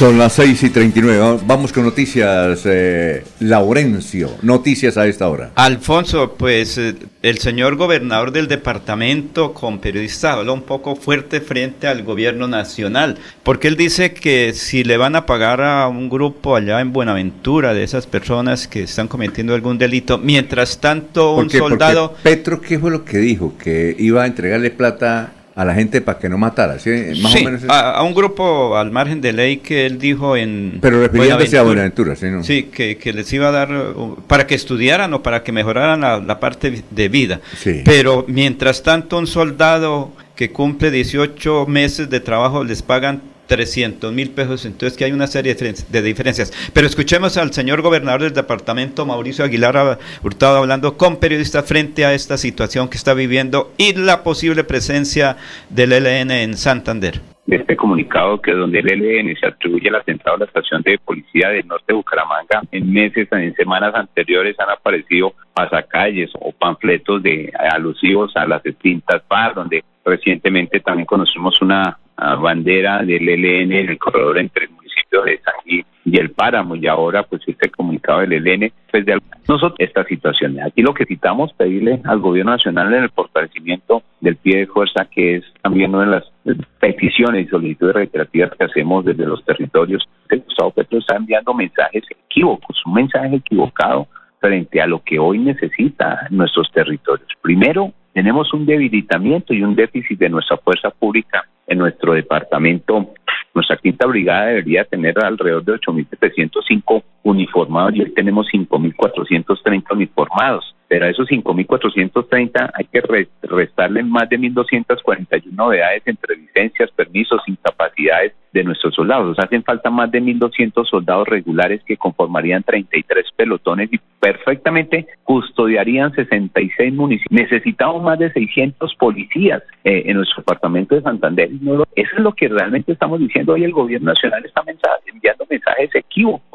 Son las 6 y 39. Vamos con noticias. eh, Laurencio, noticias a esta hora. Alfonso, pues eh, el señor gobernador del departamento con periodistas habló un poco fuerte frente al gobierno nacional, porque él dice que si le van a pagar a un grupo allá en Buenaventura de esas personas que están cometiendo algún delito, mientras tanto un soldado... Petro, ¿qué fue lo que dijo? Que iba a entregarle plata a la gente para que no matara. ¿sí? Más Sí, o menos. a, a un grupo al margen de ley que él dijo en... Pero refiriéndose a Buenaventura, ¿sí? No? Sí, que, que les iba a dar uh, para que estudiaran o para que mejoraran la, la parte de vida. Sí. Pero mientras tanto un soldado que cumple 18 meses de trabajo les pagan 300 mil pesos, entonces que hay una serie de diferen- de diferencias. Pero escuchemos al señor gobernador del departamento, Mauricio Aguilar Hurtado, hablando con periodistas frente a esta situación que está viviendo y la posible presencia del ELN en Santander. de este comunicado que donde el ELN se atribuye el atentado a la estación de policía del norte de Bucaramanga, en meses, en semanas anteriores han aparecido pasacalles o panfletos de alusivos a las distintas FARC, donde recientemente también conocimos una bandera del ELN en el corredor entre el municipio de San Gil y el Páramo. Y ahora pues este comunicado del ELN pues de nosotros esta situación. Aquí lo que citamos pedirle al gobierno nacional en el fortalecimiento del pie de fuerza que es también una de las peticiones y solicitudes reiterativas que hacemos desde los territorios Gustavo Petro está enviando mensajes equívocos un mensaje equivocado frente a lo que hoy necesita nuestros territorios. Primero tenemos un debilitamiento y un déficit de nuestra fuerza pública en nuestro departamento Nuestra quinta brigada debería tener alrededor de 8.705 uniformados y hoy tenemos 5.430 uniformados pero a esos 5.430 hay que restarle más de 1.241 novedades entre licencias, permisos, incapacidades de nuestros soldados. hacen falta más de 1.200 soldados regulares que conformarían 33 pelotones y perfectamente custodiarían 66 municipios. Necesitamos más de 600 policías eh, en nuestro departamento de Santander. Eso es lo que realmente estamos diciendo hoy. El gobierno nacional está enviando mensajes equívocos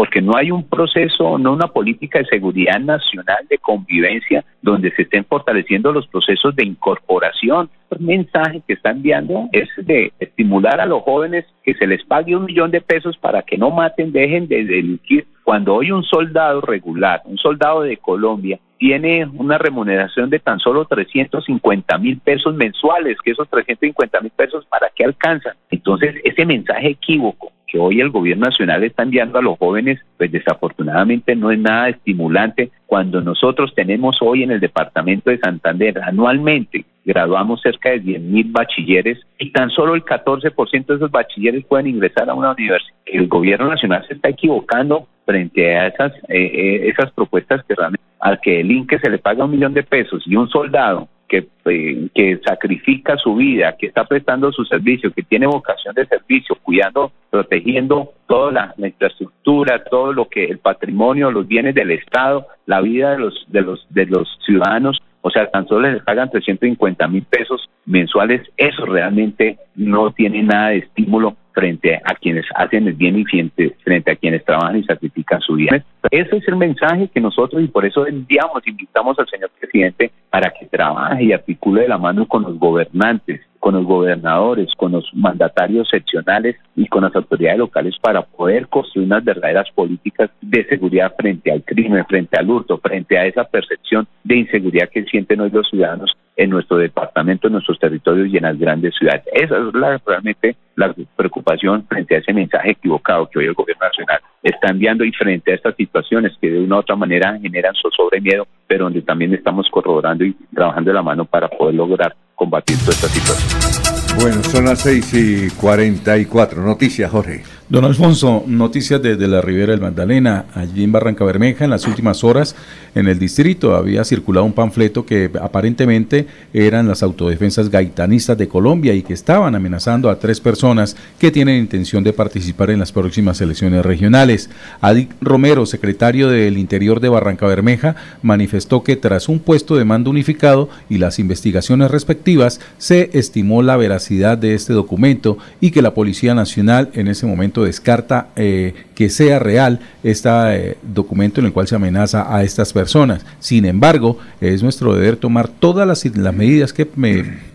porque no hay un proceso, no una política de seguridad nacional de convivencia donde se estén fortaleciendo los procesos de incorporación. El mensaje que está enviando es de estimular a los jóvenes que se les pague un millón de pesos para que no maten, dejen de delinquir. Cuando hoy un soldado regular, un soldado de Colombia, tiene una remuneración de tan solo 350 mil pesos mensuales, que esos 350 mil pesos, ¿para qué alcanzan? Entonces, ese mensaje equívoco que hoy el gobierno nacional está enviando a los jóvenes, pues desafortunadamente no es nada estimulante cuando nosotros tenemos hoy en el departamento de Santander anualmente graduamos cerca de 10 mil bachilleres y tan solo el 14% de esos bachilleres pueden ingresar a una universidad. El gobierno nacional se está equivocando frente a esas, eh, eh, esas propuestas que realmente al que el INCE se le paga un millón de pesos y un soldado que, eh, que sacrifica su vida, que está prestando su servicio, que tiene vocación de servicio, cuidando, protegiendo toda la, infraestructura, todo lo que el patrimonio, los bienes del Estado, la vida de los de los de los ciudadanos, o sea, tan solo les pagan 350 mil pesos mensuales, eso realmente no tiene nada de estímulo frente a quienes hacen el bien y frente, a quienes trabajan y sacrifican su vida. Ese es el mensaje que nosotros y por eso enviamos, invitamos al señor presidente para que trabaje y articule de la mano con los gobernantes, con los gobernadores, con los mandatarios seccionales y con las autoridades locales para poder construir unas verdaderas políticas de seguridad frente al crimen, frente al hurto, frente a esa percepción de inseguridad que sienten hoy los ciudadanos en nuestro departamento, en nuestros territorios y en las grandes ciudades. Esa es la, realmente la preocupación frente a ese mensaje equivocado que hoy el gobierno nacional está enviando y frente a estas situaciones que de una u otra manera generan zozobra miedo, pero donde también estamos corroborando y trabajando de la mano para poder lograr combatir toda esta situación. Bueno, son las 6 y 44. Noticias, Jorge. Don Alfonso, noticias desde la Ribera del Magdalena, allí en Barranca Bermeja, en las últimas horas en el distrito había circulado un panfleto que aparentemente eran las autodefensas gaitanistas de Colombia y que estaban amenazando a tres personas que tienen intención de participar en las próximas elecciones regionales. Adic Romero, secretario del Interior de Barranca Bermeja, manifestó que tras un puesto de mando unificado y las investigaciones respectivas, se estimó la veracidad de este documento y que la Policía Nacional en ese momento descarta eh, que sea real este documento en el cual se amenaza a estas personas. Sin embargo, es nuestro deber tomar todas las, medidas que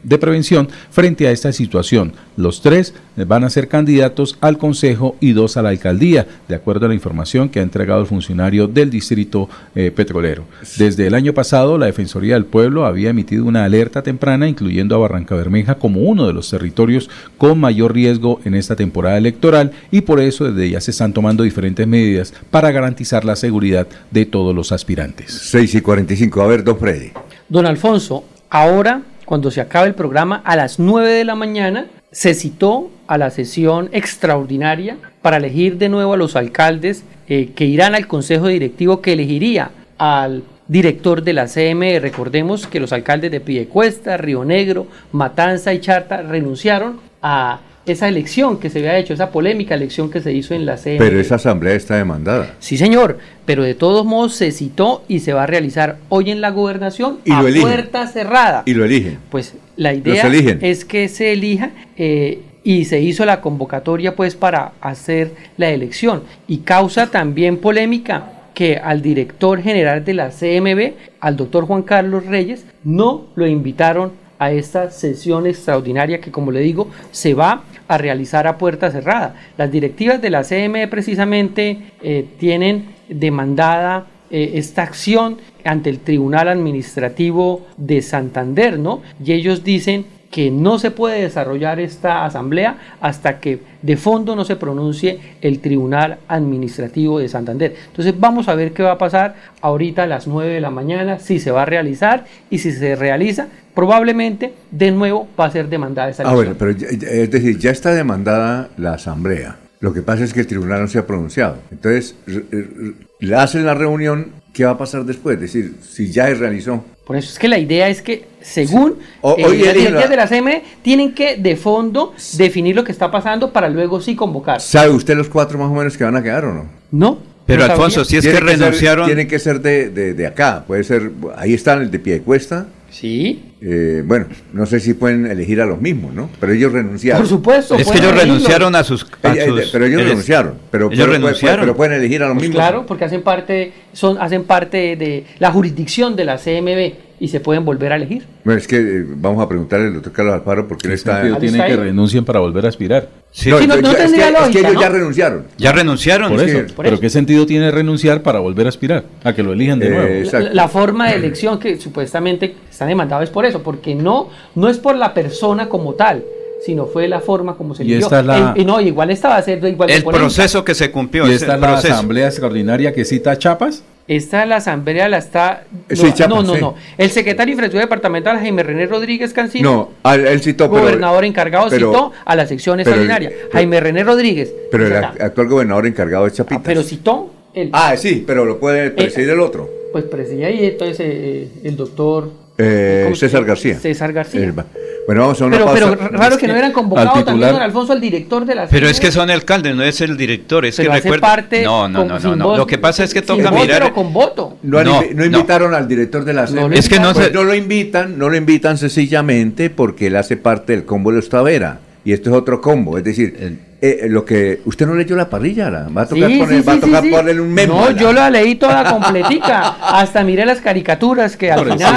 de prevención frente a esta situación. Los tres van a ser candidatos al Consejo y dos a la alcaldía, de acuerdo a la información que ha entregado el funcionario del Distrito eh, Petrolero. Desde el año pasado, la Defensoría del Pueblo había emitido una alerta temprana, incluyendo a Barranca Bermeja como uno de los territorios con mayor riesgo en esta temporada electoral y por eso desde ya se están tomando diferentes medidas para garantizar la seguridad de todos los aspirantes. 6 y 45, a ver, don Freddy. Don Alfonso, ahora, cuando se acabe el programa, a las 9 de la mañana, se citó a la sesión extraordinaria para elegir de nuevo a los alcaldes eh, que irán al consejo directivo que elegiría al director de la CME. Recordemos que los alcaldes de Piedecuesta, Río Negro, Matanza y Charta renunciaron a esa elección que se había hecho, esa polémica elección que se hizo en la CNE. Pero esa asamblea está demandada. Sí, señor, pero de todos modos se citó y se va a realizar hoy en la gobernación a puerta cerrada. Y lo eligen. Pues la idea es que se elija eh, y se hizo la convocatoria pues para hacer la elección y causa también polémica que al director general de la CMB, al doctor Juan Carlos Reyes, no lo invitaron a esta sesión extraordinaria que, como le digo, se va a realizar a puerta cerrada. Las directivas de la CME precisamente eh, tienen demandada eh, esta acción ante el Tribunal Administrativo de Santander, ¿no? Y ellos dicen que no se puede desarrollar esta asamblea hasta que de fondo no se pronuncie el Tribunal Administrativo de Santander. Entonces vamos a ver qué va a pasar ahorita a las 9 de la mañana, si se va a realizar y si se realiza, probablemente de nuevo va a ser demandada esa Ah, bueno, pero ya- es decir, ya está demandada la asamblea. Lo que pasa es que el tribunal no se ha pronunciado. Entonces, le hacen la reunión, ¿qué va a pasar después? Es decir, si ya se realizó. Por eso es que la idea es que, según O- eh, las directivas de la CME, tienen que de fondo definir lo que está pasando para luego sí convocar. ¿Sabe usted los cuatro más o menos que van a quedar o no? No. Pero, no sabía. Alfonso, si es que Tiene ser- renunciaron- tiene que ser de, de- de acá. Puede ser. Ahí están el de pie de cuesta. Sí. bueno, no sé si pueden elegir a los mismos, ¿no? Pero ellos renunciaron. Por supuesto, Es que ellos renunciaron a sus... a Eh, eh, sus- pero ellos renunciaron. Pero, ellos pero- renunciaron. pero pueden elegir a los Pues mismos. claro, porque hacen parte, son, hacen parte de la jurisdicción de la CMB y se pueden volver a elegir. Bueno, es que eh, vamos a preguntarle al doctor Carlos Alfaro porque él está. sentido tiene que renuncien para volver a aspirar? Sí, No, sí, no- no es, que, tendría es que ellos ¿no? ya renunciaron. Ya renunciaron. Por Es eso. que- Pero ¿qué sentido tiene renunciar para volver a aspirar? A que lo elijan de Eh, nuevo. La, la forma de elección que supuestamente está demandado es por eso, porque no, no es por la persona como tal, sino fue la forma como se Y eligió. esta es la- y no, igual esta va a ser igual El proceso que se cumplió. ¿Y es esta es la proceso. asamblea extraordinaria que cita a Chapas? Esta la asamblea la está... Sí, no, Chiapas, no, no, sí. no. El secretario de Infraestructura Departamental, Jaime René Rodríguez Cancino, No, al- él citó. pero- gobernador encargado, pero- citó a la sección extraordinaria. Jaime René Rodríguez. Pero el actual gobernador encargado es Chapitas. Pero citó el... Ah, sí, pero lo puede presidir el otro. Pues presidía ahí entonces eh, el doctor... Eh, ¿cómo se César? García. César García. El bueno, vamos a una Pero, pausa. pero raro que no hubieran convocado Al también, don Alfonso, al director de la Pero es que son alcaldes, no es el director. Es Pero que hace recuerda. parte no, no, con- no, no, no. voz- Lo que pasa es que toca voz, mirar. pero con voto. No, No, invi- no no. invitaron al director de la CNE. Es que no Pues se- no lo invitan, no lo invitan sencillamente porque él hace parte del combo de los Tavera. Y esto es otro combo, es decir, eh, lo que usted no leyó la parrilla, la- va a tocar, Sí, poner- sí, va a tocar sí, sí. ponerle un memo. No, yo la leí toda completica. Hasta miré las caricaturas que al final.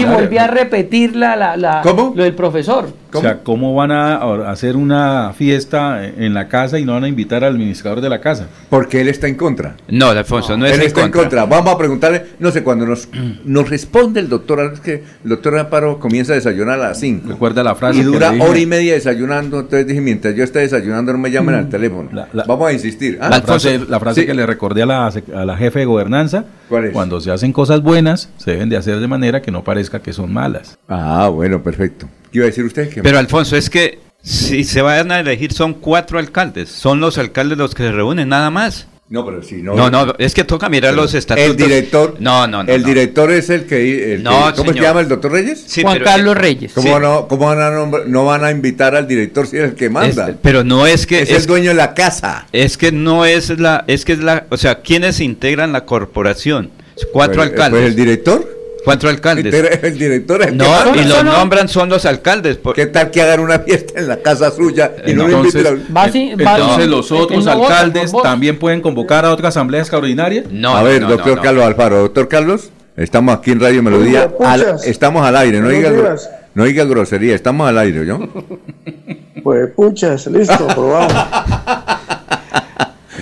Y volví a repetir la, la, la- lo del profesor. O sea, ¿cómo van a hacer una fiesta en la casa y no van a invitar al administrador de la casa? Porque él está en contra. No, Alfonso, no, es él en está contra. en contra. Vamos a preguntarle, no sé, cuando nos, nos responde el doctor, es que el doctor Amparo comienza a desayunar a las 5. Recuerda la frase Y que dura le dije. hora y media desayunando, entonces dije, mientras yo esté desayunando no me llamen al teléfono. Vamos a insistir. ¿ah? La frase, la frase Sí. que le recordé a la, a la jefe de gobernanza, ¿Cuál es? cuando se hacen cosas buenas, se deben de hacer de manera que no parezca que son malas. Ah, bueno, perfecto. ¿Qué iba a decir usted? Que- Pero Alfonso, es que si se van a elegir son cuatro alcaldes. Son los alcaldes los que se reúnen, nada más. No, pero si no. No, no, es que toca mirar los estatutos. El director. No, no, no. El no. director es el que. el No, que- ¿Cómo se llama el doctor Reyes? Sí, Juan pero- Carlos Reyes. ¿Cómo, Sí. no, cómo van a nombr- no van a invitar al director si es el que manda? Es- pero no es que Es el dueño de la casa. Es que no es la, es que es la, o sea, ¿quiénes integran la corporación? Cuatro Pues- alcaldes. pues el director. Cuatro alcaldes. El director es el No, y los nombran son los alcaldes. por- ¿Qué tal que hagan una fiesta en la casa suya y no lo Entonces, inviten? Va así- va- entonces no, los otros no alcaldes también pueden convocar a otra asamblea extraordinaria. No, a ver, no, doctor no, no. Carlos Alfaro. Doctor Carlos, estamos aquí en Radio Melodía. Al- estamos al aire, no Buenos diga, gro- días. no diga grosería, estamos al aire, ¿yo? Pues puchas, listo, probamos.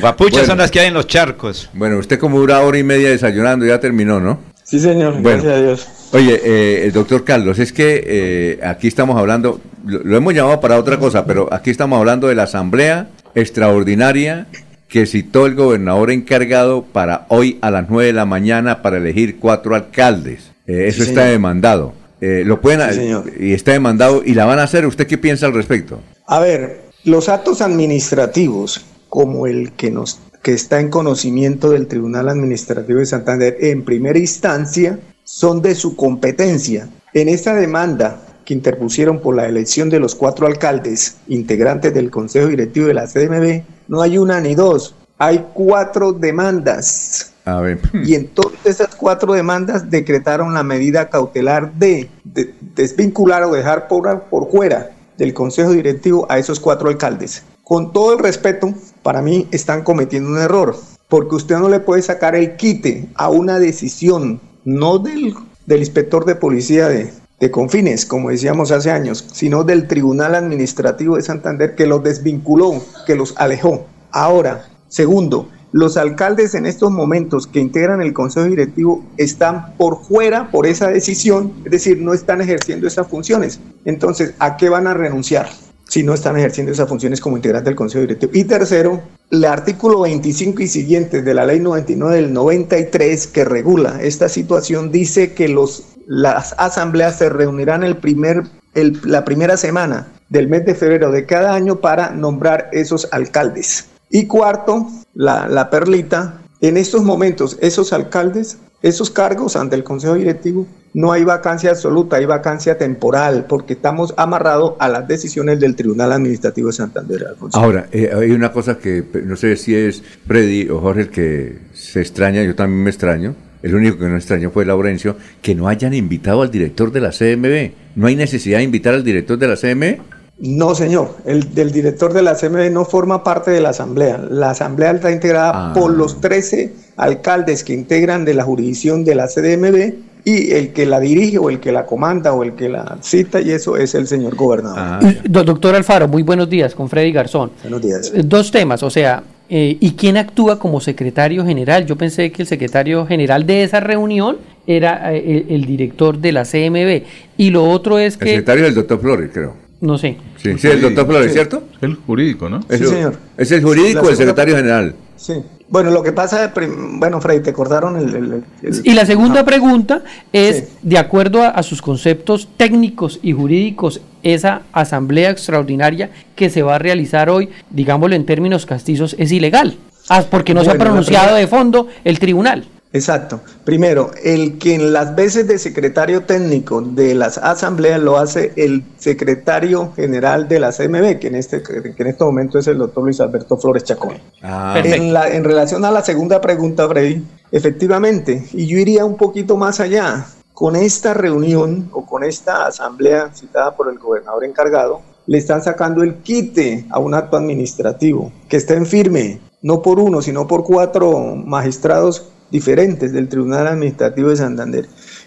Guapuchas Bueno. son las que hay en los charcos. Bueno, usted como dura hora y media desayunando, ya terminó, ¿no? Sí, señor, Bueno. gracias a Dios. Oye, eh, el doctor Carlos, es que eh, aquí estamos hablando, lo, lo hemos llamado para otra cosa, pero aquí estamos hablando de la asamblea extraordinaria que citó el gobernador encargado para hoy a las 9 de la mañana para elegir cuatro alcaldes. Eh, eso Sí, está señor. demandado. Eh, lo pueden Sí, señor. y está demandado y la van a hacer. ¿Usted qué piensa al respecto? A ver, los actos administrativos, como el que nos que está en conocimiento del Tribunal Administrativo de Santander en primera instancia, son de su competencia. En esta demanda que interpusieron por la elección de los cuatro alcaldes integrantes del Consejo Directivo de la CMB, no hay una ni dos, hay cuatro demandas. A ver. Y en todas esas cuatro demandas decretaron la medida cautelar de, de- desvincular o dejar por, por fuera del Consejo Directivo a esos cuatro alcaldes. Con todo el respeto, para mí están cometiendo un error, porque usted no le puede sacar el quite a una decisión, no del, inspector de policía de, de Confines, como decíamos hace años, sino del Tribunal Administrativo de Santander que los desvinculó, que los alejó. Ahora, segundo, Los alcaldes en estos momentos que integran el Consejo Directivo están por fuera por esa decisión, es decir, no están ejerciendo esas funciones. Entonces, ¿a qué van a renunciar? Si no están ejerciendo esas funciones como integrantes del Consejo Directivo. Y tercero, el artículo 25 y siguientes de la Ley 99 del 93 que regula esta situación dice que los, las asambleas se reunirán el primer, la primera semana del mes de febrero de cada año para nombrar esos alcaldes. Y cuarto, la perlita, en estos momentos esos alcaldes, esos cargos ante el Consejo Directivo no hay vacancia absoluta, hay vacancia temporal, porque estamos amarrados a las decisiones del Tribunal Administrativo de Santander. Alfonso. Ahora, eh, hay una cosa que no sé si es Freddy o Jorge que se extraña, yo también me extraño. El único que no extrañó fue Laurencio, que no hayan invitado al director de la CMB. ¿No hay necesidad de invitar al director de la CMB? No, señor. El del director de la CMB no forma parte de la asamblea. La asamblea está integrada ah. por los 13 alcaldes que integran de la jurisdicción de la CDMB y el que la dirige o el que la comanda o el que la cita y eso es el señor gobernador. Ah, doctor Alfaro, muy buenos días con Freddy Garzón. Buenos días. Eh, dos temas, o sea, eh, ¿y quién actúa como secretario general? Yo pensé que el secretario general de esa reunión era eh, el, director de la CMB. Y lo otro es que... El secretario del doctor Flores, creo. No sé. Sí, sí el doctor Flores, ¿cierto? El jurídico, ¿no? Sí, señor. Es el jurídico o el secretario general. Sí. Bueno, lo que pasa, bueno, Freddy, te acordaron el... y la segunda pregunta es, de acuerdo a, sus conceptos técnicos y jurídicos, esa asamblea extraordinaria que se va a realizar hoy, digámoslo en términos castizos, es ilegal, ah, porque no se ha pronunciado de fondo el tribunal. Exacto. Primero, el que en las veces de secretario técnico de las asambleas lo hace el secretario general de la CMB, que en este, que en este momento es el doctor Luis Alberto Flores Chacón. Ah, en, la, en relación a la segunda pregunta, Freddy, efectivamente, y yo iría un poquito más allá. Con esta reunión o con esta asamblea citada por el gobernador encargado, le están sacando el quite a un acto administrativo que está en firme, no por uno, sino por cuatro magistrados diferentes del Tribunal Administrativo de Santander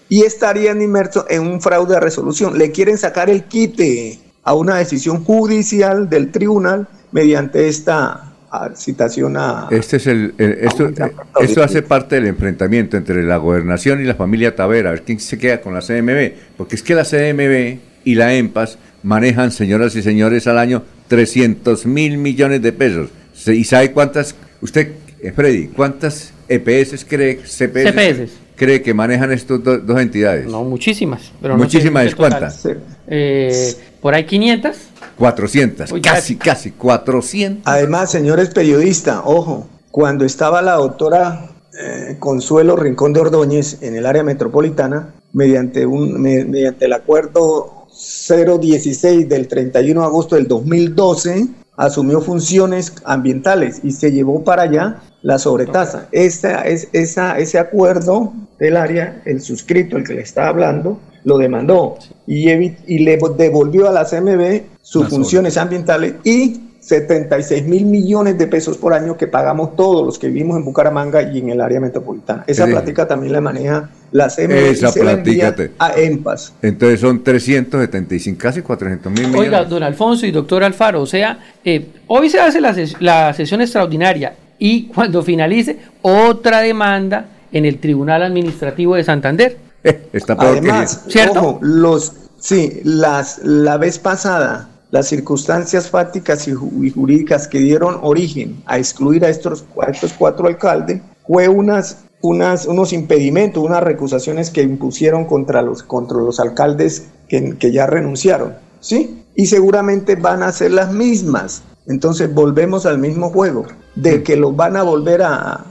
y estarían inmersos en un fraude de resolución. Le quieren sacar el quite a una decisión judicial del tribunal mediante esta citación a... Este es el, esto, esto hace parte del enfrentamiento entre la gobernación y la familia Tavera, a ver quién se queda con la CMB, porque es que la CMB y la EMPAS manejan, señoras y señores, al año 300 mil millones de pesos. ¿Y sabe cuántas, usted, eh, Freddy, cuántas EPS cree, CPS, cree que manejan estas dos entidades? No, muchísimas. Pero ¿Muchísimas cuántas? Eh, por ahí 500. 400, casi, casi 400. Además, señores periodistas, ojo, cuando estaba la doctora eh, Consuelo Rincón de Ordóñez en el área metropolitana, mediante, un, mediante el acuerdo 016 del 31 de agosto del 2012, asumió funciones ambientales y se llevó para allá la sobretasa. Esa, es, esa, ese acuerdo del área, el suscrito, el que le está hablando, lo demandó. Y, y le devolvió a la CMB sus funciones ambientales y 76 mil millones de pesos por año que pagamos todos los que vivimos en Bucaramanga y en el área metropolitana. Esa plática también la maneja la CMB Esa se a EMPAS. Entonces son 375, casi 400 mil millones. Oiga, don Alfonso y doctor Alfaro, o sea, eh, hoy se hace la, la sesión extraordinaria y cuando finalice otra demanda en el Tribunal Administrativo de Santander. Está Además, ¿cierto? los, sí, las, la vez pasada, las circunstancias fácticas y, jurídicas que dieron origen a excluir a estos, estos cuatro alcaldes fue unas, unas, unos impedimentos, unas recusaciones que impusieron contra los, contra los alcaldes que, que ya renunciaron. ¿Sí? Y seguramente van a ser las mismas. Entonces volvemos al mismo juego, de que los van a volver a,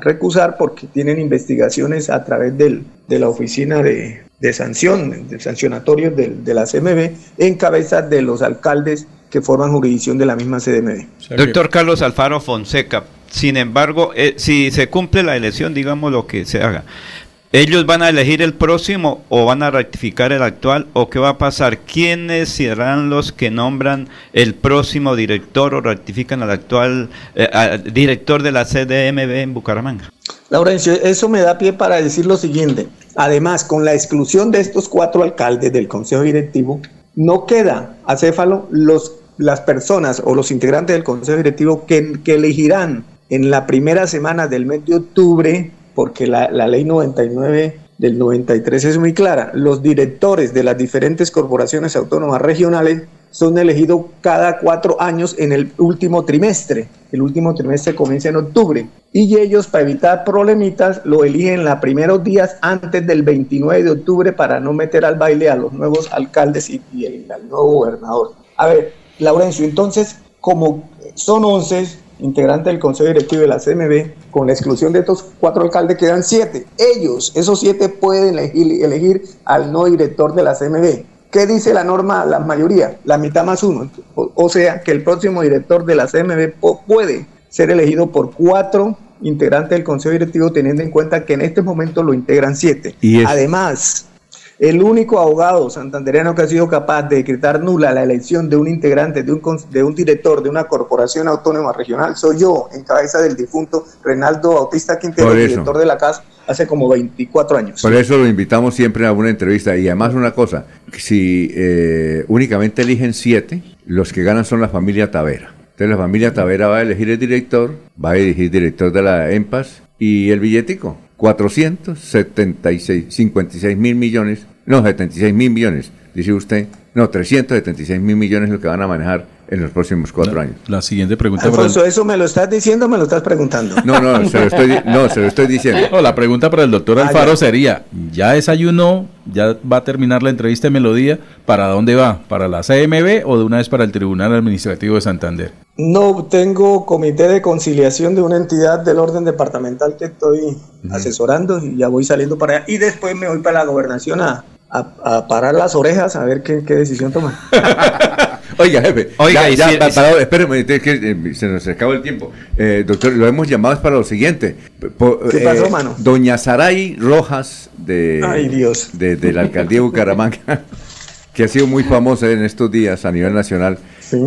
recusar porque tienen investigaciones a través del, de la oficina de, sanción, de sancionatorios de, la CMB, en cabeza de los alcaldes que forman jurisdicción de la misma CDMB. Doctor Carlos Alfaro Fonseca, sin embargo, eh, si se cumple la elección, digamos lo que se haga, ¿Ellos van a elegir el próximo o van a rectificar el actual o qué va a pasar? ¿Quiénes serán los que nombran el próximo director o rectifican al actual eh, director de la CDMB en Bucaramanga? Laurencio, eso me da pie para decir lo siguiente. Además, con la exclusión de estos cuatro alcaldes del Consejo Directivo, no queda acéfalo los, las personas o los integrantes del Consejo Directivo que, que elegirán en la primera semana del mes de octubre, porque la, la ley 99 del 93 es muy clara, los directores de las diferentes corporaciones autónomas regionales son elegidos cada cuatro años en el último trimestre. El último trimestre comienza en octubre. Y ellos, para evitar problemitas, lo eligen los primeros días antes del 29 de octubre para no meter al baile a los nuevos alcaldes y, y al nuevo gobernador. A ver, Laurencio, entonces, como son 11 integrantes del Consejo Directivo de la CMB, con la exclusión de estos cuatro alcaldes quedan siete. Ellos, esos siete, pueden elegir, elegir al no director de la CMB. ¿Qué dice la norma? La mayoría, la mitad más uno. O, sea que el próximo director de la CMB puede ser elegido por cuatro integrantes del Consejo Directivo, teniendo en cuenta que en este momento lo integran siete. Y es- Además, el único abogado santandereano que ha sido capaz de decretar nula la elección de un integrante, de un, cons- de un director de una corporación autónoma regional, soy yo, en cabeza del difunto Renaldo Bautista Quintero, director de la CAS, hace como 24 años. Por eso lo invitamos siempre a una entrevista. Y además una cosa, si eh, únicamente eligen siete, los que ganan son la familia Tavera. Entonces la familia Tavera va a elegir el director, va a elegir director de la EMPAS y el billetico. 476, 56 mil millones, no, 76 mil millones, dice usted. No, 376 mil millones es lo que van a manejar en los próximos cuatro años. La siguiente pregunta para el- ¿eso me lo estás diciendo o me lo estás preguntando? No, no, se lo estoy, no, se lo estoy diciendo. No, la pregunta para el doctor Ah, Alfaro ya. sería, ¿ya desayunó? ¿Ya va a terminar la entrevista de Melodía? ¿Para dónde va? ¿Para la CMB o de una vez para el Tribunal Administrativo de Santander? No tengo comité de conciliación de una entidad del orden departamental que estoy asesorando y ya voy saliendo para allá. Y después me voy para la gobernación a, a- a parar las orejas a ver qué, qué decisión toman. Oiga, jefe. Oiga, ya, y ya, si- pa- y si- parado, espéreme, es que eh, se nos acabó el tiempo. Eh, doctor, lo hemos llamado es para lo siguiente. Po- ¿Qué pasó, mano? Doña Saray Rojas, de, Ay, Dios. de, de la alcaldía de Bucaramanga, que ha sido muy famosa en estos días a nivel nacional,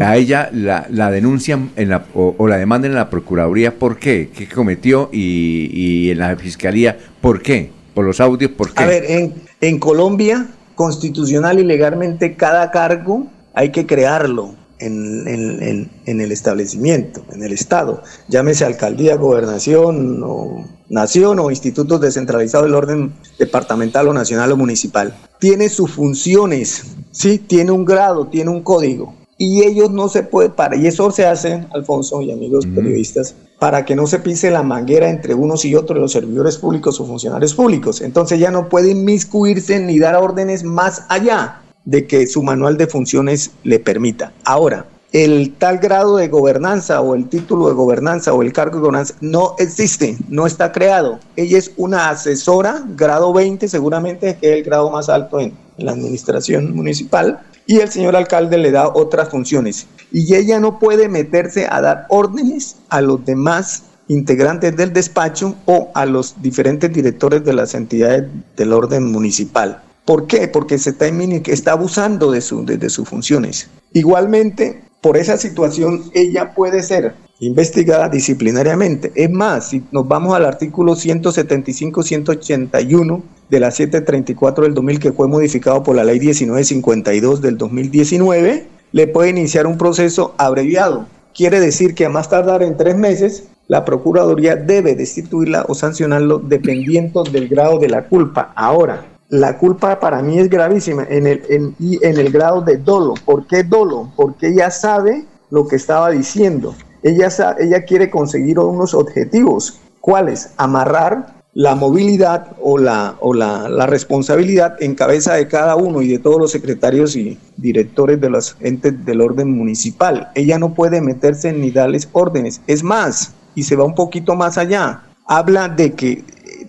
a ella la, la denuncian en la, o, o la demandan en la Procuraduría. ¿Por qué? ¿Qué cometió? Y, y en la Fiscalía, ¿por qué? Por los audios, ¿por qué? A ver, en, en Colombia, constitucional y legalmente, cada cargo hay que crearlo en, en- el establecimiento, en el Estado. Llámese alcaldía, gobernación, o nación o institutos descentralizados del orden departamental o nacional o municipal. Tiene sus funciones, ¿sí? Tiene un grado, tiene un código. Y ellos no se puede para y eso se hace, Alfonso y amigos periodistas, para que no se pise la manguera entre unos y otros los servidores públicos o funcionarios públicos. Entonces ya no puede inmiscuirse ni dar órdenes más allá de que su manual de funciones le permita. Ahora, el tal grado de gobernanza o el título de gobernanza o el cargo de gobernanza no existe, no está creado. Ella es una asesora, grado 20 seguramente, es el grado más alto en la administración municipal, y el señor alcalde le da otras funciones. Y ella no puede meterse a dar órdenes a los demás integrantes del despacho o a los diferentes directores de las entidades del orden municipal. ¿Por qué? Porque se está, está abusando de, su- de- de sus funciones. Igualmente, por esa situación, ella puede ser investigada disciplinariamente. Es más, si nos vamos al artículo 175-181 de la 734 del 2000, que fue modificado por la ley 1952 del 2019, le puede iniciar un proceso abreviado. Quiere decir que a más tardar en tres meses, la Procuraduría debe destituirla o sancionarlo dependiendo del grado de la culpa. Ahora, la culpa para mí es gravísima en el, en, y en el grado de dolo. ¿Por qué dolo? Porque ella sabe lo que estaba diciendo. Ella, sa- ella quiere conseguir unos objetivos. ¿Cuáles? Amarrar la movilidad o, la, o la, la responsabilidad en cabeza de cada uno y de todos los secretarios y directores de los entes del orden municipal. Ella no puede meterse ni darles órdenes. Es más, y se va un poquito más allá, habla de que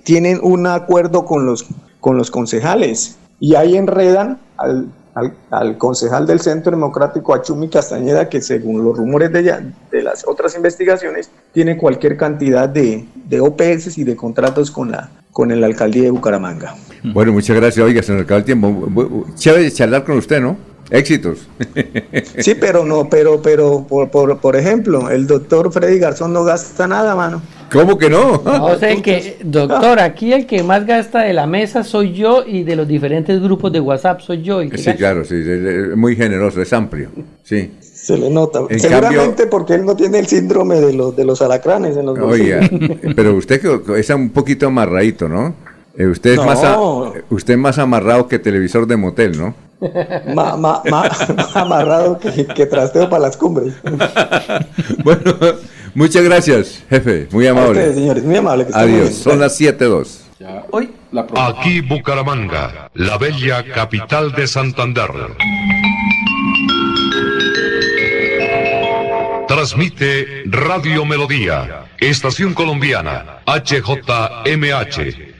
tienen un acuerdo con los, con los concejales y ahí enredan al, al, al concejal del Centro Democrático Achumi Castañeda que según los rumores de, ella, de las otras investigaciones tiene cualquier cantidad de, de OPS y de contratos con la, con la alcaldía de Bucaramanga. Bueno, muchas gracias. Oiga, se nos acabó el tiempo. Chévere charlar con usted, ¿no? Éxitos. Sí, pero no, pero, pero, por, por, por ejemplo, el doctor Freddy Garzón no gasta nada, mano. ¿Cómo que no? O sea que, doctor, aquí el que más gasta de la mesa soy yo y de los diferentes grupos de WhatsApp soy yo. el que Sí, gasta. claro, sí, es- muy generoso, es amplio. Sí. Se le nota. Seguramente porque él no tiene el síndrome de los, de los alacranes en los Oiga, pero usted que es un poquito amarradito, ¿no? Eh, usted, es más usted es más amarrado que televisor de motel, ¿no? Más amarrado que, trasteo para las cumbres. bueno, muchas gracias, jefe. Muy amable. señores, muy amable. Adiós. Son las 7.2. Hoy, Aquí Bucaramanga, la bella capital de Santander. Transmite Radio Melodía, Estación Colombiana, HJMH.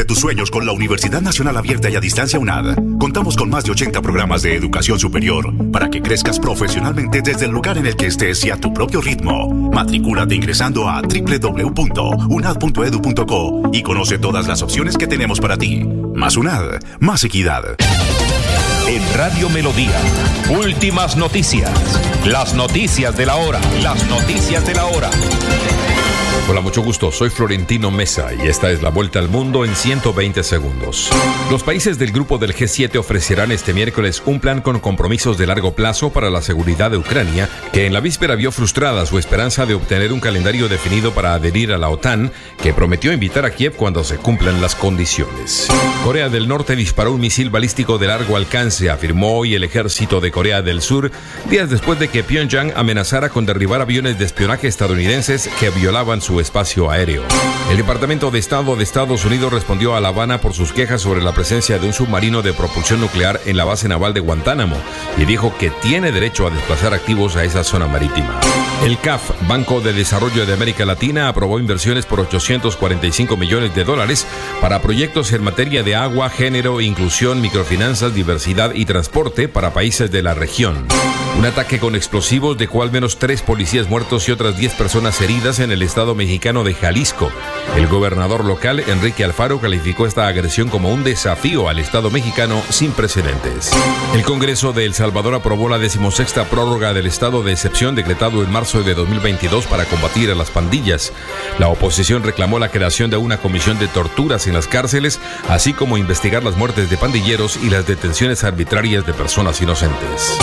Cumple tus sueños con la Universidad Nacional Abierta y a Distancia UNAD. Contamos con más de 80 programas de educación superior para que crezcas profesionalmente desde el lugar en el que estés y a tu propio ritmo. Matricúlate ingresando a www.unad.edu.co y conoce todas las opciones que tenemos para ti. Más UNAD, más equidad. En Radio Melodía, últimas noticias. Las noticias de la hora. Las noticias de la hora. Hola, mucho gusto. Soy Florentino Mesa y esta es la vuelta al mundo en 120 segundos. Los países del grupo del G7 ofrecerán este miércoles un plan con compromisos de largo plazo para la seguridad de Ucrania, que en la víspera vio frustrada su esperanza de obtener un calendario definido para adherir a la OTAN, que prometió invitar a Kiev cuando se cumplan las condiciones. Corea del Norte disparó un misil balístico de largo alcance, afirmó hoy el ejército de Corea del Sur, días después de que Pyongyang amenazara con derribar aviones de espionaje estadounidenses que violaban su espacio aéreo. El Departamento de Estado de Estados Unidos respondió a La Habana por sus quejas sobre la presencia de un submarino de propulsión nuclear en la base naval de Guantánamo y dijo que tiene derecho a desplazar activos a esa zona marítima. El CAF, Banco de Desarrollo de América Latina, aprobó inversiones por 845 millones de dólares para proyectos en materia de agua, género, inclusión, microfinanzas, diversidad y transporte para países de la región. Un ataque con explosivos dejó al menos tres policías muertos y otras 10 personas heridas en el estado mexicano de Jalisco. El gobernador local, Enrique Alfaro, calificó esta agresión como un desafío al estado mexicano sin precedentes. El Congreso de El Salvador aprobó la decimosexta prórroga del estado de excepción decretado en marzo de 2022 para combatir a las pandillas. La oposición reclamó la creación de una comisión de torturas en las cárceles, así como investigar las muertes de pandilleros y las detenciones arbitrarias de personas inocentes.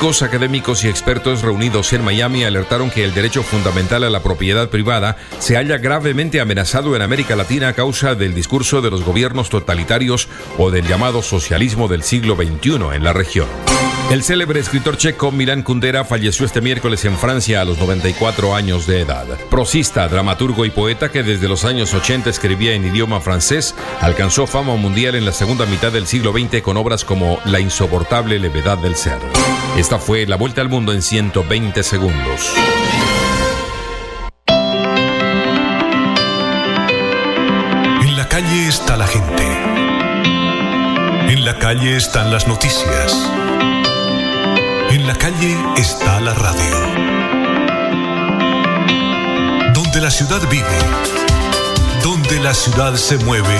Académicos y expertos reunidos en Miami alertaron que el derecho fundamental a la propiedad privada se halla gravemente amenazado en América Latina a causa del discurso de los gobiernos totalitarios o del llamado socialismo del siglo XXI en la región. El célebre escritor checo Milan Kundera falleció este miércoles en Francia a los 94 años de edad. Prosista, dramaturgo y poeta que desde los años 80 escribía en idioma francés, alcanzó fama mundial en la segunda mitad del siglo XX con obras como La insoportable levedad del ser. Esta fue la vuelta al mundo en 120 segundos. En la calle está la gente. En la calle están las noticias. En la calle está la radio. Donde la ciudad vive, donde la ciudad se mueve,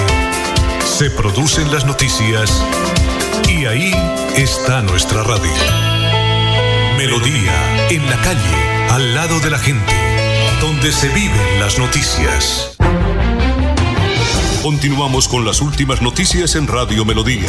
se producen las noticias y ahí está nuestra radio. Melodía, en la calle, al lado de la gente, donde se viven las noticias. Continuamos con las últimas noticias en Radio Melodía.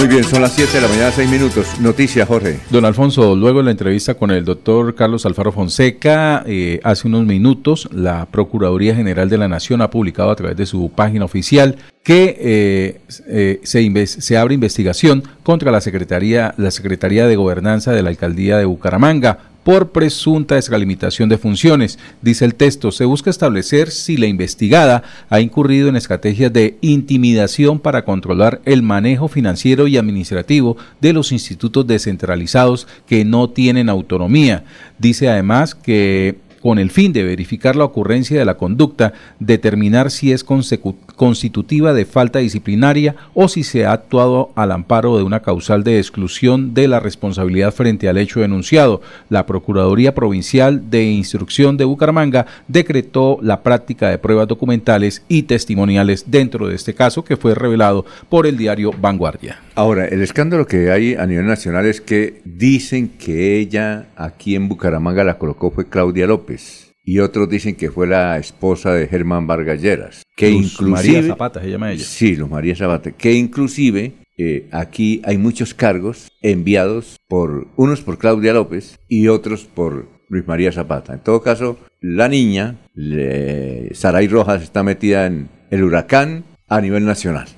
Muy bien, son las 7 de la mañana, 6 minutos. Noticias, Jorge. Don Alfonso, luego de la entrevista con el doctor Carlos Alfaro Fonseca, eh, hace unos minutos, la Procuraduría General de la Nación ha publicado a través de su página oficial que eh, eh, se, se, abre investigación contra la Secretaría, la Secretaría de Gobernanza de la Alcaldía de Bucaramanga por presunta extralimitación de funciones. Dice el texto, se busca establecer si la investigada ha incurrido en estrategias de intimidación para controlar el manejo financiero y administrativo de los institutos descentralizados que no tienen autonomía. Dice además que con el fin de verificar la ocurrencia de la conducta, determinar si es constitutiva de falta disciplinaria o si se ha actuado al amparo de una causal de exclusión de la responsabilidad frente al hecho denunciado. La Procuraduría Provincial de Instrucción de Bucaramanga decretó la práctica de pruebas documentales y testimoniales dentro de este caso que fue revelado por el diario Vanguardia. Ahora, el escándalo que hay a nivel nacional es que dicen que ella aquí en Bucaramanga la colocó fue Claudia López y otros dicen que fue la esposa de Germán Vargalleras. Que Luz inclusive, María Zapata se llama ella. Sí, Luz María Zapata. Que inclusive eh, aquí hay muchos cargos enviados por unos por Claudia López y otros por Luis María Zapata. En todo caso, la niña, le- Saray Rojas, está metida en el huracán a nivel nacional.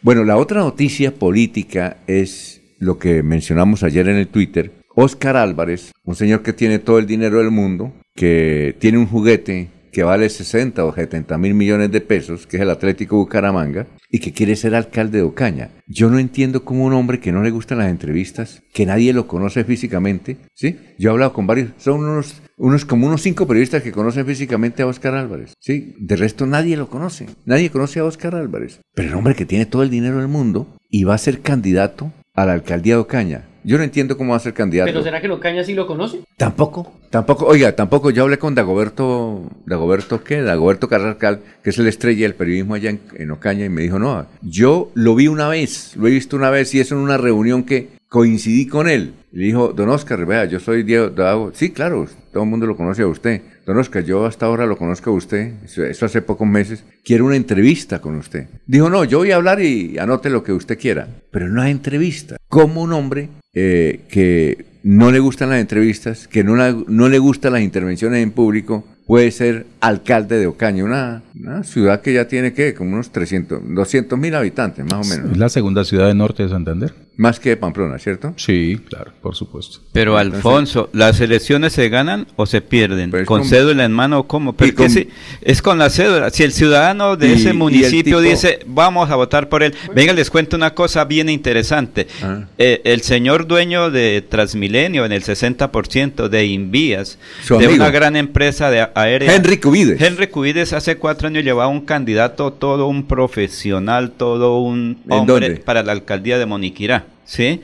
Bueno, la otra noticia política es lo que mencionamos ayer en el Twitter. Oscar Álvarez, un señor que tiene todo el dinero del mundo, que tiene un juguete que vale 60 o 70 mil millones de pesos, que es el Atlético Bucaramanga, y que quiere ser alcalde de Ocaña. Yo no entiendo cómo un hombre que no le gustan las entrevistas, que nadie lo conoce físicamente, ¿sí? Yo he hablado con varios, son unos, unos como unos cinco periodistas que conocen físicamente a Oscar Álvarez, ¿sí? De resto nadie lo conoce, nadie conoce a Oscar Álvarez. Pero el hombre que tiene todo el dinero del mundo y va a ser candidato a la alcaldía de Ocaña. Yo no entiendo cómo va a ser candidato. ¿Pero será que Locaña sí lo conoce? Tampoco, tampoco, oiga, tampoco yo hablé con Dagoberto, Dagoberto qué, Dagoberto Carrascal, que es el estrella del periodismo allá en, en Ocaña, y me dijo, no, yo lo vi una vez, lo he visto una vez y es en una reunión que coincidí con él. Le dijo, don Oscar, vea, yo soy Diego Dago. Sí, claro, todo el mundo lo conoce a usted. Don Oscar, yo hasta ahora lo conozco a usted, eso, hace pocos meses, quiero una entrevista con usted. Dijo, no, yo voy a hablar y anote lo que usted quiera, pero no hay entrevista. Como un hombre eh, que no le gustan las entrevistas, que no, no le gustan las intervenciones en público, puede ser alcalde de Ocaña, una, una ciudad que ya tiene, ¿qué? Como unos 300, 200 mil habitantes, más o menos. Es la segunda ciudad del norte de Santander. Más que Pamplona, ¿cierto? Sí, claro, por supuesto. Pero Entonces- Alfonso, ¿las elecciones se ganan o se pierden? ¿Con ¿cómo? cédula en mano o cómo? Pero Y es que con- sí, es con la cédula. Si el ciudadano de Y- ese municipio tipo- dice, vamos a votar por él. Venga, les cuento una cosa bien interesante. Ah. Eh, el señor dueño de Transmilenio, en el 60% de Invías, de amigo. una gran empresa de aérea. Henry Cubides. Henry Cubides hace cuatro años llevaba un candidato, todo un profesional, todo un ¿En hombre para la alcaldía de Moniquirá, ¿sí?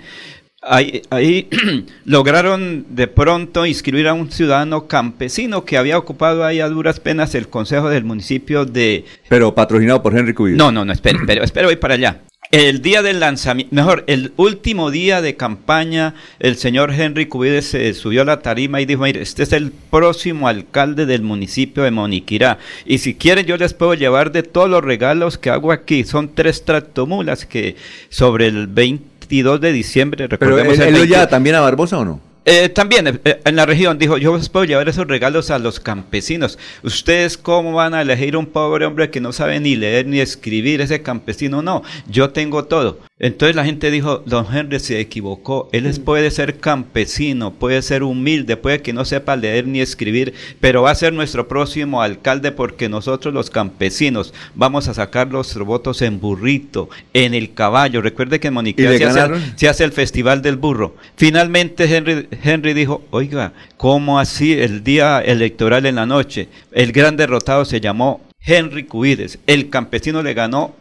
Ahí, ahí lograron de pronto inscribir a un ciudadano campesino que había ocupado ahí a duras penas el consejo del municipio de... Pero patrocinado por Henry Cubides. No, no, no, espere, espere, espere, voy para allá. El día del lanzamiento, mejor, el último día de campaña, el señor Henry Cubides se subió a la tarima y dijo, mire, este es el próximo alcalde del municipio de Moniquirá. Y si quieren yo les puedo llevar de todos los regalos que hago aquí. Son tres tractomulas que sobre el 22 de diciembre, Pero recordemos él, el él lo 20 lleva también a Barbosa o no? Eh, también eh, en la región dijo, yo os puedo llevar esos regalos a los campesinos. ¿Ustedes cómo van a elegir un pobre hombre que no sabe ni leer ni escribir? Ese campesino no, yo tengo todo. Entonces la gente dijo, don Henry se equivocó, él es- puede ser campesino, puede ser humilde, puede que no sepa leer ni escribir, pero va a ser nuestro próximo alcalde porque nosotros los campesinos vamos a sacar los votos en burrito, en el caballo. Recuerde que en Moniquía le se hace, se hace el Festival del Burro. Finalmente Henry, Henry dijo, oiga, ¿cómo así el día electoral en la noche? El gran derrotado se llamó Henry Cubides. El campesino le ganó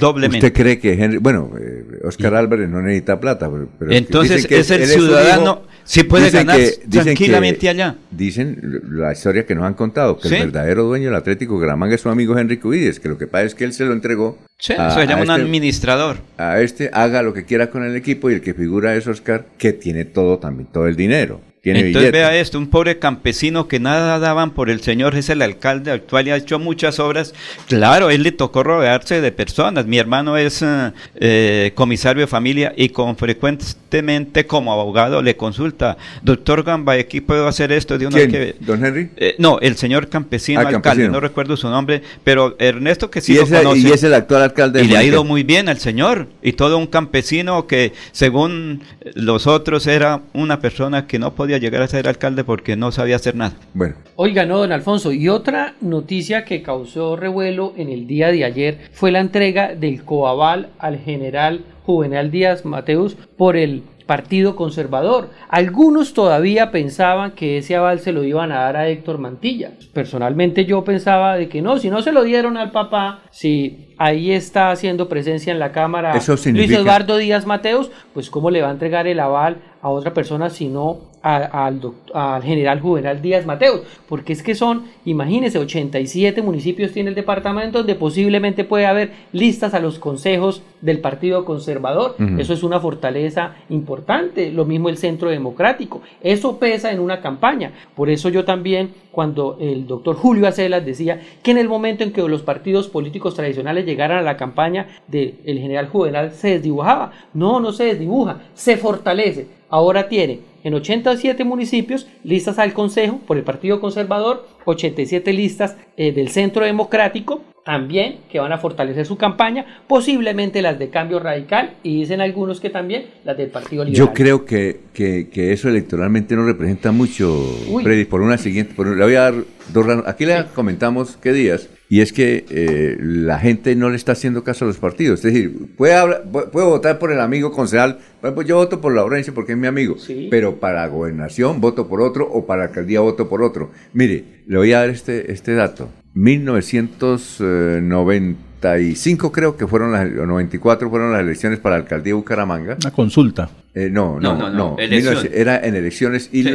doblemente. ¿Usted cree que Henry, bueno, eh, Oscar Álvarez no necesita plata, pero, pero Entonces, que es el ciudadano, sí puede ganar tranquilamente allá. Dicen la historia que nos han contado, que Sí. el verdadero dueño del Atlético Bucaramanga es su amigo Henry Cubides, que lo que pasa es que él se lo entregó Sí, a- se llama a un este- administrador. a este haga lo que quiera con el equipo y el que figura es Oscar, que tiene todo también, todo el dinero. Tiene Entonces billete. vea esto, un pobre campesino que nada daban por el señor, es el alcalde actual y ha hecho muchas obras. Claro, él le tocó rodearse de personas. Mi hermano es eh, eh, comisario de familia y con frecuentemente como abogado le consulta, doctor Gamba, aquí puedo hacer esto de una ¿Quién? que ¿Don Henry? Eh, no, el señor campesino Ah, alcalde, campesino. no recuerdo su nombre, pero Ernesto que sí lo conoce. y es el actual alcalde de Y le ha ido muy bien al señor. Y todo un campesino que, según los otros, era una persona que no podía llegar a ser alcalde porque no sabía hacer nada. Bueno. Oiga, no, don Alfonso. Y otra noticia que causó revuelo en el día de ayer fue la entrega del coaval al general Juvenal Díaz Mateus por el Partido Conservador. Algunos todavía pensaban que ese aval se lo iban a dar a Héctor Mantilla. Personalmente yo pensaba de que no, si no se lo dieron al papá, si ahí está haciendo presencia en la Cámara Luis Eduardo Díaz Mateos, pues cómo le va a entregar el aval a otra persona si no al, al, general Juvenal Díaz Mateos, porque es que son, imagínense, 87 municipios tiene el departamento donde posiblemente puede haber listas a los consejos del Partido Conservador. Eso es una fortaleza importante, lo mismo el Centro Democrático. Eso pesa en una campaña. Por eso yo también, cuando el doctor Julio Acelas decía que en el momento en que los partidos políticos tradicionales llegaran a la campaña del general Juvenal se desdibujaba. No, no se desdibuja, se fortalece. Ahora tiene en 87 municipios listas al Consejo por el Partido Conservador, 87 listas eh, del Centro Democrático, también que van a fortalecer su campaña, posiblemente las de Cambio Radical y dicen algunos que también las del Partido Liberal. Yo creo que, que, eso electoralmente no representa mucho, Freddy, por una siguiente, por, le voy a dar dos aquí le comentamos qué días y es que eh, la gente no le está haciendo caso a los partidos. Es decir, puede, hablar, puede votar por el amigo concejal, pues yo voto por Laurencio porque es mi amigo, pero para gobernación voto por otro o para alcaldía voto por otro. Mire, le voy a dar este, este dato. 1995 creo que fueron las, 94 fueron las elecciones para la alcaldía de Bucaramanga. Una consulta. Eh, no, no, no, no, era en elecciones y,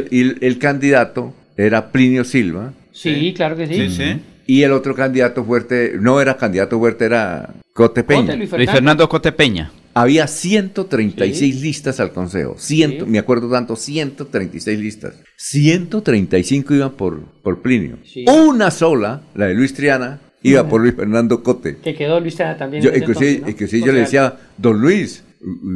el candidato era Plinio Silva. Sí, claro que sí. sí, sí y el otro candidato fuerte, no era candidato fuerte, era Cotepeña. Luis, Fernando. Cotepeña. Había 136 listas al consejo. Ciento, Me acuerdo tanto, 136 listas. 135 iban por, por Plinio. Una sola, la de Luis Triana, iba por Luis Fernando Cote. Que quedó Luis Triana también. Yo, inclusive, yo le decía, don Luis,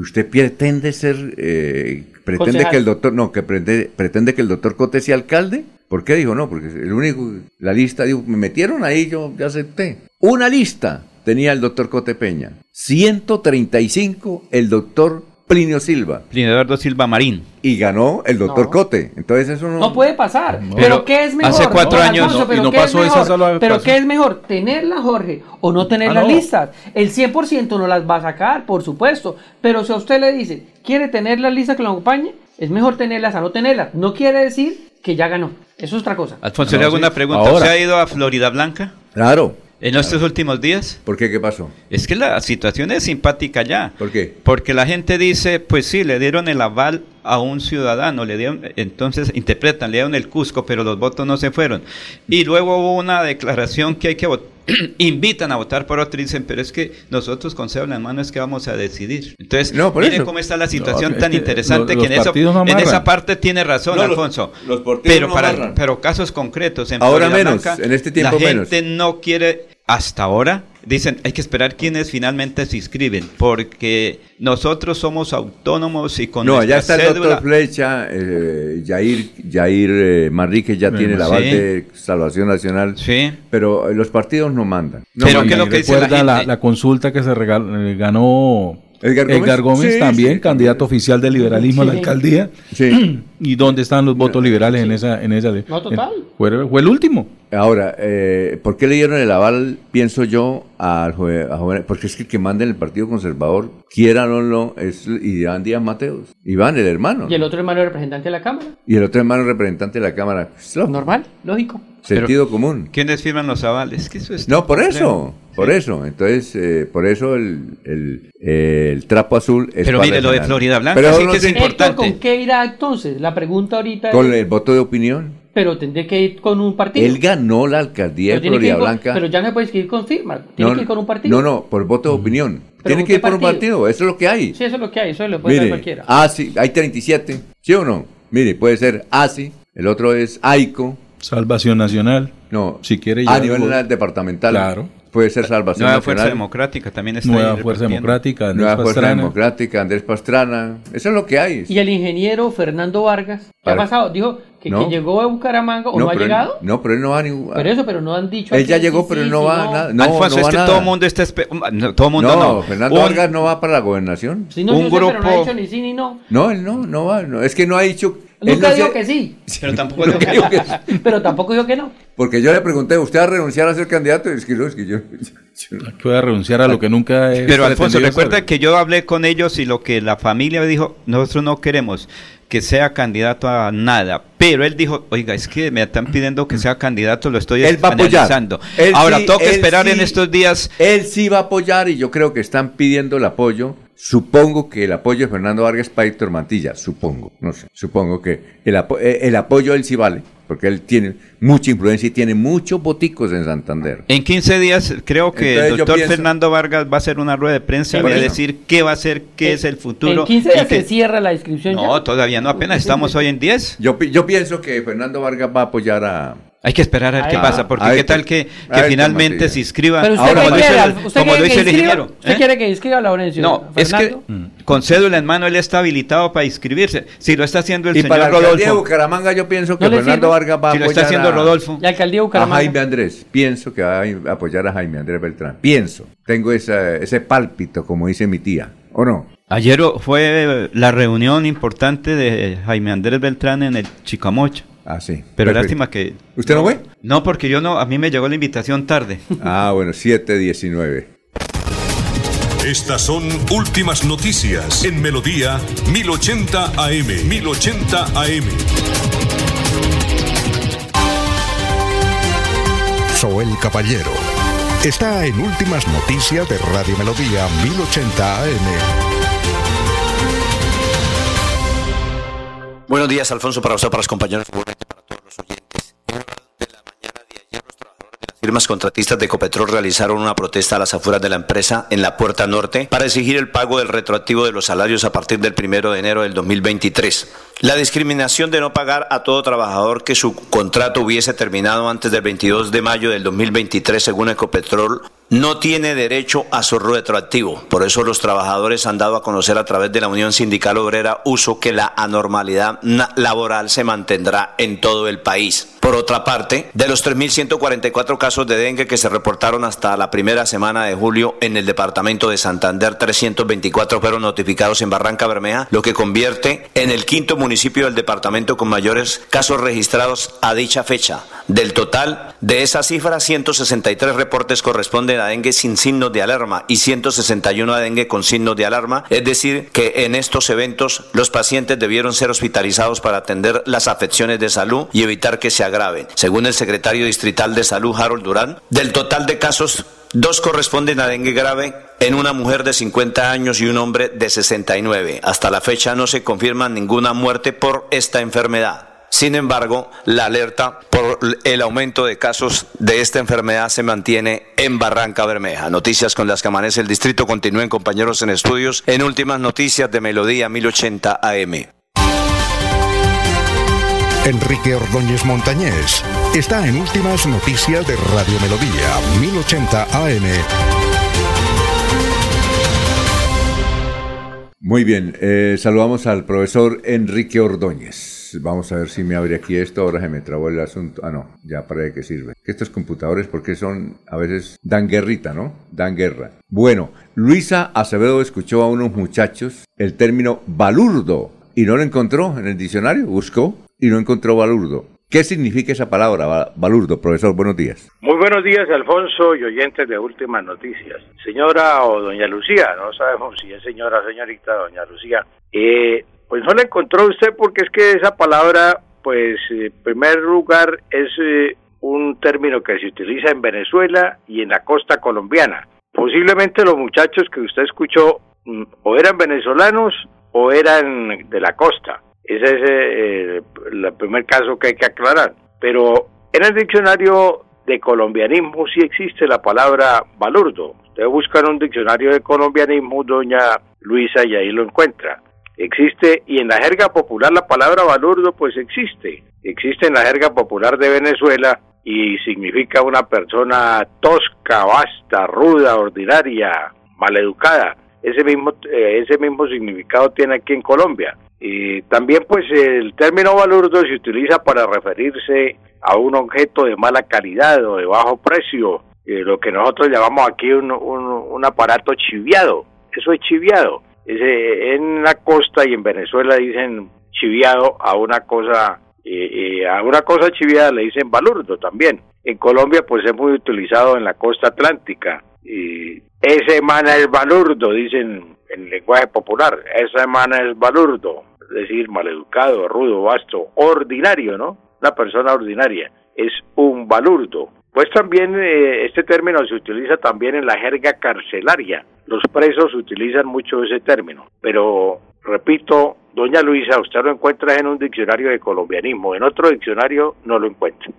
usted pretende ser, eh, pretende que el doctor, no, que pretende, pretende que el doctor Cote sea alcalde. ¿Por qué dijo no? Porque el único, la lista, dijo, me metieron ahí, yo ya acepté. Una lista tenía el doctor Cote Peña. 135 el doctor Plinio Silva. Plinio Eduardo Silva Marín. Y ganó el doctor Cote. Entonces eso no... No puede pasar. Pero ¿qué es mejor? Hace cuatro años y no pasó esa sola Pero ¿qué es mejor? ¿Tenerla, Jorge? ¿O no tener ah, las listas? El 100% no las va a sacar, por supuesto. Pero si a usted le dice, ¿quiere tener las listas que lo acompañe? Es mejor tenerlas a no tenerlas. No quiere decir que ya ganó. Eso es otra cosa. Alfonso, le hago una pregunta. ¿Usted ha ido a Florida Blanca? Claro. ¿En estos últimos días? ¿Por qué? ¿Qué pasó? Es que la situación es simpática ya. ¿Por qué? Porque la gente dice, pues sí, le dieron el aval a un ciudadano, le dieron, entonces interpretan, le dieron el Cusco, pero los votos no se fueron. Y luego hubo una declaración que hay que votar invitan a votar por otro y dicen, pero es que nosotros con en la mano es que vamos a decidir. Entonces, miren cómo está la situación tan interesante que, en, eso, en esa parte tiene razón, Alfonso. pero para pero casos concretos en Ahora menos, en este tiempo la gente no quiere hasta ahora dicen hay que esperar quienes finalmente se inscriben porque nosotros somos autónomos y con no allá está el doctor Flecha eh, Jair Jair eh, Manrique ya tiene la base de Salvación Nacional sí. pero los partidos no mandan. Pero qué es lo que dice la, la, consulta que se eh, ganó Edgar Gómez, también, candidato oficial del liberalismo a la alcaldía. Sí. ¿Y dónde están los votos liberales en esa en esa No, total. Fue, el último. Ahora, eh, ¿por qué le dieron el aval, pienso yo, al joven, Porque es que el que manda en el Partido Conservador, quieran o no, es Iván Díaz Mateos. Iván, el hermano. ¿Y el otro hermano representante de la Cámara? Y el otro hermano representante de la Cámara. Normal, lógico. Sentido común. ¿Quiénes firman los avales? Que eso no, por eso. Por eso. Entonces, eh, por eso el, el, el, trapo azul es Pero mire, lo de Florida Blanca Pero sí que es importante. ¿Con qué irá entonces? La pregunta ahorita Con el voto de opinión. Pero tendré que ir con un partido. Él ganó la alcaldía de Florida Blanca. pero ya no puede ir con firma. Tiene que ir con un partido. No, no, por voto de opinión. Tiene que ir por un partido. Eso es lo que hay. Sí, eso es lo que hay. Eso lo puede Mire, cualquiera. Ah, sí, hay 37. ¿Sí o no? Mire, puede ser ASI. El otro es AICO. Salvación Nacional. No, si quiere a nivel departamental. Claro. Puede ser Salvación Nueva Nacional. Fuerza Democrática también está Nueva Fuerza Democrática, Andrés Nueva Fuerza Democrática, Andrés Pastrana. Eso es lo que hay. Y el ingeniero Fernando Vargas, ¿qué ha pasado? Dijo que, que llegó a Bucaramanga o no, ha pero él- llegado. no, pero él no va a ningún. Pero eso, pero no han dicho. Él ya sí, llegó, sí, pero él sí, no sí, va a nada. No, Alfonso, no es que todo el mundo está no, todo mundo no. no, Fernando Un- Vargas no va para la gobernación. Sí, no, un yo sé, pero no ha grupo- dicho ni sí ni no. No, él no, no va. no, Es que no ha dicho. Nunca no dijo que sí. Pero tampoco dijo que Pero tampoco dijo que no. Porque yo le pregunté, ¿usted va a renunciar a ser candidato? Y es que no, es que yo. yo- voy a renunciar a lo que nunca he Pero Alfonso, recuerda que yo hablé con ellos y lo que la familia dijo, nosotros no queremos que sea candidato a nada. Pero él dijo, oiga, es que me están pidiendo que sea candidato, lo estoy Él va a apoyar. analizando. Él Ahora, sí, tengo que él esperar en estos días. Él sí va a apoyar y yo creo que están pidiendo el apoyo. Supongo que el apoyo de Fernando Vargas para Héctor Mantilla, supongo, no sé, supongo que el, apo- eh, el apoyo él sí vale, porque él tiene mucha influencia y tiene muchos boticos en Santander. En 15 días creo que Entonces, el doctor pienso- Fernando Vargas va a hacer una rueda de prensa y va a decir qué va a ser, qué es el futuro. En 15 y días que- se cierra la inscripción. No, ya. todavía no, apenas estamos hoy en 10. Yo, yo pienso que Fernando Vargas va a apoyar a... Hay que esperar a ver qué pasa, porque qué tal que, finalmente se inscriba, Pero usted como, lo dice, quiere, el- usted como lo que dice el inscriba- ingeniero. ¿Usted ¿eh? quiere que inscriba a Laurencio? No, es que Fernando? con cédula en mano él está habilitado para inscribirse. Si lo está haciendo el y señor para la alcaldía de Rodolfo. Bucaramanga yo pienso que ¿No le Fernando? Vargas va a Si lo apoyar está haciendo a, Rodolfo. La alcaldía de a Bucaramanga. Jaime Andrés. Pienso que va a apoyar a Jaime Andrés Beltrán. Pienso. Tengo esa- ese pálpito, como dice mi tía. ¿O no? Ayer fue la reunión importante de Jaime Andrés Beltrán en el Chicamocha. Ah, sí. Pero Perfecto. lástima que... ¿Usted no fue? No, porque yo no, a mí me llegó la invitación tarde. Ah, bueno, 719. Estas son últimas noticias en Melodía 1080 AM. 1080 AM. Soel Caballero está en Últimas Noticias de Radio Melodía 1080 AM. Buenos días, Alfonso, para usted, para los compañeros, para todos los oyentes. En de la mañana de ayer, los trabajadores de las firmas contratistas de Ecopetrol realizaron una protesta a las afueras de la empresa en la Puerta Norte para exigir el pago del retroactivo de los salarios a partir del primero de enero del 2023. La discriminación de no pagar a todo trabajador que su contrato hubiese terminado antes del 22 de mayo del 2023, según Ecopetrol, no tiene derecho a su retroactivo. Por eso los trabajadores han dado a conocer a través de la Unión Sindical Obrera Uso que la anormalidad laboral se mantendrá en todo el país. Por otra parte, de los 3.144 casos de dengue que se reportaron hasta la primera semana de julio en el departamento de Santander, 324 fueron notificados en Barranca Bermeja, lo que convierte en el quinto municipio del departamento con mayores casos registrados a dicha fecha. Del total de esa cifra, 163 reportes corresponden a dengue sin signos de alarma y 161 a dengue con signos de alarma, es decir, que en estos eventos los pacientes debieron ser hospitalizados para atender las afecciones de salud y evitar que se agraven. Según el secretario distrital de salud, Harold Durán, del total de casos, dos corresponden a dengue grave en una mujer de 50 años y un hombre de 69. Hasta la fecha no se confirma ninguna muerte por esta enfermedad. Sin embargo, la alerta por el aumento de casos de esta enfermedad se mantiene en Barranca Bermeja. Noticias con las que amanece el distrito. Continúen compañeros en estudios en últimas noticias de Melodía 1080 AM. Enrique Ordóñez Montañés está en Últimas Noticias de Radio Melodía 1080 AM. Muy bien, eh, saludamos al profesor Enrique Ordóñez. Vamos a ver si me abre aquí esto. Ahora se me trabó el asunto. Ah, no, ya para de qué sirve. Estos computadores, porque son, a veces dan guerrita, ¿no? Dan guerra. Bueno, Luisa Acevedo escuchó a unos muchachos el término balurdo y no lo encontró en el diccionario. Buscó y no encontró balurdo. ¿Qué significa esa palabra, ba- balurdo? Profesor, buenos días. Muy buenos días, Alfonso y oyentes de Últimas Noticias. Señora o doña Lucía, no sabemos si es señora o señorita doña Lucía. Eh, pues no la encontró usted porque es que esa palabra, pues en primer lugar es eh, un término que se utiliza en Venezuela y en la costa colombiana. Posiblemente los muchachos que usted escuchó mm, o eran venezolanos o eran de la costa. Ese es eh, el primer caso que hay que aclarar. Pero en el diccionario de colombianismo sí existe la palabra balurdo. Usted busca en un diccionario de colombianismo, doña Luisa, y ahí lo encuentra. Existe, y en la jerga popular la palabra balurdo pues existe. Existe en la jerga popular de Venezuela y significa una persona tosca, vasta, ruda, ordinaria, maleducada. Ese mismo, eh, ese mismo significado tiene aquí en Colombia. Y también pues el término balurdo se utiliza para referirse a un objeto de mala calidad o de bajo precio, eh, lo que nosotros llamamos aquí un, un, aparato chiviado. Eso es chiviado. En la costa y en Venezuela dicen chiviado a una cosa, eh, eh, a una cosa chiviada le dicen balurdo también. En Colombia pues es muy utilizado en la costa atlántica. Y ese mana es balurdo, dicen en lenguaje popular. Esa semana es balurdo, es decir, maleducado, rudo, vasto, ordinario, ¿no? Una persona ordinaria. Es un balurdo. Pues también eh, este término se utiliza también en la jerga carcelaria. Los presos utilizan mucho ese término. Pero, repito, doña Luisa, usted lo encuentra en un diccionario de colombianismo. En otro diccionario no lo encuentra.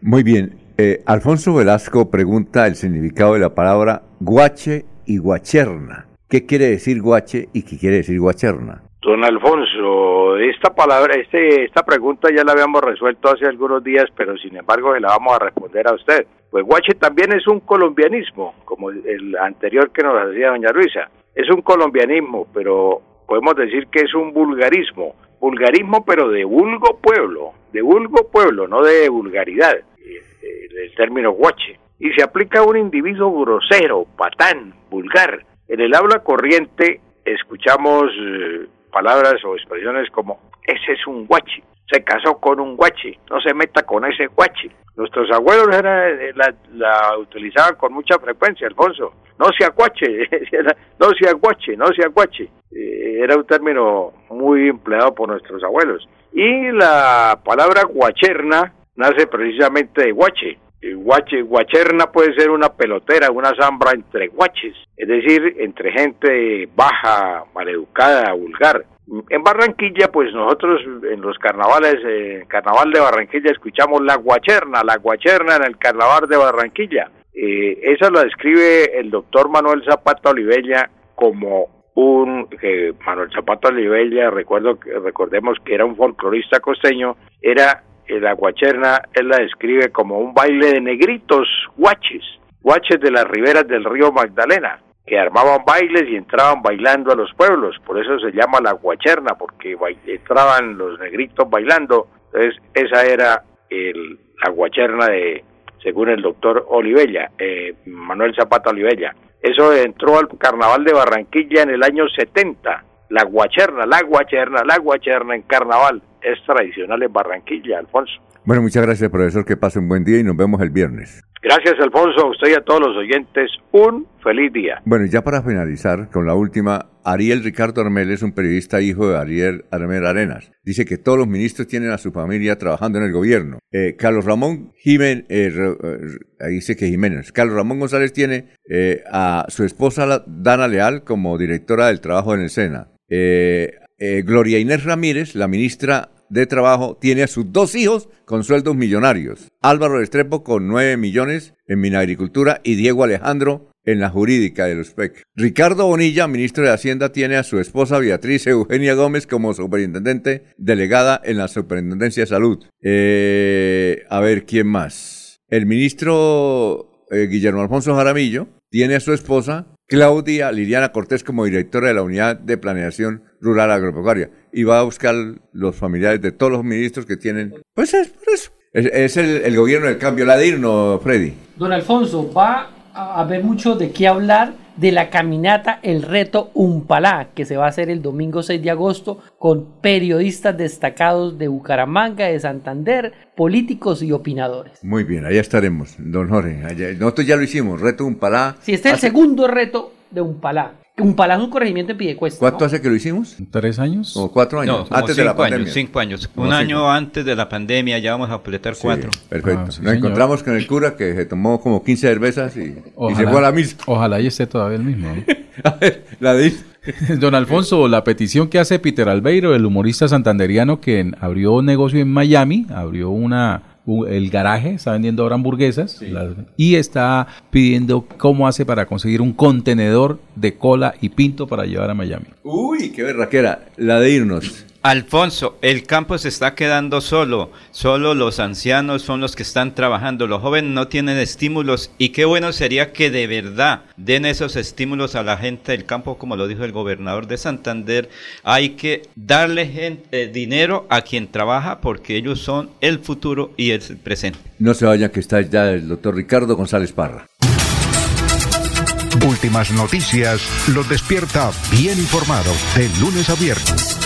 Muy bien. Eh, Alfonso Velasco pregunta el significado de la palabra guache y guacherna. ¿Qué quiere decir guache y qué quiere decir guacherna? Don Alfonso, esta palabra, este, esta pregunta ya la habíamos resuelto hace algunos días, pero sin embargo se la vamos a responder a usted. Pues guache también es un colombianismo, como el anterior que nos decía doña Luisa. Es un colombianismo, pero podemos decir que es un vulgarismo. Vulgarismo, pero de vulgo pueblo, de vulgo pueblo, no de vulgaridad, el término guache. Y se aplica a un individuo grosero, patán, vulgar, en el habla corriente escuchamos eh, palabras o expresiones como ese es un guachi, se casó con un guachi, no se meta con ese guachi. Nuestros abuelos era, eh, la, utilizaban con mucha frecuencia, Alfonso. No se aguache, no se aguache, no se aguache. Eh, era un término muy empleado por nuestros abuelos. Y la palabra guacherna nace precisamente de guache, Guache, guacherna puede ser una pelotera, una zambra entre guaches, es decir, entre gente baja, maleducada, vulgar. En Barranquilla, pues nosotros en los carnavales, en el carnaval de Barranquilla escuchamos la guacherna, la guacherna en el carnaval de Barranquilla. Eh, esa lo describe el doctor Manuel Zapata Olivella como un que Manuel Zapata Olivella, recuerdo recordemos que era un folclorista costeño, era la guacherna, él la describe como un baile de negritos guaches, guaches de las riberas del río Magdalena, que armaban bailes y entraban bailando a los pueblos, por eso se llama la guacherna, porque entraban los negritos bailando, entonces esa era el, la guacherna de, según el doctor Olivella, eh, Manuel Zapata Olivella. Eso entró al carnaval de Barranquilla en el año 70, la guacherna, la guacherna, la guacherna en carnaval es tradicional en Barranquilla, Alfonso. Bueno, muchas gracias, profesor. Que pase un buen día y nos vemos el viernes. Gracias, Alfonso. A usted y a todos los oyentes, un feliz día. Bueno, ya para finalizar con la última, Ariel Ricardo Armel es un periodista hijo de Ariel Armel Arenas. Dice que todos los ministros tienen a su familia trabajando en el gobierno. Eh, Carlos Ramón Jiménez, eh, eh, dice que Jiménez. Carlos Ramón González tiene a su esposa Dana Leal como directora del trabajo en el SENA. Gloria Inés Ramírez, la ministra de trabajo tiene a sus dos hijos con sueldos millonarios. Álvaro Estrepo con 9 millones en Minagricultura y Diego Alejandro en la jurídica de los PEC. Ricardo Bonilla, ministro de Hacienda, tiene a su esposa Beatriz Eugenia Gómez como superintendente delegada en la Superintendencia de Salud. Eh, a ver, ¿quién más? El ministro eh, Guillermo Alfonso Jaramillo tiene a su esposa Claudia Liliana Cortés como directora de la Unidad de Planeación Rural Agropecuaria y va a buscar los familiares de todos los ministros que tienen. Pues es por eso. Es, el, gobierno del cambio. La ¿no, Freddy. Don Alfonso, va a haber mucho de qué hablar de la caminata El Reto Umpalá, que se va a hacer el domingo 6 de agosto con periodistas destacados de Bucaramanga, de Santander, políticos y opinadores. Muy bien, allá estaremos, don Jorge. nosotros ya lo hicimos, Reto Umpalá. Sí, este es el segundo reto de Umpalá. Un palazo, un corregimiento en Piedecuesta. ¿Cuánto hace que lo hicimos? ¿Tres años? ¿O cuatro años? antes de la pandemia. Años, cinco años. un año antes de la pandemia ya vamos a completar cuatro. Perfecto. Ah, Nos encontramos con el cura que se tomó como 15 cervezas y, se fue a la misa. Ojalá y esté todavía el mismo. a ver, la dice. Don Alfonso, la petición que hace Peter Albeiro, el humorista santanderiano que abrió un negocio en Miami, abrió una el garaje, está vendiendo ahora hamburguesas y está pidiendo cómo hace para conseguir un contenedor de cola y pinto para llevar a Miami. Uy, qué berraquera, la de irnos Alfonso, el campo se está quedando solo, solo los ancianos son los que están trabajando, los jóvenes no tienen estímulos y qué bueno sería que de verdad den esos estímulos a la gente del campo, como lo dijo el gobernador de Santander, hay que darle gente, dinero a quien trabaja porque ellos son el futuro y el presente. No se vayan que está ya el doctor Ricardo González Parra. Últimas noticias los despierta bien informados de lunes a viernes.